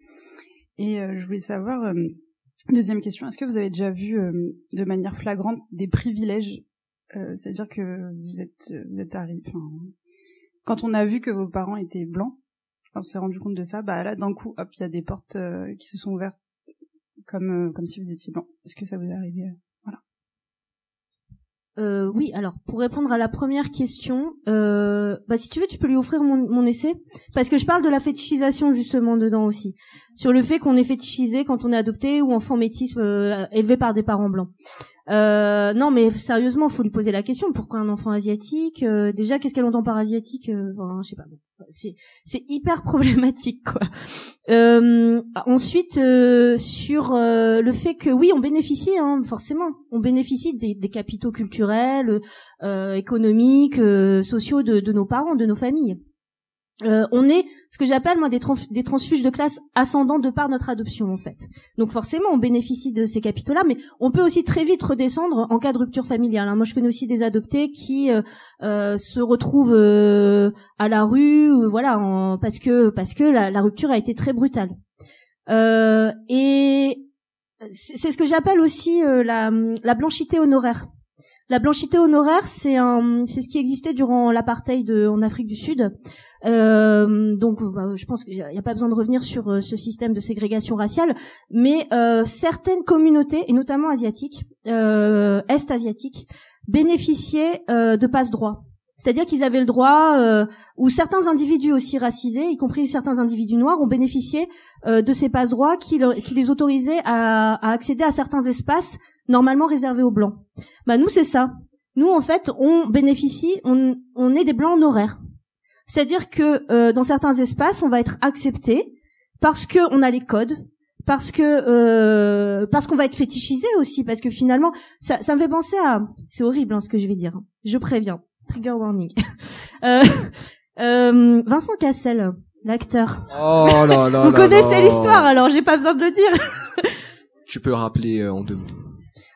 Et je voulais savoir, Deuxième question, est-ce que vous avez déjà vu de manière flagrante des privilèges euh, C'est-à-dire que vous êtes vous êtes arrivé, enfin, quand on a vu que vos parents étaient blancs, quand on s'est rendu compte de ça, bah là d'un coup, hop, il y a des portes euh, qui se sont ouvertes comme comme si vous étiez blanc. Est-ce que ça vous est arrivé euh, oui, alors pour répondre à la première question, euh, bah si tu veux, tu peux lui offrir mon, essai parce que je parle de la fétichisation justement dedans aussi, sur le fait qu'on est fétichisé quand on est adopté ou enfant métis euh, élevé par des parents blancs. Euh, non, mais sérieusement, faut lui poser la question pourquoi un enfant asiatique euh, Déjà, qu'est-ce qu'elle entend par asiatique euh, sais pas. C'est hyper [LAUGHS] problématique, quoi. Euh, ensuite, euh, sur le fait que oui, on bénéficie, hein, forcément, on bénéficie des, capitaux culturels, économiques, sociaux de nos parents, de nos familles. Euh, on est ce que j'appelle moi des, transfuges de classe ascendants de par notre adoption en fait. Donc forcément on bénéficie de ces capitaux-là, mais on peut aussi très vite redescendre en cas de rupture familiale. Hein. Moi je connais aussi des adoptés qui euh, euh, se retrouvent à la rue, voilà, parce que parce que la, rupture a été très brutale. et c'est ce que j'appelle aussi la blanchité honoraire. La blanchité honoraire, c'est ce qui existait durant l'apartheid en Afrique du Sud. Euh, donc, bah, je pense qu'il n'y a pas besoin de revenir sur euh, ce système de ségrégation raciale, mais euh, certaines communautés, et notamment asiatiques, euh, est-asiatiques, bénéficiaient euh, de passe-droit. C'est-à-dire qu'ils avaient le droit, ou certains individus aussi racisés, y compris certains individus noirs, ont bénéficié de ces passe-droits qui, qui, les autorisaient à, accéder à certains espaces normalement réservés aux blancs. Bah nous c'est ça. Nous en fait on bénéficie, on, on est des blancs honoraires. C'est-à-dire que euh, dans certains espaces, on va être accepté parce que on a les codes, parce que euh, parce qu'on va être fétichisé aussi, parce que finalement, ça, ça me fait penser à, c'est horrible hein, ce que je vais dire. Je préviens, trigger warning. [LAUGHS] euh, euh, Vincent Cassel, l'acteur. Oh là là. Vous connaissez l'histoire, alors j'ai pas besoin de le dire. tu peux rappeler euh, en deux mots.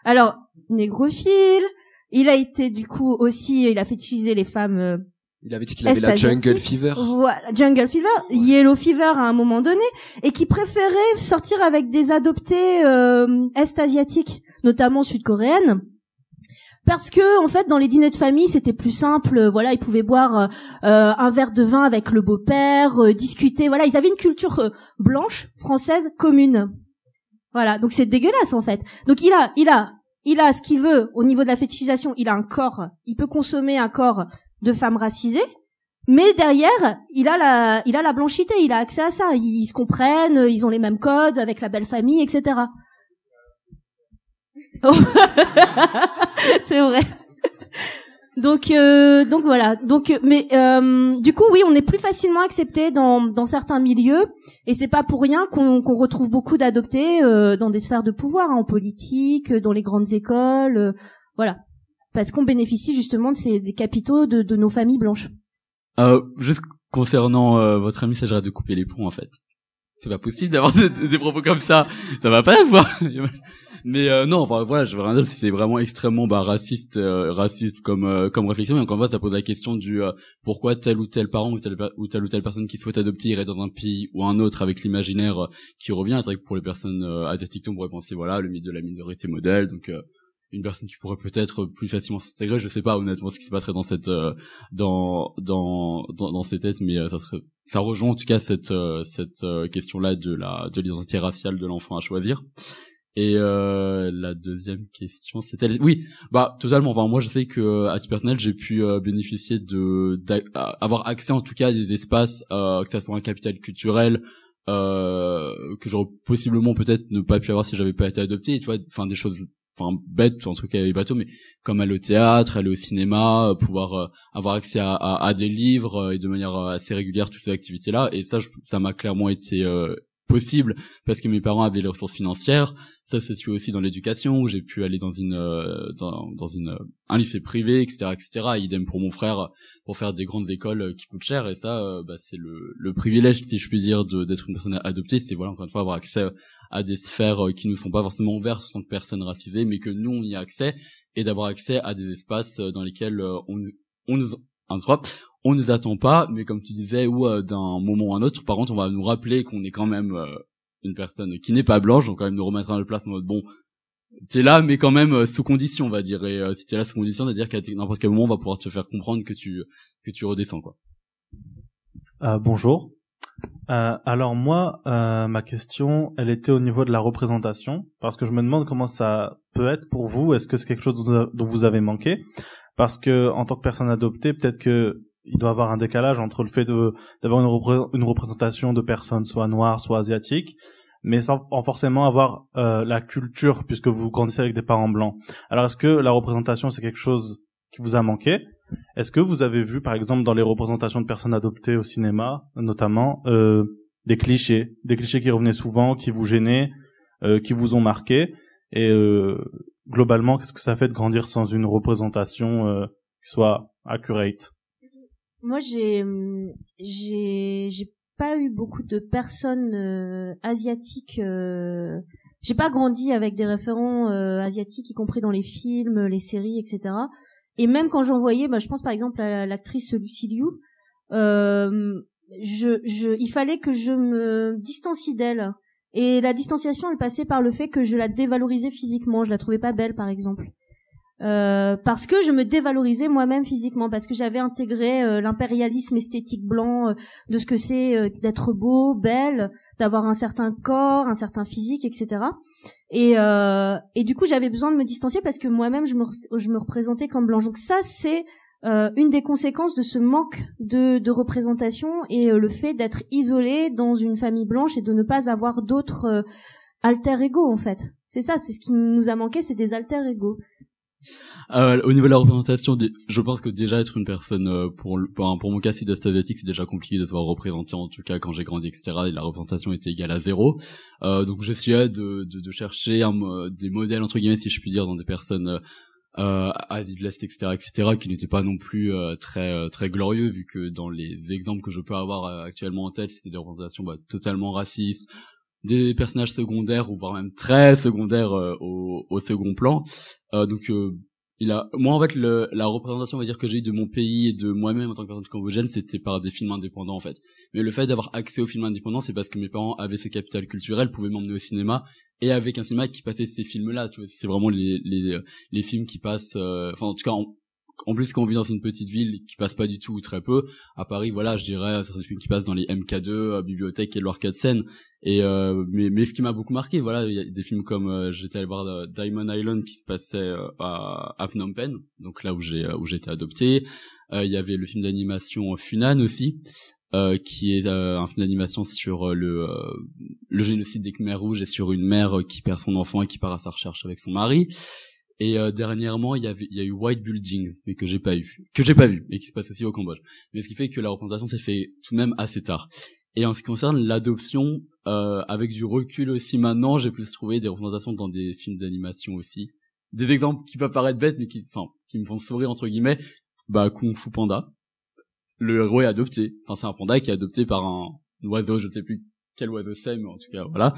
Alors, négrophile. Il a été du coup aussi, il a fétichisé les femmes euh, il avait dit qu'il avait la jungle fever. Voilà, jungle fever, yellow fever à un moment donné, et qui préférait sortir avec des adoptés euh, est-asiatiques, notamment sud-coréennes. Parce que en fait dans les dîners de famille c'était plus simple voilà ils pouvaient boire euh, un verre de vin avec le beau-père euh, discuter voilà ils avaient une culture euh, blanche française commune voilà donc c'est dégueulasse en fait donc il a il a il a ce qu'il veut au niveau de la fétichisation il a un corps il peut consommer un corps de femmes racisées, mais derrière, il a la, il a la blanchité, il a accès à ça. Ils, se comprennent, ils ont les mêmes codes avec la belle famille, etc. [LAUGHS] [LAUGHS] c'est vrai. Donc, euh, donc voilà. Donc, mais euh, du coup, oui, on est plus facilement accepté dans, dans certains milieux, et c'est pas pour rien qu'on retrouve beaucoup d'adoptés euh, dans des sphères de pouvoir, hein, en politique, dans les grandes écoles, voilà parce qu'on bénéficie justement de ces des capitaux de, de nos familles blanches. Euh, juste concernant euh, votre ami, ça de couper les ponts en fait. C'est pas possible d'avoir [LAUGHS] des, propos comme ça. Ça va pas [LAUGHS] avoir. Mais euh, non, enfin voilà, je veux rien dire. C'est vraiment extrêmement bah, raciste, euh, raciste comme euh, comme réflexion. Et encore une fois, ça pose la question du pourquoi tel ou tel parent ou telle ou telle personne qui souhaite adopter irait dans un pays ou un autre avec l'imaginaire qui revient. C'est vrai que pour les personnes asiatiques, on pourrait penser voilà le mythe de la minorité modèle. Donc une personne qui pourrait peut-être plus facilement s'intégrer je sais pas honnêtement ce qui se passerait dans cette euh, dans, dans dans dans ces thèses mais euh, ça serait ça rejoint en tout cas cette euh, cette question là de la de l'identité raciale de l'enfant à choisir et la deuxième question c'était oui bah totalement. Enfin moi je sais que à titre personnel j'ai pu bénéficier de avoir accès en tout cas à des espaces que ça soit un capital culturel euh, que j'aurais possiblement peut-être ne pas pu avoir si j'avais pas été adopté tu vois. Enfin des choses enfin bête en tout cas les bateaux mais comme aller au théâtre aller au cinéma euh, pouvoir euh, avoir accès à, à, à, des livres euh, et de manière assez régulière toutes ces activités là et ça ça m'a clairement été possible parce que mes parents avaient les ressources financières. Ça se situe aussi dans l'éducation où j'ai pu aller dans une dans, dans une un lycée privé etc etc idem pour mon frère pour faire des grandes écoles qui coûtent cher. Et ça bah, c'est le, le privilège si je puis dire d'être une personne adoptée c'est voilà encore une fois avoir accès à des sphères euh, qui nous sont pas forcément ouvertes en tant que personnes racisées, mais que nous on y a accès et d'avoir accès à des espaces euh, dans lesquels euh, on, on nous on nous attend pas, mais comme tu disais, ou d'un moment à un autre, par contre, on va nous rappeler qu'on est quand même une personne qui n'est pas blanche, donc quand même nous remettre à la place en mode bon, t'es là, mais quand même euh, sous condition, on va dire. Et euh, si t'es là sous condition, c'est-à-dire qu'à n'importe quel moment, on va pouvoir te faire comprendre que tu que tu redescends, quoi. Euh, bonjour. Euh, alors moi, euh, ma question, elle était au niveau de la représentation, parce que je me demande comment ça peut être pour vous. Est-ce que c'est quelque chose dont vous avez manqué? Parce que en tant que personne adoptée, peut-être que il doit avoir un décalage entre le fait d'avoir une, une représentation de personnes soit noires, soit asiatiques, mais sans forcément avoir euh, la culture puisque vous grandissez avec des parents blancs. Alors est-ce que la représentation c'est quelque chose qui vous a manqué? Est-ce que vous avez vu par exemple dans les représentations de personnes adoptées au cinéma notamment euh, des clichés, des clichés qui revenaient souvent, qui vous gênaient, euh, qui vous ont marqué? Et euh, globalement qu'est-ce que ça fait de grandir sans une représentation qui soit accurate? Moi j'ai j'ai j'ai pas eu beaucoup de personnes euh, asiatiques. Euh, j'ai pas grandi avec des référents euh, asiatiques, y compris dans les films, les séries, etc. Et même quand j'en voyais, bah, je pense par exemple à l'actrice Lucy Liu, je, je, il fallait que je me distancie d'elle. Et la distanciation, elle passait par le fait que je la dévalorisais physiquement. Je la trouvais pas belle, par exemple. Euh, parce que je me dévalorisais moi-même physiquement, parce que j'avais intégré euh, l'impérialisme esthétique blanc euh, de ce que c'est d'être beau, belle, d'avoir un certain corps, un certain physique, etc. Et, et du coup, j'avais besoin de me distancier parce que moi-même, je me, je me représentais comme blanche. Donc ça, c'est une des conséquences de ce manque de, de représentation et le fait d'être isolé dans une famille blanche et de ne pas avoir d'autres alter ego en fait. C'est ça, c'est ce qui nous a manqué, c'est des alter ego. Euh, au niveau de la représentation, je pense que déjà être une personne euh, pour pour, mon cas si asiatique, c'est déjà compliqué de se voir représenté en tout cas quand j'ai grandi etc. Et la représentation était égale à zéro. Euh, donc j'essayais de, de, de chercher un, des modèles entre guillemets si je puis dire dans des personnes euh, Asie de l'Est etc etc qui n'étaient pas non plus euh, très très glorieux vu que dans les exemples que je peux avoir actuellement en tête c'était des représentations bah, totalement racistes des personnages secondaires ou voire même très secondaires euh, au, au, second plan. Euh, donc euh, il a moi en fait le, la représentation on va dire que j'ai eu de mon pays et de moi-même en tant que personne cambodgienne c'était par des films indépendants en fait. Mais le fait d'avoir accès aux films indépendants c'est parce que mes parents avaient ce capital culturel pouvaient m'emmener au cinéma et avec un cinéma qui passait ces films là tu vois. C'est vraiment les, les les films qui passent enfin en tout cas en, plus quand on vit dans une petite ville qui passe pas du tout ou très peu à Paris voilà je dirais certains films qui passent dans les MK2 euh, bibliothèque et le de scène et euh, mais mais ce qui m'a beaucoup marqué voilà il y a des films comme euh, j'étais allé voir euh, Diamond Island qui se passait à, à Phnom Penh donc là où j'ai où j'étais adopté il y avait le film d'animation Funan aussi euh, qui est un film d'animation sur le le génocide des Khmers rouges et sur une mère qui perd son enfant et qui part à sa recherche avec son mari et euh, dernièrement, il y avait, il y a eu White Buildings, mais que j'ai pas eu, que j'ai pas vu, et qui se passe aussi au Cambodge. Mais ce qui fait que la représentation s'est fait tout de même assez tard. Et en ce qui concerne l'adoption, euh, avec du recul aussi maintenant, j'ai pu trouver des représentations dans des films d'animation aussi. Des exemples qui peuvent paraître bêtes, mais qui, enfin, qui me font sourire entre guillemets. Bah, Kung Fu Panda. Le héros est adopté. Enfin, c'est un panda qui est adopté par un oiseau, je ne sais plus quel oiseau c'est, mais en tout cas, voilà.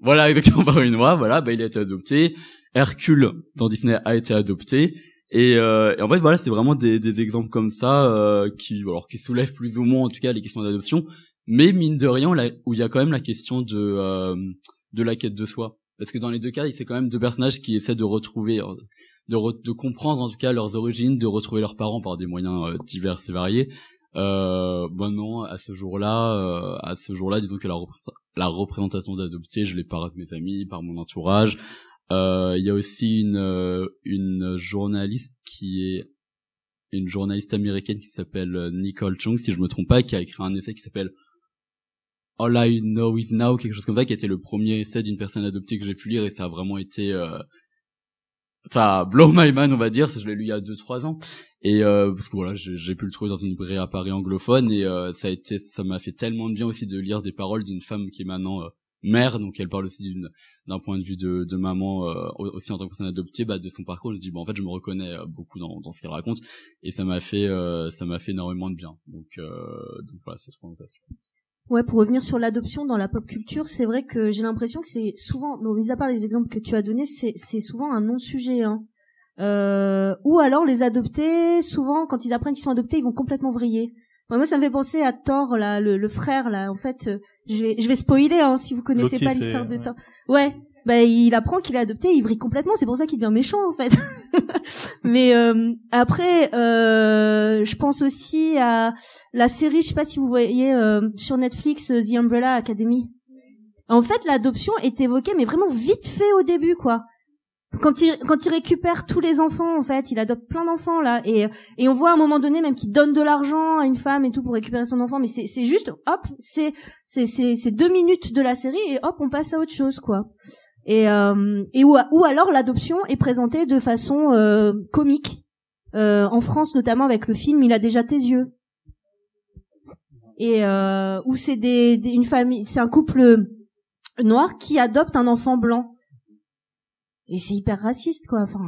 Voilà, exactement [LAUGHS] par une oie, voilà, bah il a été adopté. Hercule dans Disney a été adopté. Et, euh, et en fait, voilà, c'est vraiment des, des, exemples comme ça euh, qui, alors, qui soulèvent plus ou moins, en tout cas, les questions d'adoption. Mais mine de rien, là, où il y a quand même la question de euh, de la quête de soi. Parce que dans les deux cas, c'est quand même deux personnages qui essaient de retrouver, euh, de, de comprendre en tout cas leurs origines, de retrouver leurs parents par des moyens euh, divers et variés. Euh, bon non, à ce jour-là, euh, à ce jour-là, disons que la, représentation d'adopter, je l'ai par mes amis, par mon entourage. Euh, il y a aussi une une journaliste qui est une journaliste américaine qui s'appelle Nicole Chung, si je me trompe pas, qui a écrit un essai qui s'appelle All I Know Is Now, quelque chose comme ça, qui été le premier essai d'une personne adoptée que j'ai pu lire et ça a vraiment été, euh... enfin, blow my mind, on va dire, je l'ai lu il y a deux trois ans et euh, parce que voilà, j'ai pu le trouver dans une librairie à Paris anglophone et euh, ça a été, ça m'a fait tellement de bien aussi de lire des paroles d'une femme qui est maintenant mère, donc elle parle aussi d'un point de vue de, de maman euh, aussi en tant que personne adoptée, bah, de son parcours. Je dis bon en fait je me reconnais euh, beaucoup dans, dans ce qu'elle raconte et ça m'a fait euh, ça m'a fait énormément de bien. Donc, donc voilà c'est ça. Ouais, pour revenir sur l'adoption dans la pop culture, c'est vrai que j'ai l'impression que c'est souvent, bon, mis à part les exemples que tu as donnés, c'est c'est souvent un non-sujet. Hein. Euh, ou alors les adoptés, souvent quand ils apprennent qu'ils sont adoptés, ils vont complètement vriller moi, ça me fait penser à Thor, là, le, le frère, là. En fait, euh, je vais, je vais spoiler, hein, si vous connaissez Loki, pas l'histoire de. Thor. Ouais. Bah, il apprend qu'il est adopté, il vrille complètement. C'est pour ça qu'il devient méchant, en fait. [LAUGHS] Mais euh, après, euh, je pense aussi à la série. Je sais pas si vous voyez euh, sur Netflix euh, The Umbrella Academy. En fait, l'adoption est évoquée, mais vraiment vite fait au début, quoi. Quand il quand il récupère tous les enfants, en fait, il adopte plein d'enfants là, et et on voit à un moment donné même qu'il donne de l'argent à une femme et tout pour récupérer son enfant, mais c'est c'est juste hop, c'est c'est c'est c'est deux minutes de la série et hop, on passe à autre chose, quoi. Et euh, ou alors l'adoption est présentée de façon euh, comique. Euh, en France notamment avec le film Il a déjà tes yeux. Et euh, où c'est des- une famille, c'est un couple noir qui adopte un enfant blanc. Et c'est hyper raciste quoi. Enfin,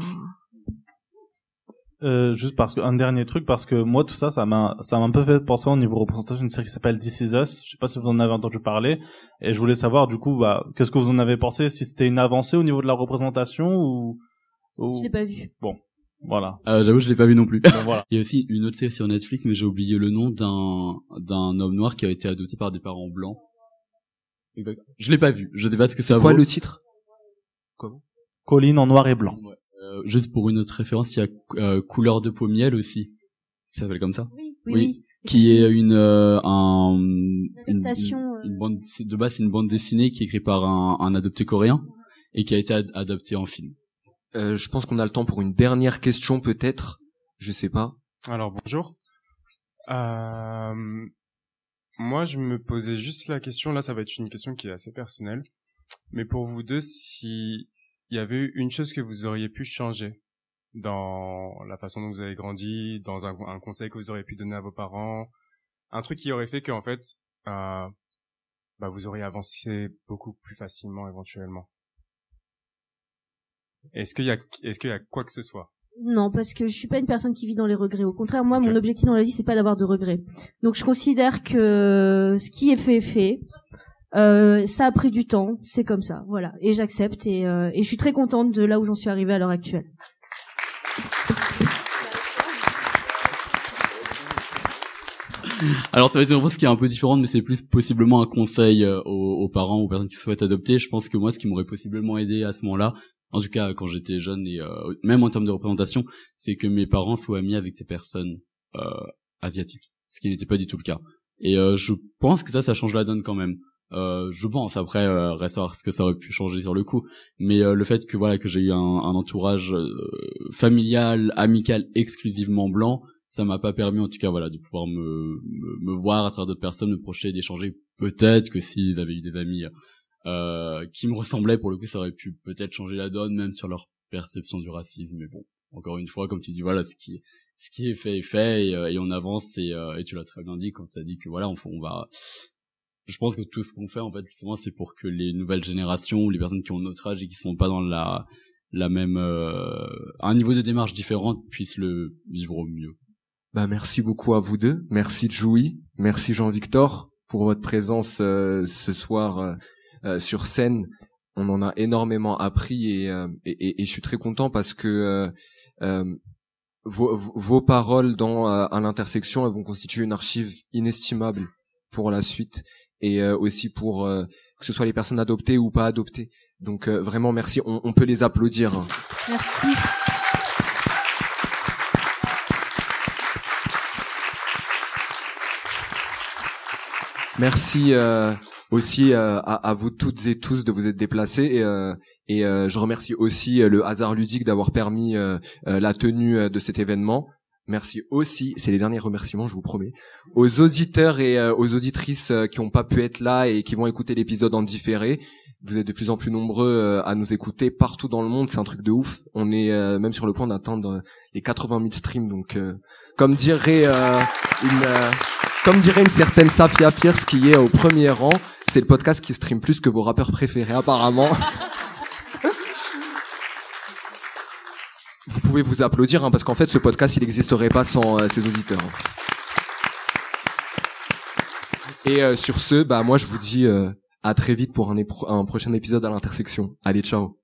Euh, juste parce que un dernier truc parce que moi tout ça ça m'a ça m'a un peu fait penser au niveau représentation une série qui s'appelle This Is Us je sais pas si vous en avez entendu parler et je voulais savoir du coup bah qu'est-ce que vous en avez pensé? Si c'était une avancée au niveau de la représentation ou, ou... je l'ai pas vu. bon voilà Euh, J'avoue, je l'ai pas vu non plus. [LAUGHS] Ben voilà Il y a aussi une autre série sur Netflix, mais j'ai oublié le nom d'un d'un homme noir qui a été adopté par des parents blancs. Exact. Je l'ai pas vu. Je sais pas ce que ça Quoi vaut. le titre? Colline en noir et blanc Ouais. Euh, juste pour une autre référence, il y a euh, Couleur de peau miel aussi. Ça s'appelle comme ça? Oui, Oui. oui, oui. Qui est une euh, un une, adaptation, une bande de base c'est une bande dessinée qui est écrite par un, un adopté coréen et qui a été ad- adaptée en film. Euh, Je pense qu'on a le temps pour une dernière question peut-être. Je sais pas. Alors bonjour. Euh, moi, je me posais juste la question. Là, ça va être une question qui est assez personnelle. Mais pour vous deux, si y avait une chose que vous auriez pu changer dans la façon dont vous avez grandi, dans un, un conseil que vous auriez pu donner à vos parents, un truc qui aurait fait qu'en fait, euh, bah, vous auriez avancé beaucoup plus facilement éventuellement. Est-ce qu'il y a, est-ce qu'il y a quoi que ce soit? Non, parce que je suis pas une personne qui vit dans les regrets. Au contraire, moi, mon objectif dans la vie, c'est pas d'avoir de regrets. Donc, je considère que ce qui est fait est fait. Euh, ça a pris du temps, c'est comme ça, voilà. Et j'accepte et, euh, et je suis très contente de là où j'en suis arrivée à l'heure actuelle. Alors ça va être une réponse qui est un peu différente, mais c'est plus possiblement un conseil euh, aux, aux parents, aux personnes qui souhaitent adopter. Je pense que moi, ce qui m'aurait possiblement aidé à ce moment-là, en tout cas quand j'étais jeune et euh, même en termes de représentation, c'est que mes parents soient amis avec des personnes euh, asiatiques, ce qui n'était pas du tout le cas. Et je pense que ça, ça change la donne quand même. Euh, je pense après euh, reste à voir ce que ça aurait pu changer sur le coup. Mais euh, le fait que voilà que j'ai eu un, un entourage euh, familial amical exclusivement blanc ça m'a pas permis en tout cas voilà de pouvoir me me, me voir à travers d'autres personnes me projeter d'échanger. Peut-être que s'ils avaient eu des amis euh, qui me ressemblaient pour le coup ça aurait pu peut-être changer la donne même sur leur perception du racisme. Mais bon encore une fois comme tu dis voilà ce qui ce qui est fait est fait et, et on avance et, et tu l'as très bien dit quand tu as dit que voilà on va je pense que tout ce qu'on fait en fait justement c'est pour que les nouvelles générations ou les personnes qui ont notre âge et qui sont pas dans la la même euh, un niveau de démarche différent puissent le vivre au mieux Bah merci beaucoup à vous deux. Merci Joui, merci Jean-Victor pour votre présence euh, ce soir euh, euh, sur scène. On en a énormément appris et, euh, et, et- et je suis très content parce que euh, vos, vos- paroles dans à l'intersection elles vont constituer une archive inestimable pour la suite et euh, aussi pour euh, que ce soit les personnes adoptées ou pas adoptées. Donc euh, vraiment merci. On, on peut les applaudir. Merci. Merci euh, aussi euh, à, à vous toutes et tous de vous être déplacés et, euh, et euh, je remercie aussi le hasard ludique d'avoir permis la tenue de cet événement. Merci aussi, c'est les derniers remerciements, je vous promets, aux auditeurs et euh, aux auditrices euh, qui n'ont pas pu être là et qui vont écouter l'épisode en différé. Vous êtes de plus en plus nombreux euh, à nous écouter partout dans le monde, c'est un truc de ouf. On est même sur le point d'atteindre les 80 000 streams, donc comme dirait une comme dirait une certaine Safia Fierce qui est au premier rang, c'est le podcast qui stream plus que vos rappeurs préférés apparemment. [LAUGHS] vous pouvez vous applaudir hein, parce qu'en fait ce podcast il n'existerait pas sans euh, ses auditeurs. Et euh, sur ce, bah moi je vous dis euh, à très vite pour un, un prochain épisode à l'intersection. Allez, ciao.